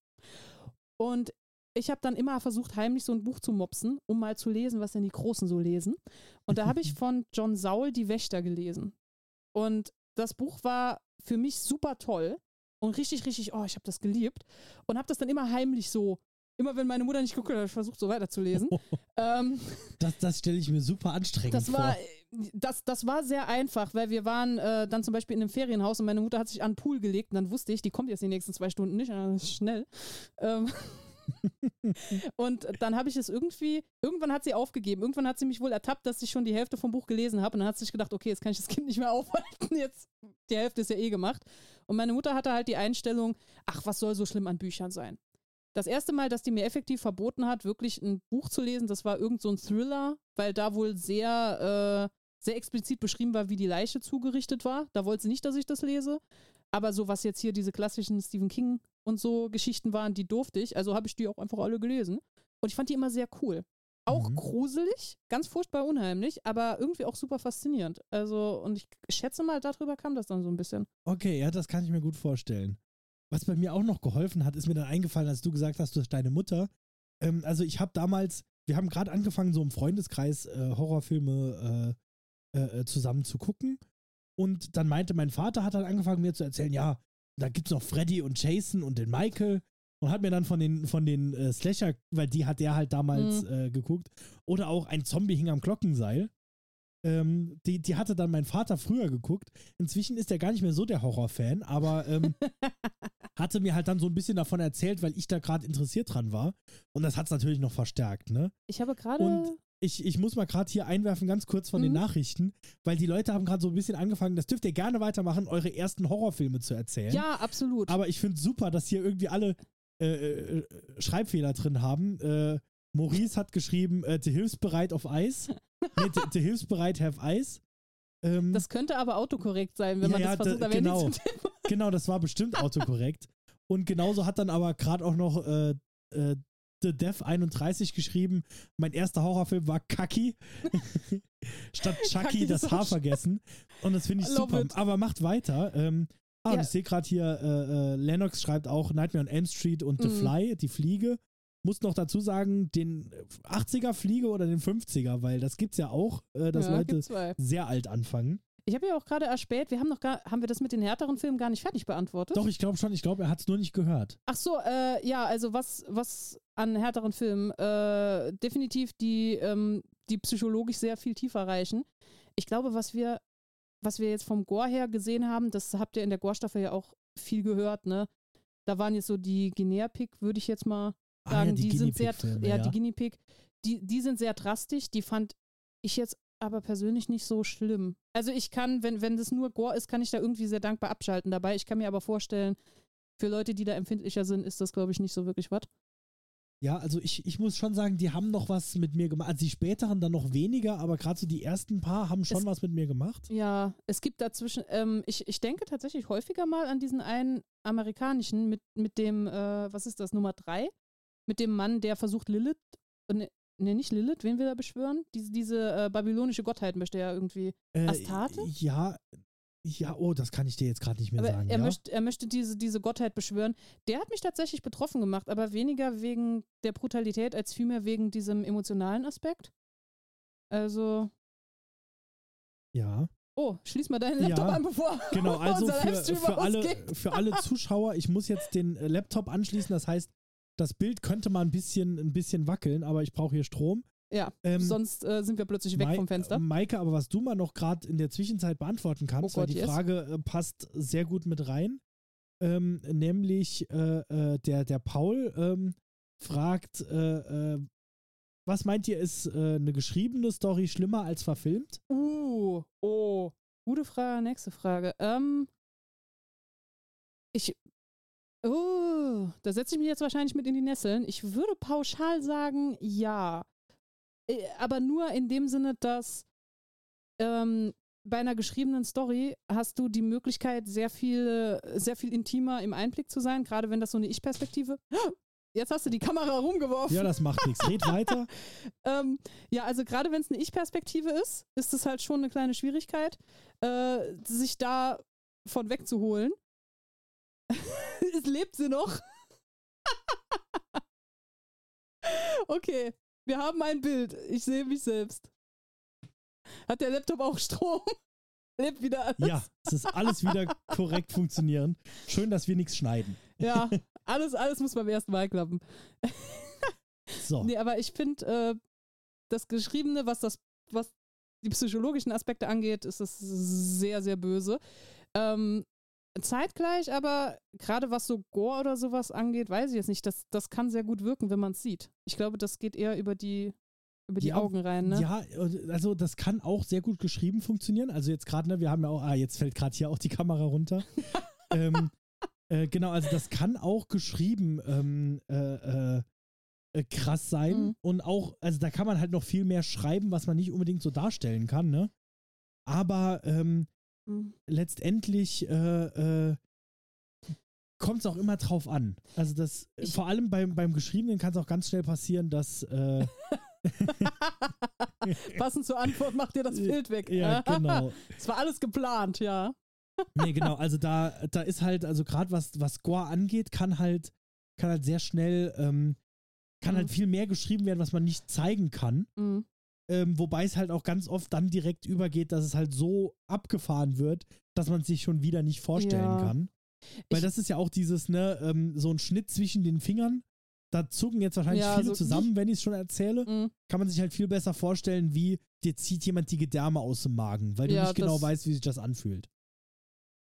Speaker 2: Und ich habe dann immer versucht, heimlich so ein Buch zu mopsen, um mal zu lesen, was denn die Großen so lesen. Und da habe ich von John Saul Die Wächter gelesen. Und das Buch war für mich super toll und richtig, richtig, oh, ich habe das geliebt und habe das dann immer heimlich so, immer wenn meine Mutter nicht guckt, habe ich versucht, so weiterzulesen. ähm,
Speaker 1: Das, das stelle ich mir super anstrengend
Speaker 2: das
Speaker 1: vor.
Speaker 2: war, das, das war sehr einfach, weil wir waren äh, dann zum Beispiel in einem Ferienhaus und meine Mutter hat sich an den Pool gelegt und dann wusste ich, die kommt jetzt die nächsten zwei Stunden nicht, äh, schnell. Ähm, und dann habe ich es irgendwie, irgendwann hat sie aufgegeben. Irgendwann hat sie mich wohl ertappt, dass ich schon die Hälfte vom Buch gelesen habe. Und dann hat sie sich gedacht, okay, jetzt kann ich das Kind nicht mehr aufhalten. Jetzt, die Hälfte ist ja eh gemacht. Und meine Mutter hatte halt die Einstellung, ach, was soll so schlimm an Büchern sein? Das erste Mal, dass die mir effektiv verboten hat, wirklich ein Buch zu lesen, das war irgend so ein Thriller, weil da wohl sehr, äh, sehr explizit beschrieben war, wie die Leiche zugerichtet war. Da wollte sie nicht, dass ich das lese. Aber so was jetzt hier diese klassischen Stephen King und so Geschichten waren, die durfte ich. Also habe ich die auch einfach alle gelesen. Und ich fand die immer sehr cool. Auch
Speaker 1: Mhm.
Speaker 2: gruselig, ganz furchtbar unheimlich, aber irgendwie auch super faszinierend. Also, und ich schätze mal, darüber kam das dann so ein bisschen.
Speaker 1: Okay, ja, das kann ich mir gut vorstellen. Was bei mir auch noch geholfen hat, ist mir dann eingefallen, als du gesagt hast, durch deine Mutter. Ähm, also ich habe damals, wir haben gerade angefangen, so im Freundeskreis äh, Horrorfilme äh, äh, äh, zusammen zu gucken. Und dann meinte mein Vater, hat dann angefangen mir zu erzählen, ja, da gibt's noch Freddy und Jason und den Michael. Und hat mir dann von den, von den äh, Slasher, weil die hat der halt damals
Speaker 2: Mhm.
Speaker 1: äh, geguckt, oder auch ein Zombie hing am Glockenseil. Ähm, die, die hatte dann mein Vater früher geguckt. Inzwischen ist er gar nicht mehr so der Horrorfan, aber ähm, hatte mir halt dann so ein bisschen davon erzählt, weil ich da gerade interessiert dran war. Und das hat es natürlich noch verstärkt, ne?
Speaker 2: Ich habe gerade.
Speaker 1: Und ich, ich muss mal gerade hier einwerfen, ganz kurz von den
Speaker 2: Mhm.
Speaker 1: Nachrichten, weil die Leute haben gerade so ein bisschen angefangen, das dürft ihr gerne weitermachen, eure ersten Horrorfilme zu erzählen.
Speaker 2: Ja, absolut.
Speaker 1: Aber ich finde super, dass hier irgendwie alle äh, äh, Schreibfehler drin haben. Äh, Maurice hat geschrieben, äh, The Hilfsbereit auf Eis. Nee, The, the Hilfsbereit have Eis. Ähm,
Speaker 2: das könnte aber autokorrekt sein, wenn
Speaker 1: Ja,
Speaker 2: man das versucht.
Speaker 1: da-
Speaker 2: wäre
Speaker 1: genau.
Speaker 2: Thema.
Speaker 1: genau, das war bestimmt autokorrekt. Und genauso hat dann aber gerade auch noch äh, äh, The Dev 31 geschrieben, mein erster Horrorfilm war Kaki. Statt Chucky das Haar vergessen. Und das finde ich
Speaker 2: Love
Speaker 1: super.
Speaker 2: it.
Speaker 1: Aber macht weiter. Ähm, ah, und ich sehe gerade hier, äh, äh, Lennox schreibt auch Nightmare on Elm Street und The
Speaker 2: Mhm.
Speaker 1: Fly, die Fliege. Muss noch dazu sagen, den 80er Fliege oder den 50er, weil das gibt's ja auch, äh, dass
Speaker 2: ja,
Speaker 1: Leute sehr alt anfangen.
Speaker 2: Ich habe ja auch gerade erspäht, wir haben noch gar, haben wir das mit den härteren Filmen gar nicht fertig beantwortet?
Speaker 1: Doch, ich glaube schon, ich glaube, er hat es nur nicht gehört.
Speaker 2: Ach so, äh, ja, also was, was an härteren Filmen, äh, definitiv die, ähm, die psychologisch sehr viel tiefer reichen. Ich glaube, was wir, was wir jetzt vom Gore her gesehen haben, das habt ihr in der Gore-Staffel ja auch viel gehört, ne? Da waren jetzt so die Guinea-Pig, würde ich jetzt mal
Speaker 1: Ah,
Speaker 2: sagen,
Speaker 1: ja,
Speaker 2: die, sind sehr, ja,
Speaker 1: ja.
Speaker 2: die Guinea Pig, die, die sind sehr drastisch, die fand ich jetzt aber persönlich nicht so schlimm. Also ich kann, wenn, wenn das nur Gore ist, kann ich da irgendwie sehr dankbar abschalten dabei. Ich kann mir aber vorstellen, für Leute, die da empfindlicher sind, ist das, glaube ich, nicht so wirklich was.
Speaker 1: Ja, also ich, ich muss schon sagen, die haben noch was mit mir gemacht. Also die späteren dann noch weniger, aber gerade so die ersten paar haben schon
Speaker 2: Es-
Speaker 1: was mit mir gemacht.
Speaker 2: Ja, es gibt dazwischen, ähm, ich, ich denke tatsächlich häufiger mal an diesen einen amerikanischen mit, mit dem, äh, was ist das, Nummer drei? Mit dem Mann, der versucht Lilith, äh, ne, ne, nicht Lilith, wen will er beschwören? Diese, diese äh, babylonische Gottheit möchte er irgendwie.
Speaker 1: Äh,
Speaker 2: Astarte?
Speaker 1: Ja, ja, oh, das kann ich dir jetzt gerade nicht mehr
Speaker 2: Aber
Speaker 1: sagen.
Speaker 2: er,
Speaker 1: ja?
Speaker 2: möchte, er möchte diese, diese Gottheit beschwören. Der hat mich tatsächlich betroffen gemacht, aber weniger wegen der Brutalität als vielmehr wegen diesem emotionalen Aspekt. Also,
Speaker 1: ja,
Speaker 2: oh, schließ mal deinen
Speaker 1: Ja,
Speaker 2: Laptop an, bevor
Speaker 1: genau. Also für, für, alle, für alle Zuschauer, ich muss jetzt den äh, Laptop anschließen. Das heißt, das Bild könnte mal ein bisschen, ein bisschen wackeln, aber ich brauche hier Strom.
Speaker 2: Ja,
Speaker 1: Ähm,
Speaker 2: sonst äh, sind wir plötzlich weg
Speaker 1: Mai-
Speaker 2: vom Fenster.
Speaker 1: Maike, aber was du mal noch gerade in der Zwischenzeit beantworten kannst,
Speaker 2: Oh
Speaker 1: weil
Speaker 2: Gott,
Speaker 1: die
Speaker 2: yes.
Speaker 1: Frage äh, passt sehr gut mit rein. Ähm, nämlich äh, äh, der, der Paul ähm, fragt, äh, äh, was meint ihr, ist eine geschriebene Story schlimmer als verfilmt?
Speaker 2: Uh, oh, gute Frage, nächste Frage. Ähm, ich, oh, da setze ich mich jetzt wahrscheinlich mit in die Nesseln. Ich würde pauschal sagen, ja. Äh, Aber nur in dem Sinne, dass ähm, bei einer geschriebenen Story hast du die Möglichkeit, sehr viel, sehr viel intimer im Einblick zu sein, gerade wenn das so eine Ich-Perspektive. Jetzt hast du die Kamera rumgeworfen.
Speaker 1: Ja, das macht nichts. Red weiter.
Speaker 2: Ähm, ja, also gerade wenn es eine Ich-Perspektive ist, ist es halt schon eine kleine Schwierigkeit, äh, sich da von wegzuholen. es lebt sie noch. okay, wir haben ein Bild. Ich sehe mich selbst. Hat der Laptop auch Strom? lebt wieder alles.
Speaker 1: Ja, es ist alles wieder korrekt funktionieren. Schön, dass wir nichts schneiden.
Speaker 2: Ja, alles, alles muss beim ersten Mal klappen.
Speaker 1: So.
Speaker 2: Nee, aber ich finde, äh, das Geschriebene, was das, was die psychologischen Aspekte angeht, ist es sehr, sehr böse. Ähm, zeitgleich aber, gerade was so Gore oder sowas angeht, weiß ich jetzt nicht. Das, das kann sehr gut wirken, wenn man es sieht. Ich glaube, das geht eher über die, über die
Speaker 1: Ja,
Speaker 2: Augen rein, ne?
Speaker 1: Ja, also das kann auch sehr gut geschrieben funktionieren. Also jetzt gerade, ne, wir haben ja auch, ah, jetzt fällt gerade hier auch die Kamera runter. ähm, äh, genau, also das kann auch geschrieben ähm, äh, äh, äh, krass sein.
Speaker 2: Mhm.
Speaker 1: Und auch, also da kann man halt noch viel mehr schreiben, was man nicht unbedingt so darstellen kann, ne? Aber ähm,
Speaker 2: Mhm.
Speaker 1: letztendlich äh, äh, kommt es auch immer drauf an. Also das,
Speaker 2: Ich-
Speaker 1: vor allem beim, beim Geschriebenen kann es auch ganz schnell passieren, dass äh,
Speaker 2: Passend zur Antwort macht ihr das Bild weg.
Speaker 1: ja, genau.
Speaker 2: Es war alles geplant, ja.
Speaker 1: Nee, genau, also da, da ist halt, also gerade was, was Gore angeht, kann halt, kann halt sehr schnell, ähm, kann
Speaker 2: Mhm.
Speaker 1: halt viel mehr geschrieben werden, was man nicht zeigen kann.
Speaker 2: Mhm.
Speaker 1: Ähm, wobei es halt auch ganz oft dann direkt übergeht, dass es halt so abgefahren wird, dass man es sich schon wieder nicht vorstellen
Speaker 2: Ja.
Speaker 1: kann. Weil
Speaker 2: Ich-
Speaker 1: das ist ja auch dieses, ne, ähm, so ein Schnitt zwischen den Fingern da zucken jetzt wahrscheinlich
Speaker 2: Ja,
Speaker 1: viele
Speaker 2: so-
Speaker 1: zusammen, wenn ich es schon erzähle.
Speaker 2: Mhm.
Speaker 1: Kann man sich halt viel besser vorstellen, wie dir zieht jemand die Gedärme aus dem Magen, weil du
Speaker 2: Ja,
Speaker 1: nicht genau weißt, wie sich das anfühlt.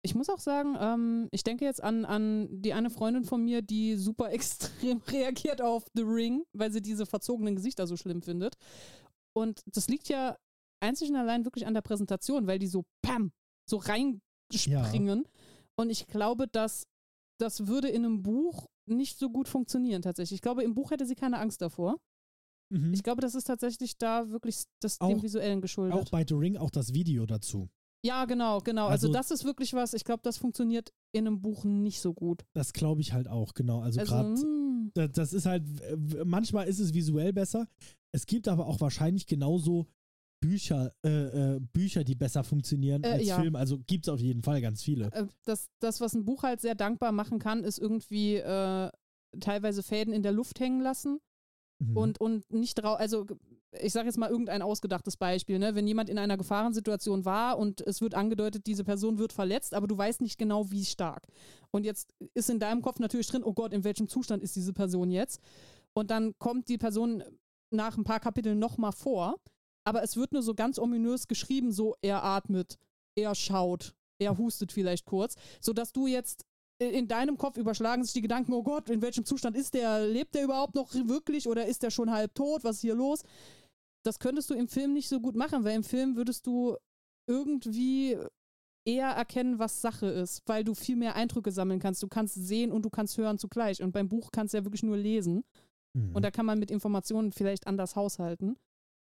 Speaker 2: Ich muss auch sagen, ähm, ich denke jetzt an, an die eine Freundin von mir, die super extrem reagiert auf The Ring, weil sie diese verzogenen Gesichter so schlimm findet. Und das liegt ja einzig und allein wirklich an der Präsentation, weil die so pam, so reinspringen. Und ich glaube, dass das würde in einem Buch nicht so gut funktionieren tatsächlich. Ich glaube, im Buch hätte sie keine Angst davor.
Speaker 1: Mhm.
Speaker 2: Ich glaube, das ist tatsächlich da wirklich das
Speaker 1: Auch-
Speaker 2: dem Visuellen geschuldet.
Speaker 1: Auch bei The Ring auch das Video dazu.
Speaker 2: ja, genau, genau. Also,
Speaker 1: Also-
Speaker 2: das ist wirklich was, ich glaube, das funktioniert in einem Buch nicht so gut.
Speaker 1: Das glaube ich halt auch, genau. Also,
Speaker 2: Also,
Speaker 1: gerade,
Speaker 2: mm,
Speaker 1: das ist halt, manchmal ist es visuell besser. Es gibt aber auch wahrscheinlich genauso Bücher, äh, äh, Bücher, die besser funktionieren
Speaker 2: Äh,
Speaker 1: als
Speaker 2: ja.
Speaker 1: Film. Also gibt es auf jeden Fall ganz viele.
Speaker 2: äh, das, das, was ein Buch halt sehr dankbar machen kann, ist irgendwie äh, teilweise Fäden in der Luft hängen lassen
Speaker 1: Mhm.
Speaker 2: und, und nicht drauf, also ich sage jetzt mal irgendein ausgedachtes Beispiel, ne? wenn jemand in einer Gefahrensituation war und es wird angedeutet, diese Person wird verletzt, aber du weißt nicht genau, wie stark. Und jetzt ist in deinem Kopf natürlich drin, oh Gott, in welchem Zustand ist diese Person jetzt? Und dann kommt die Person nach ein paar Kapiteln nochmal vor, aber es wird nur so ganz ominös geschrieben, so er atmet, er schaut, er hustet vielleicht kurz, sodass du jetzt in deinem Kopf überschlagen sich die Gedanken, oh Gott, in welchem Zustand ist der? Lebt der überhaupt noch wirklich oder ist der schon halb tot? Was ist hier los? Das könntest du im Film nicht so gut machen, weil im Film würdest du irgendwie eher erkennen, was Sache ist, weil du viel mehr Eindrücke sammeln kannst. Du kannst sehen und du kannst hören zugleich. Und beim Buch kannst du ja wirklich nur lesen.
Speaker 1: Mhm.
Speaker 2: Und da kann man mit Informationen vielleicht anders haushalten.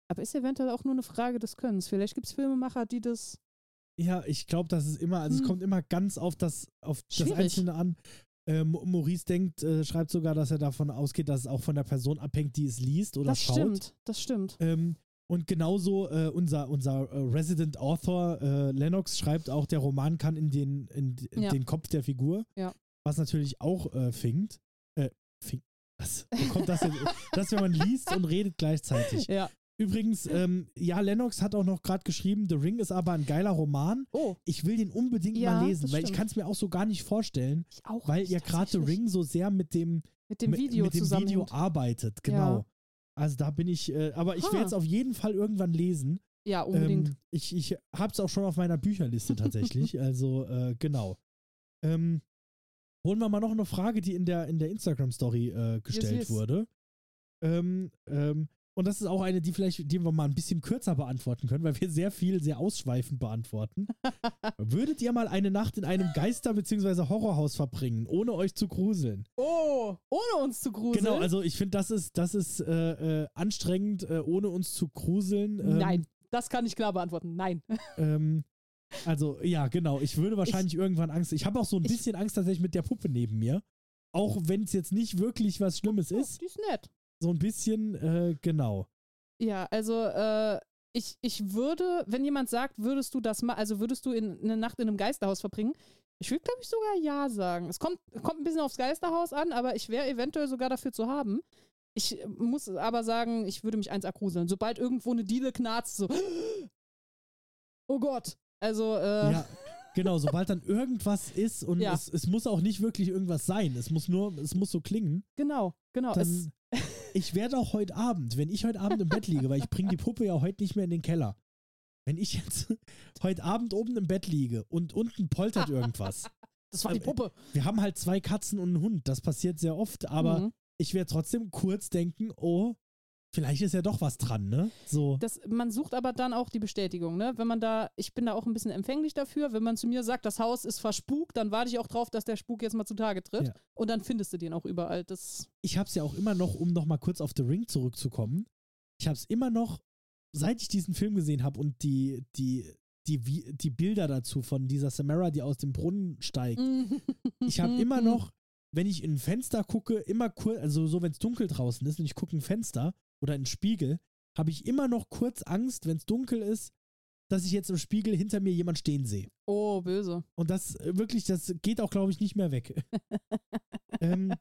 Speaker 2: Aber ist eventuell auch nur eine Frage des Könnens. Vielleicht gibt es Filmemacher, die das.
Speaker 1: Ja, ich glaube, das ist immer, also es
Speaker 2: Hm.
Speaker 1: kommt immer ganz auf das, auf das. Einzelne an. Ähm, Maurice denkt, äh, schreibt sogar, dass er davon ausgeht, dass es auch von der Person abhängt, die es liest oder
Speaker 2: das
Speaker 1: schaut.
Speaker 2: stimmt, das stimmt.
Speaker 1: Ähm, und genauso äh, unser, unser äh, Resident Author äh, Lennox schreibt auch, der Roman kann in den, in, in
Speaker 2: Ja.
Speaker 1: den Kopf der Figur.
Speaker 2: Ja.
Speaker 1: Was natürlich auch äh, fingt. Äh, fingt. Was? Wo kommt das jetzt? das, wenn man liest und redet gleichzeitig.
Speaker 2: Ja.
Speaker 1: Übrigens, ähm, ja, Lennox hat auch noch gerade geschrieben, The Ring ist aber ein geiler Roman.
Speaker 2: Oh,
Speaker 1: Ich will den unbedingt
Speaker 2: Ja,
Speaker 1: mal lesen, weil ich kann es mir auch so gar nicht vorstellen,
Speaker 2: ich auch.
Speaker 1: weil ja gerade The. Ring so sehr mit dem,
Speaker 2: mit dem Video
Speaker 1: mit dem. Video arbeitet. Genau. Also da bin ich, äh, aber ich werde es auf jeden Fall irgendwann lesen.
Speaker 2: Ja, unbedingt.
Speaker 1: Ähm, ich ich habe es auch schon auf meiner Bücherliste tatsächlich. also äh, genau. Ähm, holen wir mal noch eine Frage, die in der, in der Instagram-Story äh, gestellt
Speaker 2: yes.
Speaker 1: wurde. Ähm, ähm, und das ist auch eine, die vielleicht, die wir mal ein bisschen kürzer beantworten können, weil wir sehr viel, sehr ausschweifend beantworten. Würdet ihr mal eine Nacht in einem Geister- bzw. Horrorhaus verbringen, ohne euch zu gruseln?
Speaker 2: oh, ohne uns zu gruseln.
Speaker 1: Genau, also ich finde, das ist, das ist äh, äh, anstrengend, äh, ohne uns zu gruseln. Ähm,
Speaker 2: Nein, das kann ich klar beantworten. Nein.
Speaker 1: Ähm, also, ja, genau. Ich würde wahrscheinlich irgendwann Angst. Ich habe auch so ein
Speaker 2: Ich-
Speaker 1: bisschen Angst tatsächlich mit der Puppe neben mir. Auch wenn es jetzt nicht wirklich was Schlimmes
Speaker 2: Oh,
Speaker 1: ist.
Speaker 2: die ist nett.
Speaker 1: So ein bisschen, äh, genau.
Speaker 2: Ja, also äh, ich, ich würde, wenn jemand sagt, würdest du das mal, also würdest du in, eine Nacht in einem Geisterhaus verbringen, ich würde, glaube ich, sogar ja sagen. Es kommt, kommt ein bisschen aufs Geisterhaus an, aber ich wäre eventuell sogar dafür zu haben. Ich äh, muss aber sagen, ich würde mich eins gruseln. Sobald irgendwo eine Diele knarzt, so. Oh Gott. Also, äh,
Speaker 1: Ja, genau. Sobald dann irgendwas ist und
Speaker 2: Ja.
Speaker 1: es, es muss auch nicht wirklich irgendwas sein. Es muss nur, es muss so klingen.
Speaker 2: genau, genau. Es,
Speaker 1: Dann, ich werde auch heute Abend, wenn ich heute Abend im Bett liege, weil ich bringe die Puppe ja heute nicht mehr in den Keller. Wenn ich jetzt heute Abend oben im Bett liege und unten poltert irgendwas.
Speaker 2: das war die
Speaker 1: äh,
Speaker 2: Puppe.
Speaker 1: Wir haben halt zwei Katzen und einen Hund. Das passiert sehr oft, aber
Speaker 2: Mhm.
Speaker 1: ich werde trotzdem kurz denken, oh, vielleicht ist ja doch was dran, ne? So.
Speaker 2: Das, man sucht aber dann auch die Bestätigung, ne? Wenn man da, ich bin da auch ein bisschen empfänglich dafür, wenn man zu mir sagt, das Haus ist verspukt, dann warte ich auch drauf, dass der Spuk jetzt mal zutage tritt.
Speaker 1: Ja.
Speaker 2: Und dann findest du den auch überall. Das,
Speaker 1: Ich habe es ja auch immer noch, um noch mal kurz auf The Ring zurückzukommen, ich habe es immer noch, seit ich diesen Film gesehen habe und die, die, die, die Bilder dazu von dieser Samara, die aus dem Brunnen steigt, ich habe immer noch, wenn ich in ein Fenster gucke, immer kurz, also so, wenn es dunkel draußen ist und ich gucke ein Fenster oder in einen Spiegel, habe ich immer noch kurz Angst, wenn es dunkel ist, dass ich jetzt im Spiegel hinter mir jemand stehen sehe.
Speaker 2: Oh, böse.
Speaker 1: Und das äh, wirklich, das geht auch, glaube ich, nicht mehr weg. ähm,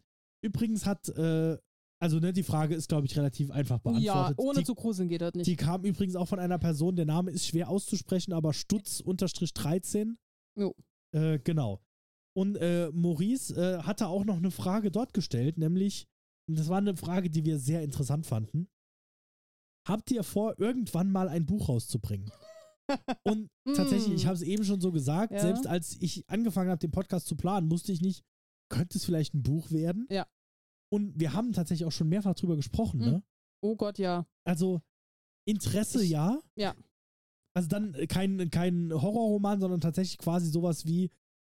Speaker 1: übrigens hat, äh, also ne, die Frage ist, glaube ich, relativ einfach
Speaker 2: Ja,
Speaker 1: beantwortet.
Speaker 2: ohne
Speaker 1: die,
Speaker 2: zu gruseln geht das nicht.
Speaker 1: die kam übrigens auch von einer Person, der Name ist schwer auszusprechen, aber Stutz-13.
Speaker 2: Jo.
Speaker 1: Äh, genau. Und äh, Maurice äh, hatte auch noch eine Frage dort gestellt, nämlich das war eine Frage, die wir sehr interessant fanden. Habt ihr vor, irgendwann mal ein Buch rauszubringen? Und tatsächlich, ich habe es eben schon so gesagt,
Speaker 2: Ja.
Speaker 1: selbst als ich angefangen habe, den Podcast zu planen, wusste ich nicht, könnte es vielleicht ein Buch werden?
Speaker 2: Ja.
Speaker 1: Und wir haben tatsächlich auch schon mehrfach drüber gesprochen,
Speaker 2: Mhm.
Speaker 1: ne?
Speaker 2: Oh Gott, ja.
Speaker 1: Also Interesse
Speaker 2: Ich-
Speaker 1: ja.
Speaker 2: ja.
Speaker 1: Also dann kein, kein Horrorroman, sondern tatsächlich quasi sowas wie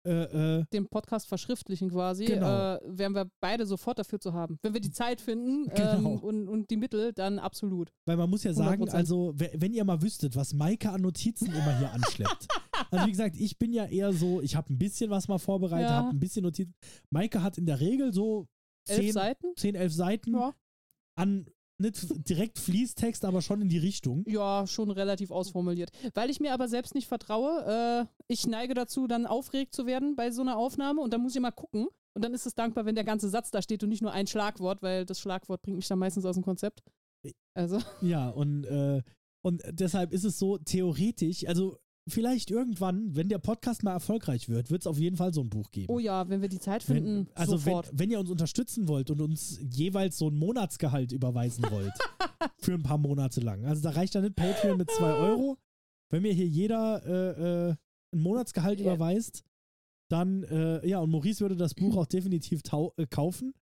Speaker 1: äh, äh,
Speaker 2: Den Podcast verschriftlichen quasi,
Speaker 1: Genau.
Speaker 2: äh, wären wir beide sofort dafür zu haben. Wenn wir die Zeit finden
Speaker 1: Genau.
Speaker 2: ähm, und, und die Mittel, dann absolut.
Speaker 1: Weil man muss ja sagen,
Speaker 2: 100%.
Speaker 1: also we- wenn ihr mal wüsstet, was Maike an Notizen immer hier anschleppt. Also wie gesagt, ich bin ja eher so, ich habe ein bisschen was mal vorbereitet,
Speaker 2: Ja.
Speaker 1: habe ein bisschen Notizen. Maike hat in der Regel so
Speaker 2: Elf
Speaker 1: 10,
Speaker 2: Seiten?
Speaker 1: 10 11 Seiten
Speaker 2: Ja.
Speaker 1: an nicht direkt Fließtext, aber schon in die Richtung.
Speaker 2: Ja, schon relativ ausformuliert. Weil ich mir aber selbst nicht vertraue, äh, ich neige dazu, dann aufgeregt zu werden bei so einer Aufnahme und dann muss ich mal gucken. Und dann ist es dankbar, wenn der ganze Satz da steht und nicht nur ein Schlagwort, weil das Schlagwort bringt mich dann meistens aus dem Konzept. Also,
Speaker 1: Ja, und, äh, und deshalb ist es so theoretisch, also vielleicht irgendwann, wenn der Podcast mal erfolgreich wird, wird es auf jeden Fall so ein Buch geben.
Speaker 2: oh ja, wenn wir die Zeit finden,
Speaker 1: Wenn, also wenn,
Speaker 2: sofort.
Speaker 1: wenn ihr uns unterstützen wollt und uns jeweils so ein Monatsgehalt überweisen wollt, für ein paar Monate lang. Also da reicht dann nicht Patreon mit 2 Euro. Wenn mir hier jeder äh, äh, ein Monatsgehalt
Speaker 2: Ja.
Speaker 1: überweist, dann, äh, ja, und Maurice würde das Buch auch definitiv äh, kaufen.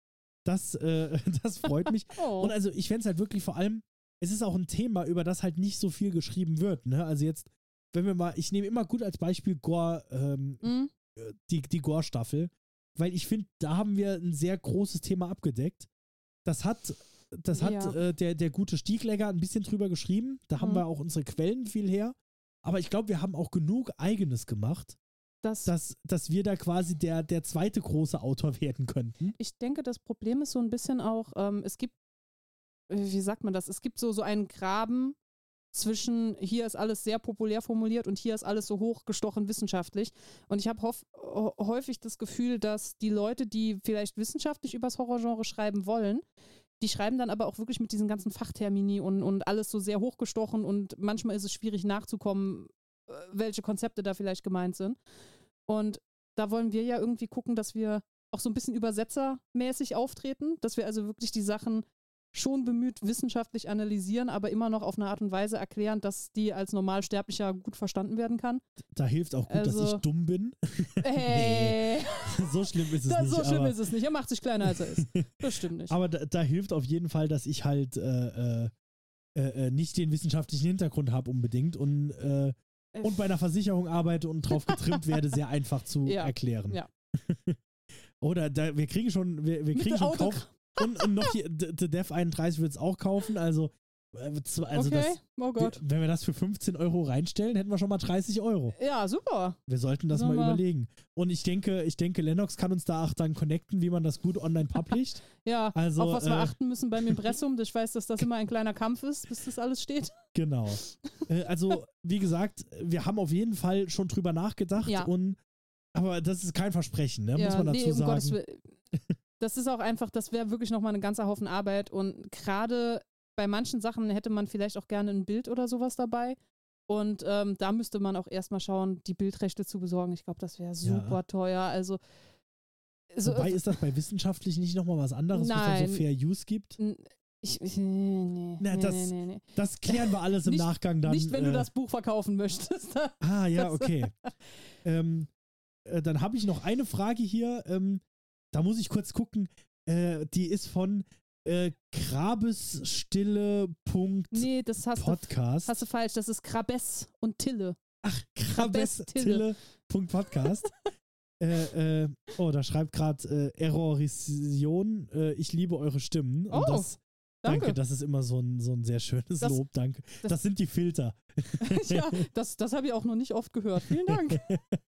Speaker 1: Das, äh, das freut mich.
Speaker 2: Oh.
Speaker 1: Und also ich fände es halt wirklich vor allem, es ist auch ein Thema, über das halt nicht so viel geschrieben wird. Ne? Also jetzt, wenn wir mal, ich nehme immer gut als Beispiel Gore, ähm,
Speaker 2: Mhm.
Speaker 1: die, die Gore-Staffel, weil ich finde, da haben wir ein sehr großes Thema abgedeckt. Das hat, das hat
Speaker 2: Ja.
Speaker 1: äh, der, der gute Stieglegger ein bisschen drüber geschrieben. Da haben
Speaker 2: Mhm.
Speaker 1: wir auch unsere Quellen viel her. Aber ich glaube, wir haben auch genug Eigenes gemacht,
Speaker 2: Das,
Speaker 1: dass, dass wir da quasi der, der zweite große Autor werden könnten.
Speaker 2: ich denke, das Problem ist so ein bisschen auch, ähm, es gibt, äh, wie sagt man das, es gibt so, so einen Graben zwischen, hier ist alles sehr populär formuliert und hier ist alles so hochgestochen wissenschaftlich. Und ich habe häufig das Gefühl, dass die Leute, die vielleicht wissenschaftlich übers Horrorgenre schreiben wollen, die schreiben dann aber auch wirklich mit diesen ganzen Fachtermini und, und alles so sehr hochgestochen und manchmal ist es schwierig nachzukommen, äh, welche Konzepte da vielleicht gemeint sind. Und da wollen wir ja irgendwie gucken, dass wir auch so ein bisschen übersetzermäßig auftreten, dass wir also wirklich die Sachen schon bemüht wissenschaftlich analysieren, aber immer noch auf eine Art und Weise erklären, dass die als Normalsterblicher gut verstanden werden kann.
Speaker 1: Da hilft auch gut, dass
Speaker 2: Also-
Speaker 1: ich dumm bin.
Speaker 2: Hey,
Speaker 1: so schlimm ist es
Speaker 2: das,
Speaker 1: nicht.
Speaker 2: so schlimm ist es nicht. Er macht sich kleiner, als er ist. Das stimmt nicht.
Speaker 1: aber da, da hilft auf jeden Fall, dass ich halt äh, äh, äh, äh, nicht den wissenschaftlichen Hintergrund habe unbedingt und, äh, und bei einer Versicherung arbeite und drauf getrimmt werde, sehr einfach zu
Speaker 2: Ja,
Speaker 1: erklären.
Speaker 2: ja.
Speaker 1: Oder da, wir kriegen schon, wir, wir kriegen schon Kauf. Und, und noch hier, The Dev 31 wird es auch kaufen. Also, äh, also
Speaker 2: okay,
Speaker 1: das,
Speaker 2: oh Gott.
Speaker 1: wir, wenn wir das für 15 Euro reinstellen, hätten wir schon mal 30 Euro.
Speaker 2: Ja, super.
Speaker 1: Wir sollten das mal
Speaker 2: wir-
Speaker 1: überlegen. Und ich denke, ich denke, Lennox kann uns da auch dann connecten, wie man das gut online publisht.
Speaker 2: Ja,
Speaker 1: Also,
Speaker 2: auf was wir
Speaker 1: äh,
Speaker 2: achten müssen beim Impressum. Ich weiß, dass das immer ein kleiner Kampf ist, bis das alles steht.
Speaker 1: Genau. Äh, also, wie gesagt, wir haben auf jeden Fall schon drüber nachgedacht
Speaker 2: Ja.
Speaker 1: und aber das ist kein Versprechen, ne? muss man dazu
Speaker 2: nee, um
Speaker 1: sagen.
Speaker 2: Das ist auch einfach, das wäre wirklich nochmal ein ganzer Haufen Arbeit und gerade bei manchen Sachen hätte man vielleicht auch gerne ein Bild oder sowas dabei. Und ähm, da müsste man auch erstmal schauen, die Bildrechte zu besorgen. Ich glaube, das wäre super teuer. Also, so,
Speaker 1: Wobei ist das bei wissenschaftlich nicht nochmal was anderes, was dann so. Fair Use gibt?
Speaker 2: ich, ich, nee, nee,
Speaker 1: Na,
Speaker 2: nee,
Speaker 1: das-
Speaker 2: nee, nee.
Speaker 1: Das klären wir alles im
Speaker 2: Nicht-
Speaker 1: Nachgang dann.
Speaker 2: Nicht, wenn du
Speaker 1: äh,
Speaker 2: das Buch verkaufen möchtest.
Speaker 1: Ah, ja, okay. ähm, äh, dann habe ich noch eine Frage hier. Ähm, da muss ich kurz gucken. Äh, die ist von äh, grabesstille.podcast.
Speaker 2: nee, das hast du, hast du falsch. Das ist Krabess und Tille.
Speaker 1: Ach,
Speaker 2: Grabestille.
Speaker 1: grabestille.podcast. äh, äh, oh, da schreibt gerade äh, Errorision. Äh, ich liebe eure Stimmen. Und
Speaker 2: Oh,
Speaker 1: das,
Speaker 2: Danke.
Speaker 1: danke, das ist immer so ein, so ein sehr schönes
Speaker 2: Das-
Speaker 1: Lob. Danke. Das,
Speaker 2: das-
Speaker 1: sind die Filter.
Speaker 2: ja, das, das habe ich auch noch nicht oft gehört. Vielen Dank.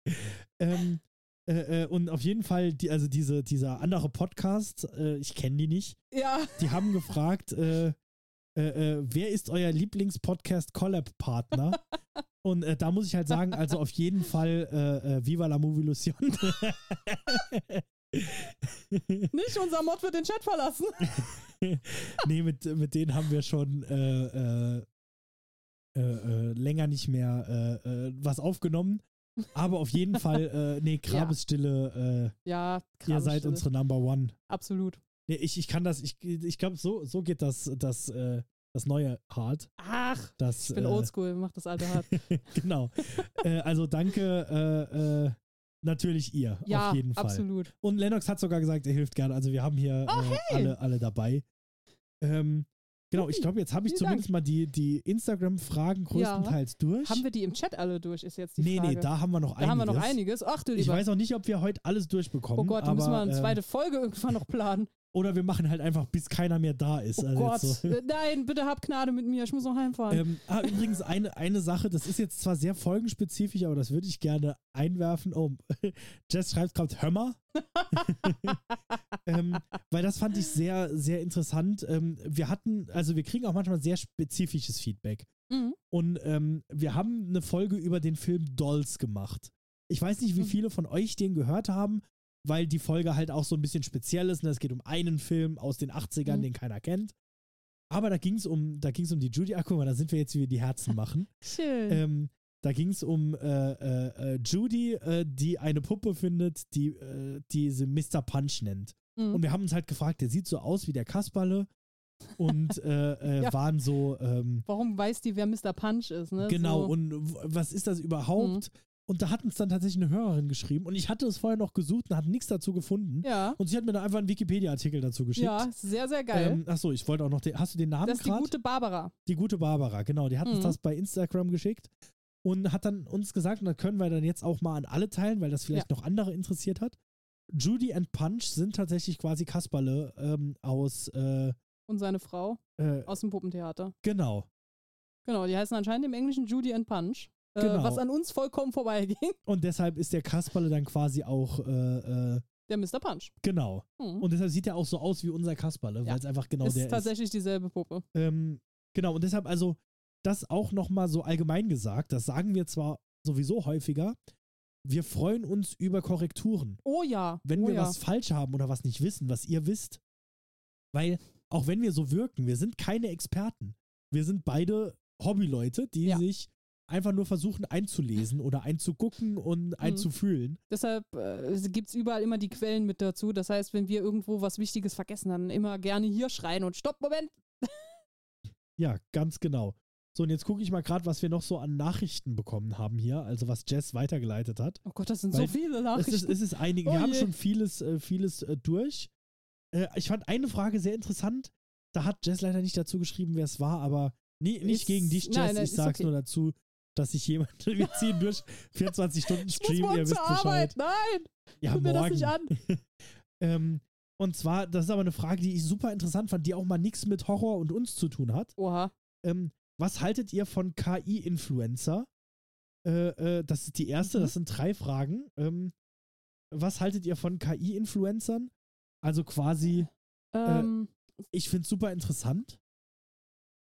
Speaker 1: ähm, äh, äh, und auf jeden Fall, die, also diese, dieser andere Podcast, äh, ich kenne die nicht,
Speaker 2: Ja,
Speaker 1: die haben gefragt, äh, äh, äh, wer ist euer Lieblings-Podcast-Collab-Partner? Und da muss ich halt sagen, also auf jeden Fall Viva la Movilusion.
Speaker 2: nicht unser Mod wird den Chat verlassen.
Speaker 1: nee, mit, mit denen haben wir schon länger nicht mehr was aufgenommen. Aber auf jeden Fall, äh, nee, Grabesstille,
Speaker 2: Ja,
Speaker 1: äh, ihr seid
Speaker 2: Grabesstille.
Speaker 1: unsere Number One.
Speaker 2: Absolut.
Speaker 1: Nee, ich, ich kann das, ich, ich glaube, so, so geht das, das, äh, das neue Hard.
Speaker 2: Ach,
Speaker 1: Das,
Speaker 2: ich bin
Speaker 1: äh,
Speaker 2: oldschool, mach das alte hart.
Speaker 1: genau. äh, also danke äh, äh, natürlich ihr,
Speaker 2: ja,
Speaker 1: auf jeden Fall.
Speaker 2: absolut.
Speaker 1: Und Lennox hat sogar gesagt, er hilft gerne. Also wir haben hier
Speaker 2: Oh,
Speaker 1: äh,
Speaker 2: hey.
Speaker 1: alle, alle dabei. Ähm, genau, ich glaube, jetzt habe ich
Speaker 2: vielen
Speaker 1: zumindest mal die, die Instagram-Fragen größtenteils durch.
Speaker 2: Haben wir die im Chat alle durch, ist jetzt die
Speaker 1: nee,
Speaker 2: Frage.
Speaker 1: nee, da haben wir noch
Speaker 2: da
Speaker 1: einiges.
Speaker 2: haben wir noch einiges. Ach du
Speaker 1: Ich
Speaker 2: lieber.
Speaker 1: weiß auch nicht, ob wir heute alles durchbekommen.
Speaker 2: oh Gott, da müssen wir eine
Speaker 1: ähm,
Speaker 2: zweite Folge irgendwann noch planen.
Speaker 1: Oder wir machen halt einfach, bis keiner mehr da ist.
Speaker 2: Oh
Speaker 1: also
Speaker 2: Gott,
Speaker 1: so.
Speaker 2: nein, bitte hab Gnade mit mir, ich muss noch heimfahren.
Speaker 1: Ähm, ah, übrigens, eine, eine Sache, das ist jetzt zwar sehr folgenspezifisch, aber das würde ich gerne einwerfen. Oh, Jess schreibt gerade Hömmer. ähm, weil das fand ich sehr, sehr interessant. Ähm, wir hatten, also wir kriegen auch manchmal sehr spezifisches Feedback.
Speaker 2: Mhm.
Speaker 1: Und ähm, wir haben eine Folge über den Film Dolls gemacht. Ich weiß nicht, wie
Speaker 2: Mhm.
Speaker 1: viele von euch den gehört haben, weil die Folge halt auch so ein bisschen speziell ist. Ne? Es geht um einen Film aus den 80ern,
Speaker 2: Mhm.
Speaker 1: den keiner kennt. Aber da ging es um, da ging's um die Judy, ach guck mal, da sind wir jetzt, wie wir die Herzen machen.
Speaker 2: Schön.
Speaker 1: ähm, da ging es um äh, äh, äh, Judy, äh, die eine Puppe findet, die, äh, die sie Mr. Punch nennt.
Speaker 2: Mhm.
Speaker 1: Und wir haben uns halt gefragt, der sieht so aus wie der Kasperle und äh, äh,
Speaker 2: Ja.
Speaker 1: waren so, ähm,
Speaker 2: Warum weiß die, wer Mr. Punch ist, ne?
Speaker 1: genau,
Speaker 2: So.
Speaker 1: und was ist das überhaupt?
Speaker 2: Mhm.
Speaker 1: Und da hat uns dann tatsächlich eine Hörerin geschrieben und ich hatte es vorher noch gesucht und hatte nichts dazu gefunden.
Speaker 2: Ja,
Speaker 1: Und sie hat mir dann einfach einen Wikipedia-Artikel dazu geschickt.
Speaker 2: ja, sehr, sehr geil.
Speaker 1: Ähm, achso, ich wollte auch noch den. Hast du den Namen
Speaker 2: das ist die
Speaker 1: gerade?
Speaker 2: gute Barbara.
Speaker 1: Die gute Barbara, genau. Die hat uns
Speaker 2: Mhm.
Speaker 1: das bei Instagram geschickt und hat dann uns gesagt, und das können wir dann jetzt auch mal an alle teilen, weil das vielleicht noch andere interessiert hat. Judy and Punch sind tatsächlich quasi Kasperle ähm, aus, äh,
Speaker 2: Und seine Frau
Speaker 1: äh,
Speaker 2: aus dem Puppentheater.
Speaker 1: genau.
Speaker 2: Genau, die heißen anscheinend im Englischen Judy and Punch. Äh,
Speaker 1: Genau.
Speaker 2: Was an uns vollkommen vorbeiging.
Speaker 1: Und deshalb ist der Kasperle dann quasi auch, äh, äh,
Speaker 2: Der Mr. Punch.
Speaker 1: genau.
Speaker 2: Hm.
Speaker 1: Und deshalb sieht er auch so aus wie unser Kasperle,
Speaker 2: Ja.
Speaker 1: weil es einfach genau
Speaker 2: ist
Speaker 1: der ist.
Speaker 2: tatsächlich dieselbe Puppe.
Speaker 1: Ähm, genau, und deshalb also das auch nochmal so allgemein gesagt, das sagen wir zwar sowieso häufiger, wir freuen uns über Korrekturen.
Speaker 2: Oh ja.
Speaker 1: wenn
Speaker 2: oh
Speaker 1: wir
Speaker 2: ja.
Speaker 1: was falsch haben oder was nicht wissen, was ihr wisst. Weil auch wenn wir so wirken, wir sind keine Experten. Wir sind beide Hobbyleute, die
Speaker 2: Ja.
Speaker 1: sich einfach nur versuchen einzulesen oder einzugucken und
Speaker 2: Mhm.
Speaker 1: einzufühlen.
Speaker 2: Deshalb äh, gibt es überall immer die Quellen mit dazu. Das heißt, wenn wir irgendwo was Wichtiges vergessen, dann immer gerne hier schreien und Stopp, Moment.
Speaker 1: Ja, ganz genau. So, und jetzt gucke ich mal gerade, was wir noch so an Nachrichten bekommen haben hier, also was Jess weitergeleitet hat.
Speaker 2: Oh Gott, das sind
Speaker 1: Weil
Speaker 2: so viele
Speaker 1: Es
Speaker 2: Nachrichten.
Speaker 1: ist, es ist einige,
Speaker 2: Oh
Speaker 1: wir haben schon vieles, äh, vieles äh, durch. Äh, ich fand eine Frage sehr interessant. Da hat Jess leider nicht dazu geschrieben, wer es war, aber nie, nicht
Speaker 2: Ist-
Speaker 1: gegen dich, Jess.
Speaker 2: nein, nein,
Speaker 1: ich sag's
Speaker 2: okay.
Speaker 1: nur dazu, dass sich jemand, wir ziehen durch 24 Stunden
Speaker 2: ich muss
Speaker 1: Stream,
Speaker 2: morgen
Speaker 1: ihr wisst
Speaker 2: zur Arbeit.
Speaker 1: Bescheid.
Speaker 2: Nein,
Speaker 1: Ja,
Speaker 2: tu mir das
Speaker 1: morgen.
Speaker 2: nicht an.
Speaker 1: ähm, und zwar, das ist aber eine Frage, die ich super interessant fand, die auch mal nichts mit Horror und uns zu tun hat.
Speaker 2: Oha.
Speaker 1: Ähm, was haltet ihr von KI-Influencer? Äh, äh, das ist die erste,
Speaker 2: Mhm.
Speaker 1: das sind drei Fragen. Ähm, was haltet ihr von KI-Influencern? Also quasi,
Speaker 2: Ähm,
Speaker 1: ich finde es super interessant.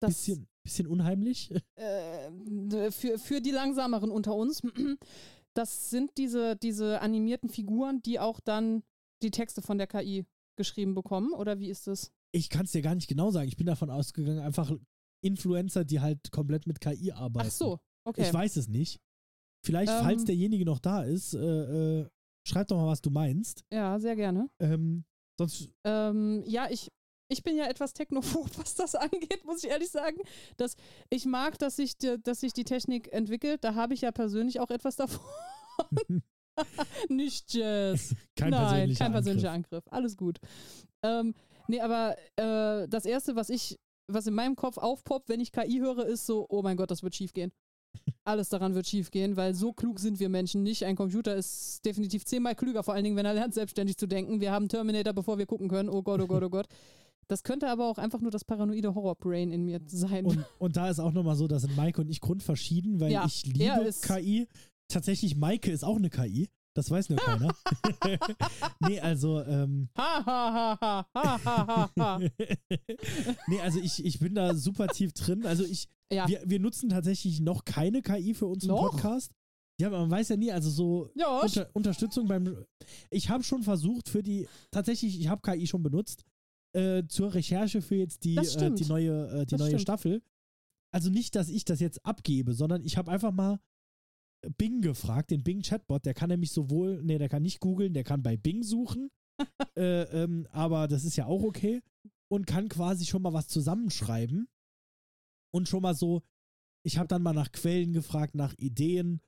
Speaker 2: das,
Speaker 1: Bisschen, bisschen unheimlich.
Speaker 2: äh, für, für die Langsameren unter uns, das sind diese, diese animierten Figuren, die auch dann die Texte von der KI geschrieben bekommen, oder wie ist das?
Speaker 1: Ich kann es dir gar nicht genau sagen. Ich bin davon ausgegangen, einfach Influencer, die halt komplett mit KI arbeiten.
Speaker 2: Ach so, okay.
Speaker 1: Ich weiß es nicht. Vielleicht,
Speaker 2: Ähm.
Speaker 1: falls derjenige noch da ist, äh, äh, schreib doch mal, was du meinst.
Speaker 2: Ja, sehr gerne.
Speaker 1: Ähm, sonst,
Speaker 2: Ähm, ja, ich, ich bin ja etwas technophob, was das angeht, muss ich ehrlich sagen. Dass ich mag, dass sich, die, dass sich die Technik entwickelt. Da habe ich ja persönlich auch etwas davon. Nicht Jazz.
Speaker 1: kein
Speaker 2: Nein,
Speaker 1: persönlicher
Speaker 2: kein persönlicher
Speaker 1: Angriff.
Speaker 2: Angriff. Alles gut. Ähm, nee, aber äh, das Erste, was ich, was in meinem Kopf aufpoppt, wenn ich KI höre, ist so, oh mein Gott, das wird schief gehen. Alles daran wird schief gehen, weil so klug sind wir Menschen nicht. Ein Computer ist definitiv zehnmal klüger, vor allen Dingen, wenn er lernt, selbstständig zu denken. Wir haben Terminator, bevor wir gucken können. Oh Gott, oh Gott, oh Gott. Das könnte aber auch einfach nur das paranoide Horror-Brain in mir sein.
Speaker 1: Und, und da ist auch nochmal so, da sind Maike und ich grundverschieden, weil
Speaker 2: Ja,
Speaker 1: ich liebe KI. Tatsächlich, Maike ist auch eine KI. Das weiß nur keiner. nee, also, ähm,
Speaker 2: ha, ha, ha, ha, ha, ha, ha.
Speaker 1: nee, also ich, ich bin da super tief drin. Also ich,
Speaker 2: Ja,
Speaker 1: wir, wir nutzen tatsächlich noch keine KI für unseren
Speaker 2: Noch?
Speaker 1: Podcast. Ja, aber man weiß ja nie, also so
Speaker 2: ja
Speaker 1: unter, Unterstützung beim. Ich habe schon versucht für die, tatsächlich, ich habe KI schon benutzt, äh, zur Recherche für jetzt die, äh, die neue, äh, die
Speaker 2: Das
Speaker 1: neue
Speaker 2: stimmt.
Speaker 1: Staffel. Also nicht, dass ich das jetzt abgebe, sondern ich habe einfach mal Bing gefragt, den Bing Chatbot, der kann nämlich sowohl, nee, der kann nicht googeln, der kann bei Bing suchen äh, ähm, aber das ist ja auch okay. Und kann quasi schon mal was zusammenschreiben. Und schon mal so, ich habe dann mal nach Quellen gefragt, nach Ideen,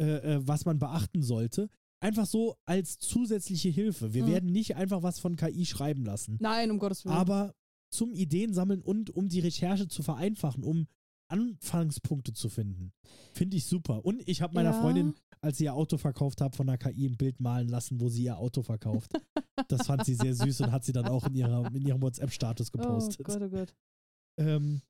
Speaker 1: äh, äh, was man beachten sollte. Einfach so als zusätzliche Hilfe. Wir
Speaker 2: Mhm.
Speaker 1: werden nicht einfach was von KI schreiben lassen.
Speaker 2: Nein, um Gottes Willen.
Speaker 1: Aber zum Ideen sammeln und um die Recherche zu vereinfachen, um Anfangspunkte zu finden. Finde ich super. Und ich habe meiner
Speaker 2: Ja.
Speaker 1: Freundin, als sie ihr Auto verkauft hat, von der KI ein Bild malen lassen, wo sie ihr Auto verkauft. Das fand sie sehr süß und hat sie dann auch in, ihrer, in ihrem WhatsApp-Status
Speaker 2: oh
Speaker 1: gepostet.
Speaker 2: Gott, oh Gott.
Speaker 1: Ähm,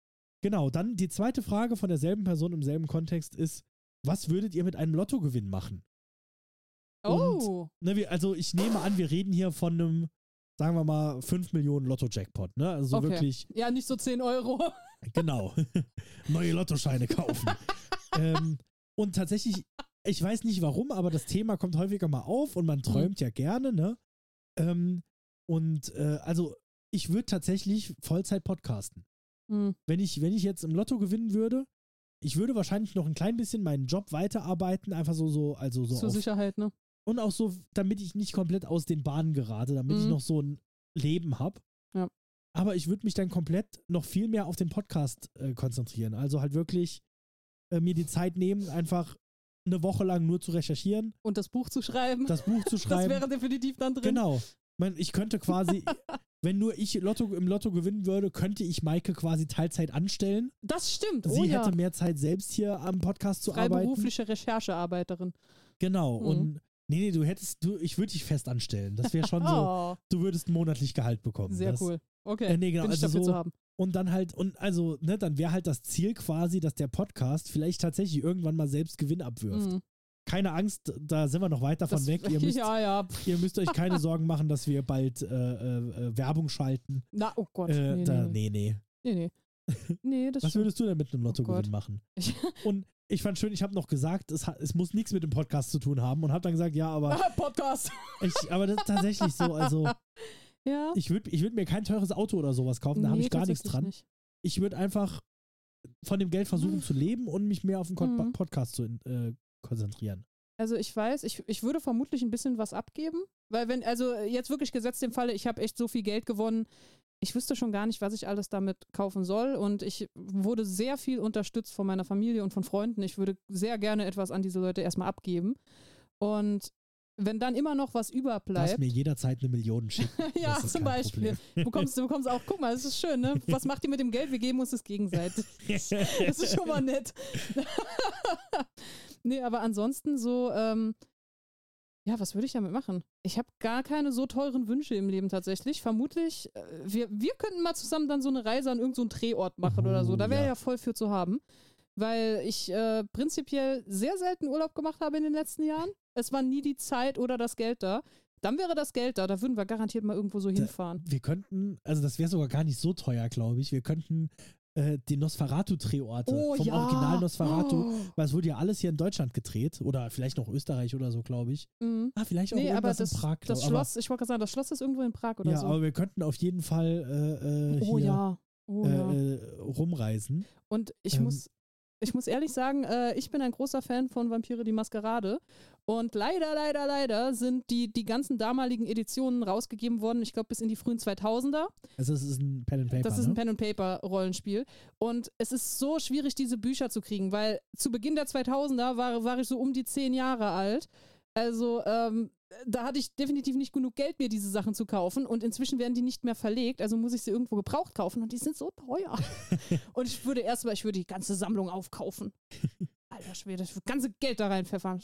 Speaker 1: genau, dann die zweite Frage von derselben Person im selben Kontext ist, was würdet ihr mit einem Lottogewinn machen?
Speaker 2: Oh,
Speaker 1: Ne, wir, also ich nehme an, wir reden hier von einem, sagen wir mal, 5 Millionen Lotto-Jackpot. Ne? Also
Speaker 2: Okay.
Speaker 1: wirklich,
Speaker 2: ja, nicht so 10 Euro.
Speaker 1: genau, neue Lottoscheine kaufen. ähm, und tatsächlich, ich weiß nicht warum, aber das Thema kommt häufiger mal auf und man träumt ja gerne, ne? Ähm, und äh, also ich würde tatsächlich Vollzeit podcasten.
Speaker 2: Hm.
Speaker 1: wenn ich, wenn ich jetzt im Lotto gewinnen würde, ich würde wahrscheinlich noch ein klein bisschen meinen Job weiterarbeiten, einfach so, so, also so
Speaker 2: Zur
Speaker 1: auf,
Speaker 2: Sicherheit, ne?
Speaker 1: Und auch so, damit ich nicht komplett aus den Bahnen gerate, damit ich
Speaker 2: Mhm.
Speaker 1: noch so ein Leben habe.
Speaker 2: Ja.
Speaker 1: Aber ich würde mich dann komplett noch viel mehr auf den Podcast äh, konzentrieren. Also halt wirklich äh, mir die Zeit nehmen, einfach eine Woche lang nur zu recherchieren,
Speaker 2: Und das Buch zu schreiben.
Speaker 1: das Buch zu
Speaker 2: das
Speaker 1: schreiben.
Speaker 2: wäre definitiv dann drin.
Speaker 1: Genau. Ich könnte quasi, wenn nur ich Lotto, im Lotto gewinnen würde, könnte ich Maike quasi Teilzeit anstellen.
Speaker 2: Das stimmt.
Speaker 1: Sie
Speaker 2: oh ja.
Speaker 1: hätte mehr Zeit, selbst hier am Podcast zu arbeiten.
Speaker 2: Freiberufliche Recherchearbeiterin.
Speaker 1: Genau.
Speaker 2: Mhm.
Speaker 1: Und nee, nee, du hättest, du, ich würde dich fest anstellen. Das wäre schon so,
Speaker 2: Oh,
Speaker 1: du würdest monatlich Gehalt bekommen.
Speaker 2: sehr
Speaker 1: das,
Speaker 2: cool. Okay.
Speaker 1: Äh, nee, genau,
Speaker 2: Bin
Speaker 1: also
Speaker 2: dafür
Speaker 1: so-
Speaker 2: zu haben.
Speaker 1: Und dann halt, und also, ne, dann wäre halt das Ziel quasi, dass der Podcast vielleicht tatsächlich irgendwann mal selbst Gewinn abwirft.
Speaker 2: Mhm.
Speaker 1: Keine Angst, da sind wir noch weit davon
Speaker 2: Das-
Speaker 1: weg. Ihr müsst,
Speaker 2: ja, ja.
Speaker 1: ihr müsst euch keine Sorgen machen, dass wir bald äh, äh, äh, Werbung schalten.
Speaker 2: Na, oh Gott.
Speaker 1: Äh,
Speaker 2: nee,
Speaker 1: da,
Speaker 2: nee,
Speaker 1: nee, nee.
Speaker 2: nee. Nee, das
Speaker 1: Was
Speaker 2: stimmt.
Speaker 1: würdest du denn mit einem Lottogewinn
Speaker 2: Gott.
Speaker 1: machen? Und ich fand schön, ich habe noch gesagt, es, es muss nichts mit dem Podcast zu tun haben und habe dann gesagt, ja, aber
Speaker 2: Ah, Podcast.
Speaker 1: ich, aber das ist tatsächlich so. Also
Speaker 2: Ja.
Speaker 1: ich würde ich würd mir kein teures Auto oder sowas kaufen, da habe ich gar nichts dran.
Speaker 2: nicht.
Speaker 1: Ich würde einfach von dem Geld versuchen zu leben und mich mehr auf den
Speaker 2: Mhm.
Speaker 1: Podcast zu äh, konzentrieren.
Speaker 2: Also ich weiß, ich, ich würde vermutlich ein bisschen was abgeben, weil wenn, also jetzt wirklich gesetzt im Falle, ich habe echt so viel Geld gewonnen, ich wüsste schon gar nicht, was ich alles damit kaufen soll und ich wurde sehr viel unterstützt von meiner Familie und von Freunden. Ich würde sehr gerne etwas an diese Leute erstmal abgeben und wenn dann immer noch was
Speaker 1: Lass
Speaker 2: überbleibt,
Speaker 1: mir jederzeit eine Million schicken.
Speaker 2: ja, zum Beispiel, du bekommst, du bekommst auch, guck mal, das ist schön, ne? Was macht ihr mit dem Geld? Wir geben uns das gegenseitig. Das ist schon mal nett. nee, aber ansonsten so, ähm, ja, was würde ich damit machen? Ich habe gar keine so teuren Wünsche im Leben tatsächlich. Vermutlich, äh, wir, wir könnten mal zusammen dann so eine Reise an irgendeinen so Drehort machen oder so.
Speaker 1: Oh,
Speaker 2: Da wäre
Speaker 1: ja.
Speaker 2: ja voll für zu haben. Weil ich äh, prinzipiell sehr selten Urlaub gemacht habe in den letzten Jahren. Es war nie die Zeit oder das Geld da. Dann wäre das Geld da. Da würden wir garantiert mal irgendwo so hinfahren.
Speaker 1: Wir könnten, also das wäre sogar gar nicht so teuer, glaube ich. Wir könnten äh, die Nosferatu-Drehorte vom Original Nosferatu,
Speaker 2: Oh.
Speaker 1: weil es wurde ja alles hier in Deutschland gedreht oder vielleicht noch Österreich oder so, glaube ich.
Speaker 2: Mhm.
Speaker 1: Ah, vielleicht auch
Speaker 2: Nee, aber das,
Speaker 1: in Prag.
Speaker 2: das Schloss, ich wollte gerade sagen, das Schloss ist irgendwo in Prag
Speaker 1: aber,
Speaker 2: oder
Speaker 1: ja,
Speaker 2: so.
Speaker 1: aber wir könnten auf jeden Fall äh, äh,
Speaker 2: oh
Speaker 1: hier
Speaker 2: ja. Oh, ja.
Speaker 1: äh, äh, rumreisen.
Speaker 2: Und ich
Speaker 1: ähm,
Speaker 2: muss, ich muss ehrlich sagen, äh, ich bin ein großer Fan von Vampire die Maskerade. Und leider, leider, leider sind die, die ganzen damaligen Editionen rausgegeben worden, ich glaube bis in die frühen 2000er.
Speaker 1: Also es ist ein Pen and Paper.
Speaker 2: Das ist
Speaker 1: ne?
Speaker 2: ein Pen-and-Paper-Rollenspiel. Und es ist so schwierig, diese Bücher zu kriegen, weil zu Beginn der 2000er war, war ich so um die zehn Jahre alt. Also ähm, da hatte ich definitiv nicht genug Geld, mir diese Sachen zu kaufen. Und inzwischen werden die nicht mehr verlegt. Also muss ich sie irgendwo gebraucht kaufen. Und die sind so teuer. und ich würde erstmal, ich würde die ganze Sammlung aufkaufen. Alter Schwede, das ganze Geld da reinpfeffern.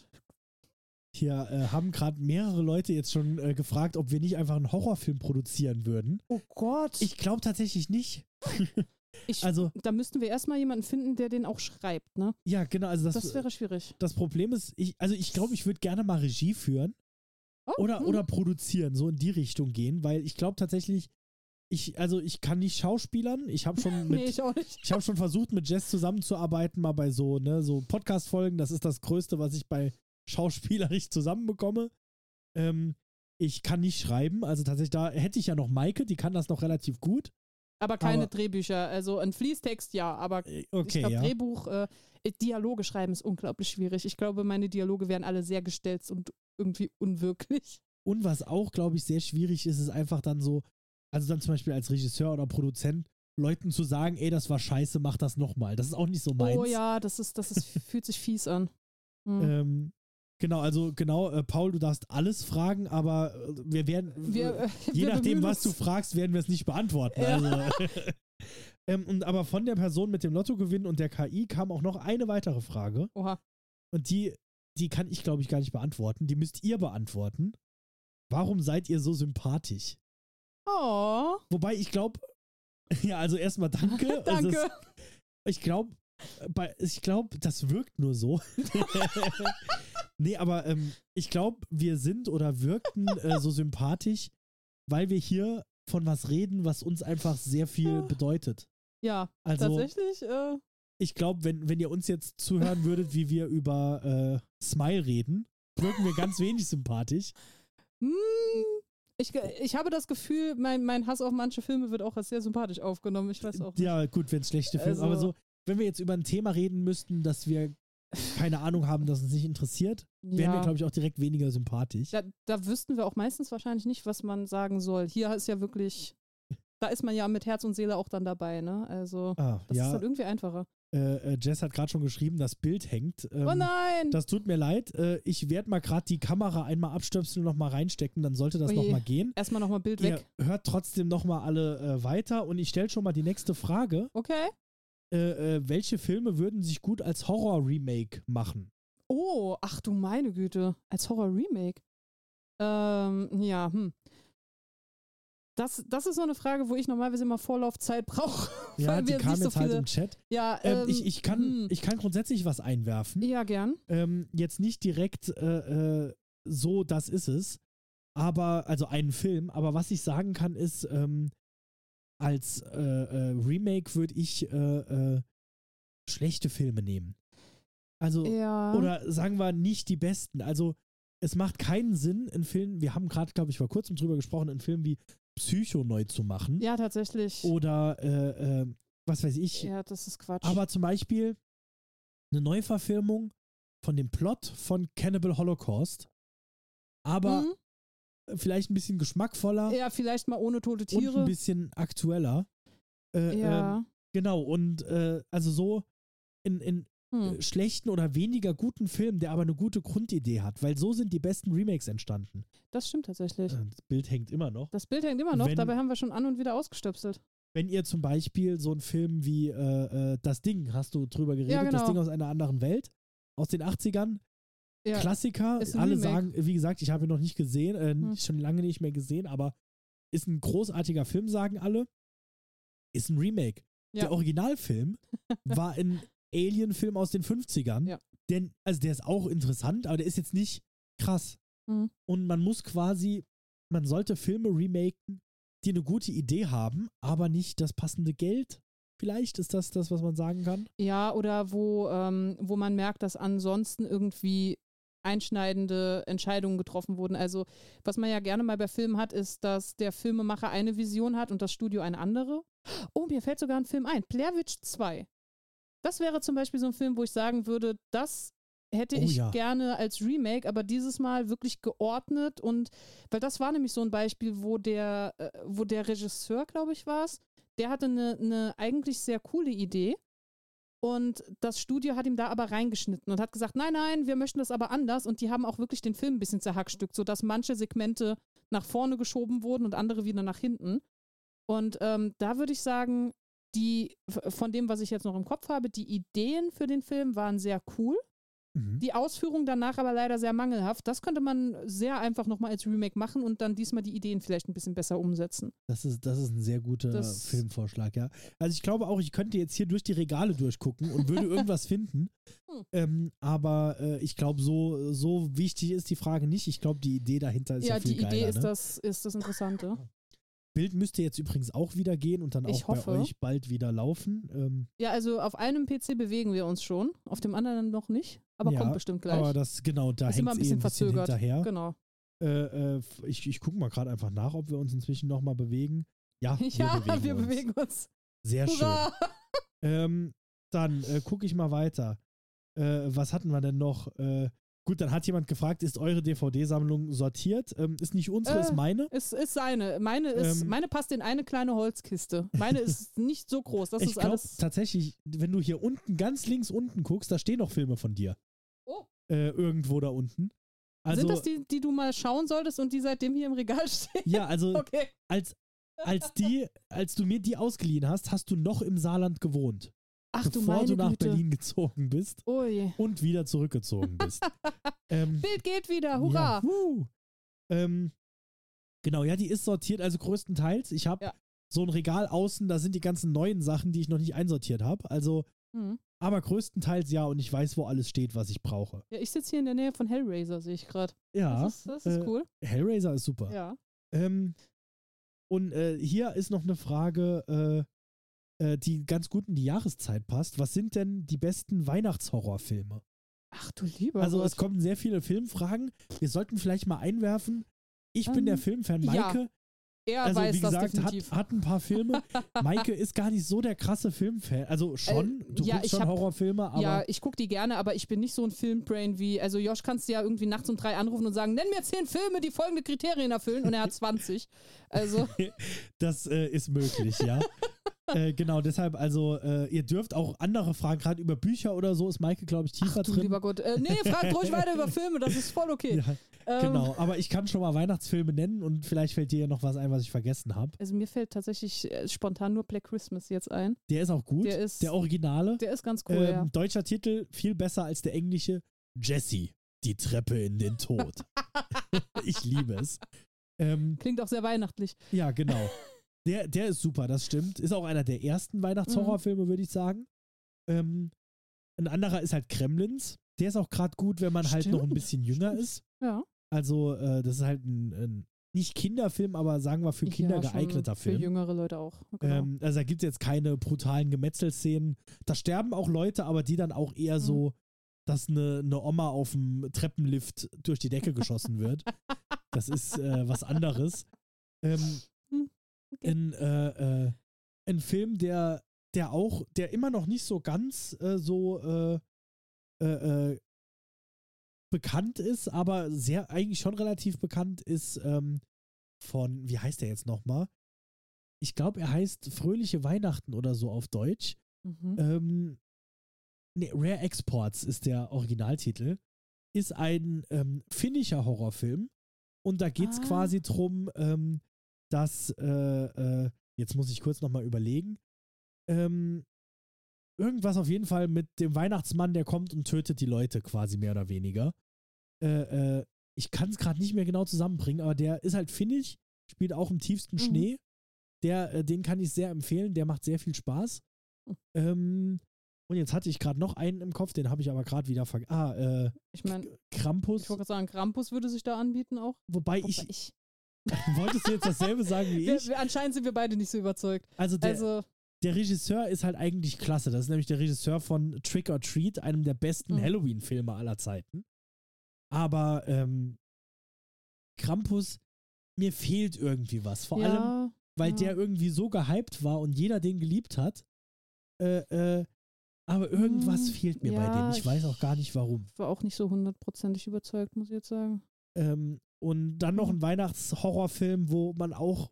Speaker 1: Hier äh, haben gerade mehrere Leute jetzt schon äh, gefragt, ob wir nicht einfach einen Horrorfilm produzieren würden.
Speaker 2: Oh Gott.
Speaker 1: Ich glaube tatsächlich nicht.
Speaker 2: Ich-
Speaker 1: also,
Speaker 2: da müssten wir erstmal jemanden finden, der den auch schreibt, ne?
Speaker 1: ja, genau. Also das,
Speaker 2: Das wäre schwierig.
Speaker 1: das Problem ist, ich, also ich glaube, ich würde gerne mal Regie führen
Speaker 2: Oh,
Speaker 1: oder,
Speaker 2: hm.
Speaker 1: oder produzieren, so in die Richtung gehen, weil ich glaube tatsächlich, ich, also ich kann nicht schauspielern. Ich habe schon mit,
Speaker 2: nee, ich.
Speaker 1: Ich habe schon versucht, mit Jess zusammenzuarbeiten, mal bei so, ne, so Podcast-Folgen. Das ist das Größte, was ich bei schauspielerisch zusammenbekomme. Ähm, ich kann nicht schreiben, also tatsächlich, da hätte ich ja noch Maike, die kann das noch relativ gut.
Speaker 2: Aber keine
Speaker 1: Aber-
Speaker 2: Drehbücher. Also ein Fließtext ja, aber
Speaker 1: Äh,
Speaker 2: ich
Speaker 1: Okay,
Speaker 2: glaube,
Speaker 1: ja.
Speaker 2: Drehbuch, äh, Dialoge schreiben ist unglaublich schwierig. Ich glaube, meine Dialoge wären alle sehr gestelzt und irgendwie unwirklich.
Speaker 1: Und was auch, glaube ich, sehr schwierig ist, ist einfach dann so, also dann zum Beispiel als Regisseur oder Produzent, Leuten zu sagen, ey, das war scheiße, mach das nochmal. Das ist auch nicht so meins.
Speaker 2: Oh ja, das ist, das ist, fühlt sich fies an. Hm.
Speaker 1: Ähm, genau, also genau, äh, Paul, du darfst alles fragen, aber äh, wir werden,
Speaker 2: wir, äh,
Speaker 1: je
Speaker 2: wir
Speaker 1: nachdem, was du fragst, werden wir es nicht beantworten.
Speaker 2: Ja.
Speaker 1: Also, ähm, und aber von der Person mit dem Lottogewinn und der KI kam auch noch eine weitere Frage.
Speaker 2: Oha.
Speaker 1: Und die, die kann ich, glaube ich, gar nicht beantworten. Die müsst ihr beantworten. Warum seid ihr so sympathisch?
Speaker 2: Oh,
Speaker 1: Wobei ich glaube, ja, also erstmal danke.
Speaker 2: Danke.
Speaker 1: es, ich glaube, ich glaube, das wirkt nur so. Nee, aber ähm, ich glaube, wir sind oder wirkten äh, so sympathisch, weil wir hier von was reden, was uns einfach sehr viel bedeutet.
Speaker 2: ja,
Speaker 1: Also,
Speaker 2: tatsächlich. Äh,
Speaker 1: ich glaube, wenn, wenn ihr uns jetzt zuhören würdet, wie wir über äh, Smile reden, wirken wir ganz wenig sympathisch.
Speaker 2: hm, ich, ich habe das Gefühl, mein, mein Hass auf manche Filme wird auch als sehr sympathisch aufgenommen. Ich weiß auch nicht.
Speaker 1: Ja, gut, wenn es schlechte Filme,
Speaker 2: Also-
Speaker 1: aber so, wenn wir jetzt über ein Thema reden müssten, dass wir keine Ahnung haben, das uns nicht interessiert, wären wir, glaube ich, auch direkt weniger sympathisch.
Speaker 2: Da, da wüssten wir auch meistens wahrscheinlich nicht, was man sagen soll. Hier ist ja wirklich, da ist man ja mit Herz und Seele auch dann dabei, ne? Also,
Speaker 1: Ah,
Speaker 2: das ist
Speaker 1: ja,
Speaker 2: dann irgendwie einfacher.
Speaker 1: äh, äh, Jess hat gerade schon geschrieben, das Bild hängt. Ähm,
Speaker 2: oh nein!
Speaker 1: Das tut mir leid. Äh, ich werde mal gerade die Kamera einmal abstöpseln und nochmal reinstecken, dann sollte das
Speaker 2: Oje.
Speaker 1: nochmal gehen.
Speaker 2: Erstmal nochmal Bild
Speaker 1: Ihr
Speaker 2: weg.
Speaker 1: hört trotzdem nochmal alle äh, weiter und ich stelle schon mal die nächste Frage.
Speaker 2: Okay.
Speaker 1: Äh, äh, welche Filme würden sich gut als Horror-Remake machen?
Speaker 2: Oh, ach du meine Güte. Als Horror-Remake. Ähm, ja, hm. Das, das ist so eine Frage, wo ich normalerweise immer Vorlaufzeit brauche.
Speaker 1: Ja,
Speaker 2: weil
Speaker 1: die
Speaker 2: wir
Speaker 1: kam
Speaker 2: so
Speaker 1: jetzt halt
Speaker 2: viele-
Speaker 1: im Chat.
Speaker 2: Ja,
Speaker 1: Ähm,
Speaker 2: ähm,
Speaker 1: ich, ich, kann,
Speaker 2: hm.
Speaker 1: ich kann grundsätzlich was einwerfen.
Speaker 2: Ja, gern.
Speaker 1: Ähm, jetzt nicht direkt äh, äh, so, das ist es. Aber, also einen Film. Aber was ich sagen kann, ist, ähm, als äh, äh, Remake würde ich äh, äh, schlechte Filme nehmen. Also,
Speaker 2: Ja.
Speaker 1: oder sagen wir nicht die besten. Also, es macht keinen Sinn, einen Film, wir haben gerade, glaube ich, vor kurzem drüber gesprochen, einen Film wie Psycho neu zu machen.
Speaker 2: ja, tatsächlich.
Speaker 1: Oder, äh, äh, was weiß ich,
Speaker 2: Ja, das ist Quatsch.
Speaker 1: aber zum Beispiel eine Neuverfilmung von dem Plot von Cannibal Holocaust, aber
Speaker 2: Hm?
Speaker 1: Vielleicht ein bisschen geschmackvoller
Speaker 2: Ja, vielleicht mal ohne tote
Speaker 1: und ein
Speaker 2: Tiere.
Speaker 1: bisschen aktueller. Äh,
Speaker 2: Ja.
Speaker 1: ähm, genau, und äh, also so in, in
Speaker 2: Hm.
Speaker 1: äh, schlechten oder weniger guten Film, der aber eine gute Grundidee hat, weil so sind die besten Remakes entstanden.
Speaker 2: Das stimmt tatsächlich.
Speaker 1: Äh, Das Bild hängt immer noch.
Speaker 2: Das Bild hängt immer noch,
Speaker 1: wenn-
Speaker 2: dabei haben wir schon an und wieder ausgestöpselt.
Speaker 1: Wenn ihr zum Beispiel so einen Film wie äh, äh, Das Ding, hast du drüber geredet,
Speaker 2: Ja,
Speaker 1: das
Speaker 2: genau.
Speaker 1: Ding aus einer anderen Welt, aus den 80ern,
Speaker 2: Ja.
Speaker 1: Klassiker. Alle
Speaker 2: Remake.
Speaker 1: sagen, wie gesagt, ich habe ihn noch nicht gesehen, äh,
Speaker 2: Hm.
Speaker 1: schon lange nicht mehr gesehen, aber ist ein großartiger Film, sagen alle. Ist ein Remake.
Speaker 2: Ja.
Speaker 1: Der Originalfilm war ein Alien-Film aus den 50ern.
Speaker 2: Ja.
Speaker 1: Denn, also der ist auch interessant, aber der ist jetzt nicht krass.
Speaker 2: Mhm.
Speaker 1: Und man muss quasi, man sollte Filme remaken, die eine gute Idee haben, aber nicht das passende Geld. Vielleicht ist das das, was man sagen kann.
Speaker 2: Ja, oder wo, ähm, wo man merkt, dass ansonsten irgendwie einschneidende Entscheidungen getroffen wurden. Also, was man ja gerne mal bei Filmen hat, ist, dass der Filmemacher eine Vision hat und das Studio eine andere. Oh, mir fällt sogar ein Film ein. Blair Witch 2. Das wäre zum Beispiel so ein Film, wo ich sagen würde, das hätte
Speaker 1: Oh
Speaker 2: ich
Speaker 1: ja.
Speaker 2: gerne als Remake, aber dieses Mal wirklich geordnet und weil das war nämlich so ein Beispiel, wo der, äh, wo der Regisseur, glaube ich, war es, der hatte eine, eine eigentlich sehr coole Idee und das Studio hat ihm da aber reingeschnitten und hat gesagt, nein, nein, wir möchten das aber anders. Und die haben auch wirklich den Film ein bisschen zerhackstückt, sodass manche Segmente nach vorne geschoben wurden und andere wieder nach hinten. Und ähm, da würde ich sagen, die, von dem, was ich jetzt noch im Kopf habe, die Ideen für den Film waren sehr cool.
Speaker 1: Mhm.
Speaker 2: Die Ausführung danach aber leider sehr mangelhaft. Das könnte man sehr einfach nochmal als Remake machen und dann diesmal die Ideen vielleicht ein bisschen besser umsetzen.
Speaker 1: Das ist, das ist ein sehr guter
Speaker 2: Das-
Speaker 1: Filmvorschlag, ja. Also ich glaube auch, ich könnte jetzt hier durch die Regale durchgucken und würde irgendwas finden.
Speaker 2: Hm.
Speaker 1: Ähm, aber äh, ich glaube, so, so wichtig ist die Frage nicht. Ich glaube, die Idee dahinter ist ja,
Speaker 2: ja,
Speaker 1: viel
Speaker 2: die
Speaker 1: geiler.
Speaker 2: Idee ist,
Speaker 1: ne?
Speaker 2: das, ist das Interessante.
Speaker 1: Bild müsste jetzt übrigens auch wieder gehen und dann
Speaker 2: Ich
Speaker 1: auch
Speaker 2: hoffe.
Speaker 1: bei euch bald wieder laufen. Ähm,
Speaker 2: Ja, also auf einem PC bewegen wir uns schon, auf dem anderen noch nicht, aber
Speaker 1: Ja,
Speaker 2: kommt bestimmt gleich.
Speaker 1: aber das, genau, da
Speaker 2: ist
Speaker 1: hängt
Speaker 2: immer
Speaker 1: es
Speaker 2: ein
Speaker 1: eh
Speaker 2: bisschen
Speaker 1: ein bisschen
Speaker 2: verzögert.
Speaker 1: hinterher.
Speaker 2: Genau.
Speaker 1: Äh, äh, ich ich gucke mal gerade einfach nach, ob wir uns inzwischen nochmal bewegen. Ja, wir
Speaker 2: ja,
Speaker 1: bewegen
Speaker 2: wir
Speaker 1: uns.
Speaker 2: bewegen uns.
Speaker 1: Sehr schön.
Speaker 2: Hurra!
Speaker 1: Ähm, dann äh, gucke ich mal weiter. Äh, was hatten wir denn noch? Äh, Gut, dann hat jemand gefragt, ist eure DVD-Sammlung sortiert? Ähm, ist nicht unsere,
Speaker 2: Äh,
Speaker 1: ist meine.
Speaker 2: Es ist seine. Meine ist,
Speaker 1: Ähm.
Speaker 2: meine passt in eine kleine Holzkiste. Meine ist nicht so groß. Das
Speaker 1: ich
Speaker 2: ist
Speaker 1: glaube
Speaker 2: alles.
Speaker 1: tatsächlich, wenn du hier unten, ganz links unten guckst, da stehen noch Filme von dir.
Speaker 2: Oh.
Speaker 1: Äh, irgendwo da unten. Also,
Speaker 2: Sind das die, die du mal schauen solltest und die seitdem hier im Regal stehen?
Speaker 1: ja, also
Speaker 2: Okay.
Speaker 1: als, als die, als du mir die ausgeliehen hast, hast du noch im Saarland gewohnt.
Speaker 2: Ach du
Speaker 1: bevor
Speaker 2: meine
Speaker 1: du nach
Speaker 2: Güte.
Speaker 1: Berlin gezogen bist
Speaker 2: Oh je.
Speaker 1: und wieder zurückgezogen bist. ähm,
Speaker 2: Bild geht wieder. Hurra.
Speaker 1: Ja, ähm, genau, ja, die ist sortiert, also größtenteils. Ich habe
Speaker 2: Ja.
Speaker 1: so ein Regal außen, da sind die ganzen neuen Sachen, die ich noch nicht einsortiert habe. Also,
Speaker 2: Hm.
Speaker 1: aber größtenteils ja und ich weiß, wo alles steht, was ich brauche.
Speaker 2: Ja, ich sitze hier in der Nähe von Hellraiser, sehe ich gerade.
Speaker 1: Ja,
Speaker 2: Das ist, das ist
Speaker 1: äh,
Speaker 2: cool.
Speaker 1: Hellraiser ist super.
Speaker 2: Ja.
Speaker 1: Ähm, und äh, hier ist noch eine Frage, äh, äh, die ganz gut in die Jahreszeit passt. Was sind denn die besten Weihnachtshorrorfilme?
Speaker 2: Ach du lieber
Speaker 1: Also
Speaker 2: Gott.
Speaker 1: es kommen sehr viele Filmfragen. Wir sollten vielleicht mal einwerfen. Ich bin
Speaker 2: Ähm,
Speaker 1: der Filmfan.
Speaker 2: ja,
Speaker 1: Maike,
Speaker 2: er
Speaker 1: also
Speaker 2: weiß
Speaker 1: wie
Speaker 2: das
Speaker 1: gesagt, hat,
Speaker 2: definitiv.
Speaker 1: hat ein paar Filme. Maike ist gar nicht so der krasse Filmfan. Also schon, du
Speaker 2: Äh, ja,
Speaker 1: guckst
Speaker 2: ich
Speaker 1: schon
Speaker 2: hab-
Speaker 1: Horrorfilme, aber
Speaker 2: ja, ich gucke die gerne, aber ich bin nicht so ein Filmbrain wie, also Josh kannst du ja irgendwie nachts um drei anrufen und sagen, nenn mir zehn Filme, die folgende Kriterien erfüllen und er hat 20. Also,
Speaker 1: das äh, ist möglich, ja. äh, genau, deshalb, also äh, ihr dürft auch andere Fragen, gerade über Bücher oder so, ist Maike, glaube ich, tiefer
Speaker 2: ach du
Speaker 1: drin.
Speaker 2: lieber Gott. Äh, nee, frag ruhig weiter über Filme, das ist voll okay.
Speaker 1: Ja,
Speaker 2: Ähm,
Speaker 1: genau, aber ich kann schon mal Weihnachtsfilme nennen und vielleicht fällt dir ja noch was ein, was ich vergessen habe.
Speaker 2: Also mir fällt tatsächlich äh, spontan nur Black Christmas jetzt ein.
Speaker 1: Der ist auch gut,
Speaker 2: Der ist-
Speaker 1: der Originale.
Speaker 2: Der ist ganz cool,
Speaker 1: ähm,
Speaker 2: ja.
Speaker 1: Deutscher Titel, viel besser als der englische. Jessie, die Treppe in den Tod. ich liebe es. Ähm,
Speaker 2: Klingt auch sehr weihnachtlich.
Speaker 1: ja, genau. Der, der ist super, das stimmt. Ist auch einer der ersten Weihnachtshorrorfilme, würde ich sagen. Ähm, ein anderer ist halt Kremlins. Der ist auch gerade gut, wenn man halt noch ein
Speaker 2: Stimmt,
Speaker 1: bisschen jünger ist.
Speaker 2: Ja.
Speaker 1: Also, äh, das ist halt ein, ein nicht Kinderfilm, aber sagen wir für Kinder
Speaker 2: ja,
Speaker 1: geeigneter
Speaker 2: Für
Speaker 1: Film.
Speaker 2: jüngere Leute auch. Genau.
Speaker 1: Ähm, also da gibt es jetzt keine brutalen Gemetzelszenen. Da sterben auch Leute, aber die dann auch eher
Speaker 2: Mhm.
Speaker 1: so, dass eine, eine Oma auf dem Treppenlift durch die Decke geschossen wird. Das ist äh, was anderes. Ähm,
Speaker 2: Hm, okay.
Speaker 1: ein, äh, äh, ein Film, der, der auch, der immer noch nicht so ganz äh, so äh, äh, äh, bekannt ist, aber sehr eigentlich schon relativ bekannt ist ähm, von, wie heißt der jetzt nochmal? Ich glaube, er heißt Fröhliche Weihnachten oder so auf Deutsch.
Speaker 2: Mhm.
Speaker 1: Ähm, nee, Rare Exports ist der Originaltitel. Ist ein ähm, finnischer Horrorfilm. Und da geht es
Speaker 2: Ah.
Speaker 1: quasi drum, ähm, dass, äh, äh, jetzt muss ich kurz nochmal überlegen, ähm, irgendwas auf jeden Fall mit dem Weihnachtsmann, der kommt und tötet die Leute quasi mehr oder weniger. Äh, äh, ich kann es gerade nicht mehr genau zusammenbringen, aber der ist halt finnisch, spielt auch im tiefsten
Speaker 2: Mhm.
Speaker 1: Schnee. Der, äh, den kann ich sehr empfehlen, der macht sehr viel Spaß.
Speaker 2: Mhm.
Speaker 1: Ähm, und jetzt hatte ich gerade noch einen im Kopf, den habe ich aber gerade wieder vergessen. Ah, äh,
Speaker 2: ich meine,
Speaker 1: Krampus.
Speaker 2: ich wollte gerade sagen, Krampus würde sich da anbieten auch.
Speaker 1: Wobei
Speaker 2: Wobei
Speaker 1: ich,
Speaker 2: ich
Speaker 1: wolltest du jetzt dasselbe sagen wie ich?
Speaker 2: wir, anscheinend sind wir beide nicht so überzeugt.
Speaker 1: Also der,
Speaker 2: also,
Speaker 1: der Regisseur ist halt eigentlich klasse. Das ist nämlich der Regisseur von Trick or Treat, einem der besten
Speaker 2: Mhm.
Speaker 1: Halloween-Filme aller Zeiten. Aber ähm, Krampus, mir fehlt irgendwie was. Vor allem,
Speaker 2: ja,
Speaker 1: weil
Speaker 2: ja.
Speaker 1: der irgendwie so gehypt war und jeder den geliebt hat. Äh, äh, aber irgendwas
Speaker 2: Hm,
Speaker 1: fehlt mir bei
Speaker 2: ja,
Speaker 1: dem. Ich weiß
Speaker 2: ich-
Speaker 1: auch gar nicht warum.
Speaker 2: war auch nicht so hundertprozentig überzeugt, muss ich jetzt sagen.
Speaker 1: Ähm, und dann noch ein Weihnachtshorrorfilm, wo man auch,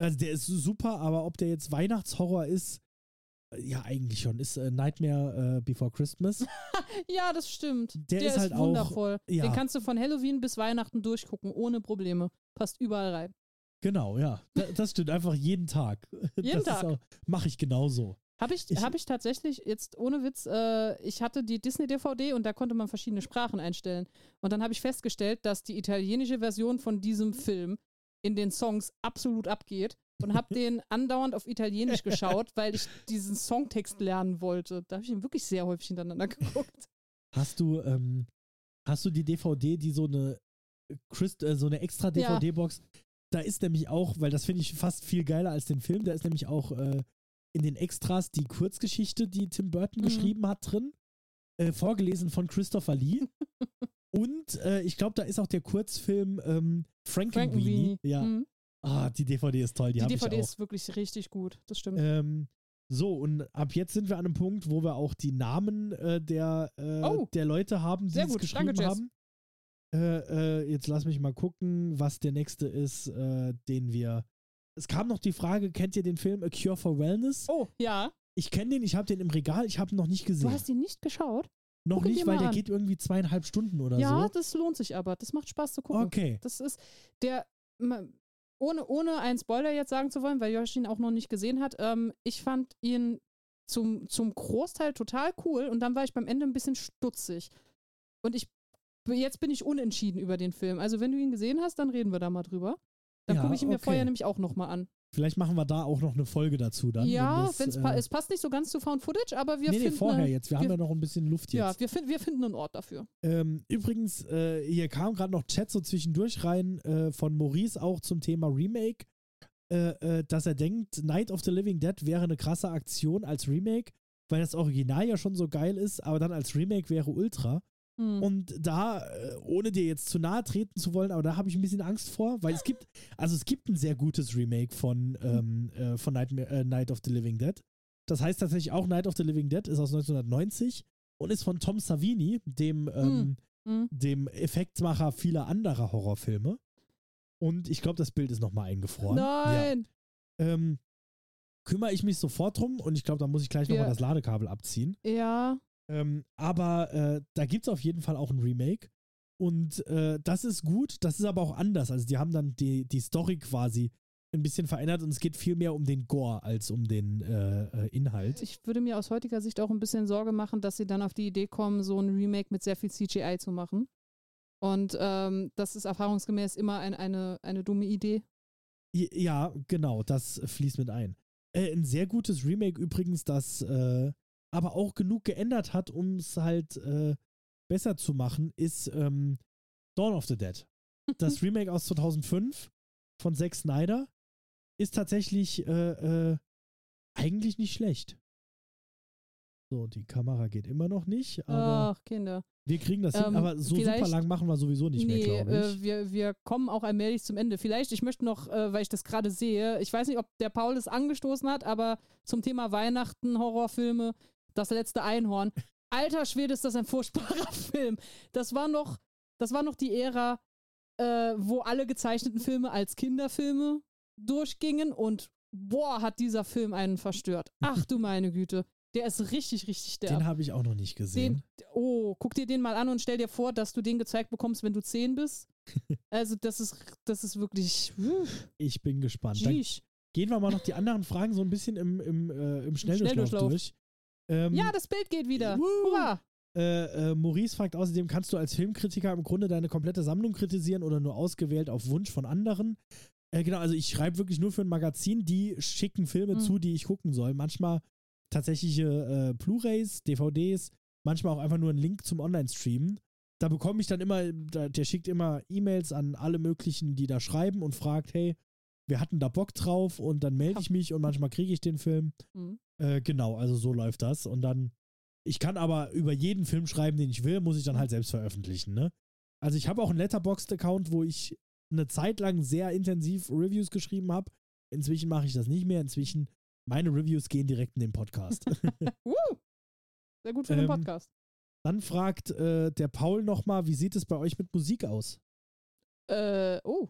Speaker 1: also der ist super, aber ob der jetzt Weihnachtshorror ist, äh, ja, eigentlich schon, ist äh, Nightmare äh, Before Christmas.
Speaker 2: Ja, das stimmt.
Speaker 1: Der ist halt auch-
Speaker 2: wundervoll.
Speaker 1: ja.
Speaker 2: Den kannst du von Halloween bis Weihnachten durchgucken, ohne Probleme. Passt überall rein.
Speaker 1: Genau, ja. Da, das stimmt, einfach jeden Tag.
Speaker 2: Jeden
Speaker 1: das
Speaker 2: Tag.
Speaker 1: Mache ich genauso.
Speaker 2: Habe ich,
Speaker 1: Ich-
Speaker 2: hab ich tatsächlich, jetzt ohne Witz, äh, ich hatte die Disney-DVD und da konnte man verschiedene Sprachen einstellen. Und dann habe ich festgestellt, dass die italienische Version von diesem Film in den Songs absolut abgeht und habe den andauernd auf Italienisch geschaut, weil ich diesen Songtext lernen wollte. Da habe ich ihn wirklich sehr häufig hintereinander geguckt.
Speaker 1: Hast du, ähm, hast du die DVD, die so eine Christ, äh, so eine extra
Speaker 2: Ja.
Speaker 1: DVD-Box, da ist nämlich auch, weil das finde ich fast viel geiler als den Film, da ist nämlich auch äh, in den Extras die Kurzgeschichte, die Tim Burton
Speaker 2: Mhm.
Speaker 1: geschrieben hat, drin, äh, vorgelesen von Christopher Lee. Und äh, ich glaube, da ist auch der Kurzfilm ähm, Frankenweenie.
Speaker 2: Frankenweenie.
Speaker 1: Ja.
Speaker 2: Mhm.
Speaker 1: Ah, die DVD ist toll, die,
Speaker 2: Die DVD ist wirklich richtig gut, das stimmt.
Speaker 1: Ähm, So, und ab jetzt sind wir an einem Punkt, wo wir auch die Namen äh, der, äh,
Speaker 2: Oh.
Speaker 1: der Leute haben, die es geschrieben
Speaker 2: Danke,
Speaker 1: haben. Äh, äh, jetzt lass mich mal gucken, was der nächste ist, äh, den wir. Es kam noch die Frage: Kennt ihr den Film A Cure for Wellness?
Speaker 2: Oh, ja.
Speaker 1: Ich kenne den, ich habe den im Regal, ich habe ihn noch nicht
Speaker 2: Du
Speaker 1: gesehen.
Speaker 2: hast ihn nicht geschaut?
Speaker 1: noch
Speaker 2: guck
Speaker 1: nicht, weil der
Speaker 2: an.
Speaker 1: geht irgendwie zweieinhalb Stunden oder
Speaker 2: ja,
Speaker 1: so.
Speaker 2: das lohnt sich aber. Das macht Spaß zu gucken.
Speaker 1: Okay.
Speaker 2: Das ist der, ohne, ohne einen Spoiler jetzt sagen zu wollen, weil Josh ihn auch noch nicht gesehen hat, ähm, ich fand ihn zum, zum Großteil total cool und dann war ich beim Ende ein bisschen stutzig. Und ich, jetzt bin ich unentschieden über den Film. Also wenn du ihn gesehen hast, dann reden wir da mal drüber. Dann
Speaker 1: Ja,
Speaker 2: gucke ich ihn mir
Speaker 1: okay.
Speaker 2: vorher nämlich auch nochmal an.
Speaker 1: Vielleicht machen wir da auch noch eine Folge dazu dann.
Speaker 2: ja,
Speaker 1: wenn das, äh,
Speaker 2: pa es passt nicht so ganz zu Found Footage, aber wir
Speaker 1: nee, nee,
Speaker 2: finden.
Speaker 1: vorher
Speaker 2: eine-
Speaker 1: jetzt. Wir,
Speaker 2: wir-
Speaker 1: haben ja noch ein bisschen Luft jetzt.
Speaker 2: Ja, wir, find, wir finden einen Ort dafür.
Speaker 1: Ähm, übrigens, äh, hier kam gerade noch Chat so zwischendurch rein äh, von Maurice auch zum Thema Remake, äh, äh, dass er denkt, Night of the Living Dead wäre eine krasse Aktion als Remake, weil das Original ja schon so geil ist, aber dann als Remake wäre Ultra.
Speaker 2: Hm.
Speaker 1: Und da, äh, ohne dir jetzt zu nahe treten zu wollen, aber da habe ich ein bisschen Angst vor, weil es gibt, also es gibt ein sehr gutes Remake von, ähm, äh, von Nightmare, äh, Night of the Living Dead. Das heißt tatsächlich auch Night of the Living Dead ist aus 1990 und ist von Tom Savini, dem, ähm,
Speaker 2: Hm.
Speaker 1: dem Effektmacher vieler anderer Horrorfilme. Und ich glaube, das Bild ist nochmal eingefroren.
Speaker 2: Nein!
Speaker 1: Ja. Ähm, kümmere ich mich sofort drum und ich glaube, da muss ich gleich nochmal das Ladekabel abziehen.
Speaker 2: Ja.
Speaker 1: Ähm, aber äh, da gibt es auf jeden Fall auch ein Remake. Und äh, das ist gut, das ist aber auch anders. Also die haben dann die, die Story quasi ein bisschen verändert und es geht viel mehr um den Gore als um den äh, äh, Inhalt.
Speaker 2: Ich würde mir aus heutiger Sicht auch ein bisschen Sorge machen, dass sie dann auf die Idee kommen, so ein Remake mit sehr viel CGI zu machen. Und ähm, das ist erfahrungsgemäß immer ein, eine, eine dumme Idee.
Speaker 1: Ja, genau, das fließt mit ein. Äh, ein sehr gutes Remake übrigens, das äh, aber auch genug geändert hat, um es halt äh, besser zu machen, ist ähm, Dawn of the Dead. Das Remake aus 2005 von Zack Snyder ist tatsächlich äh, äh, eigentlich nicht schlecht. So, die Kamera geht immer noch nicht, aber
Speaker 2: Ach, Kinder.
Speaker 1: wir kriegen das hin.
Speaker 2: ähm,
Speaker 1: Aber so super lang machen wir sowieso nicht
Speaker 2: nee,
Speaker 1: mehr, glaube ich.
Speaker 2: Äh, wir, wir kommen auch allmählich zum Ende. Vielleicht, ich möchte noch, äh, weil ich das gerade sehe, ich weiß nicht, ob der Paul es angestoßen hat, aber zum Thema Weihnachten, Horrorfilme, das letzte Einhorn. Alter Schwede, ist das ein furchtbarer Film. Das war noch, das war noch die Ära, äh, wo alle gezeichneten Filme als Kinderfilme durchgingen und boah, hat dieser Film einen verstört. Ach du meine Güte. Der ist richtig, richtig derb.
Speaker 1: Den habe ich auch noch nicht gesehen.
Speaker 2: Den, oh, guck dir den mal an und stell dir vor, dass du den gezeigt bekommst, wenn du 10 bist. Also, das ist, das ist wirklich.
Speaker 1: Ich bin gespannt. Gehen wir mal noch die anderen Fragen so ein bisschen im, im, äh, im Schnelldurchlauf,
Speaker 2: Schnelldurchlauf.
Speaker 1: durch. Ähm,
Speaker 2: Ja, das Bild geht wieder.
Speaker 1: Woo.
Speaker 2: Hurra!
Speaker 1: äh, äh, Maurice fragt außerdem, kannst du als Filmkritiker im Grunde deine komplette Sammlung kritisieren oder nur ausgewählt auf Wunsch von anderen? Äh, genau, also ich schreibe wirklich nur für ein Magazin, die schicken Filme
Speaker 2: Mhm.
Speaker 1: zu, die ich gucken soll. Manchmal tatsächliche äh, Blu-rays, DVDs, manchmal auch einfach nur einen Link zum Online-Streamen. Da bekomme ich dann immer, da, der schickt immer E-Mails an alle möglichen, die da schreiben und fragt, hey, wir hatten da Bock drauf und dann melde ich mich und manchmal kriege ich den Film.
Speaker 2: Mhm.
Speaker 1: Äh, genau, also so läuft das. Und dann, ich kann aber über jeden Film schreiben, den ich will, muss ich dann halt selbst veröffentlichen, ne? Also ich habe auch einen Letterboxd-Account, wo ich eine Zeit lang sehr intensiv Reviews geschrieben habe. Inzwischen mache ich das nicht mehr. Inzwischen, meine Reviews gehen direkt in den Podcast.
Speaker 2: Uh, sehr gut für den
Speaker 1: Ähm,
Speaker 2: Podcast.
Speaker 1: dann fragt äh, der Paul nochmal, wie sieht es bei euch mit Musik aus?
Speaker 2: Äh, oh,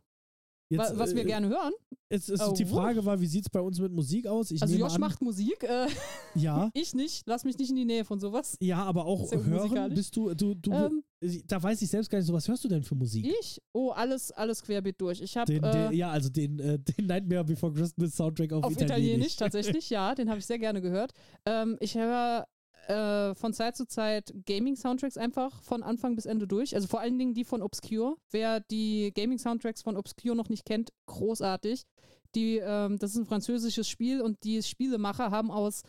Speaker 1: Jetzt,
Speaker 2: was wir
Speaker 1: äh,
Speaker 2: gerne hören.
Speaker 1: Jetzt ist
Speaker 2: Oh,
Speaker 1: die. Frage war, wie sieht es bei uns mit Musik aus? Ich
Speaker 2: Also, Josh
Speaker 1: an,
Speaker 2: macht Musik. Äh,
Speaker 1: ja,
Speaker 2: ich nicht. Lass mich nicht in die Nähe von sowas.
Speaker 1: ja, aber auch
Speaker 2: Sehr
Speaker 1: hören. Bist du, du, du,
Speaker 2: Ähm,
Speaker 1: da weiß ich selbst gar nicht so, was hörst du denn für Musik?
Speaker 2: ich? Oh, alles, alles querbeet durch. Ich habe äh,
Speaker 1: ja, also den, äh, den Nightmare Before Christmas Soundtrack auf,
Speaker 2: Auf Italienisch, tatsächlich, ja, den habe ich sehr gerne gehört. Ähm, ich höre äh, von Zeit zu Zeit Gaming-Soundtracks einfach von Anfang bis Ende durch. Also vor allen Dingen die von Obscure. Wer die Gaming-Soundtracks von Obscure noch nicht kennt, großartig. Die, ähm, das ist ein französisches Spiel und die Spielemacher haben aus,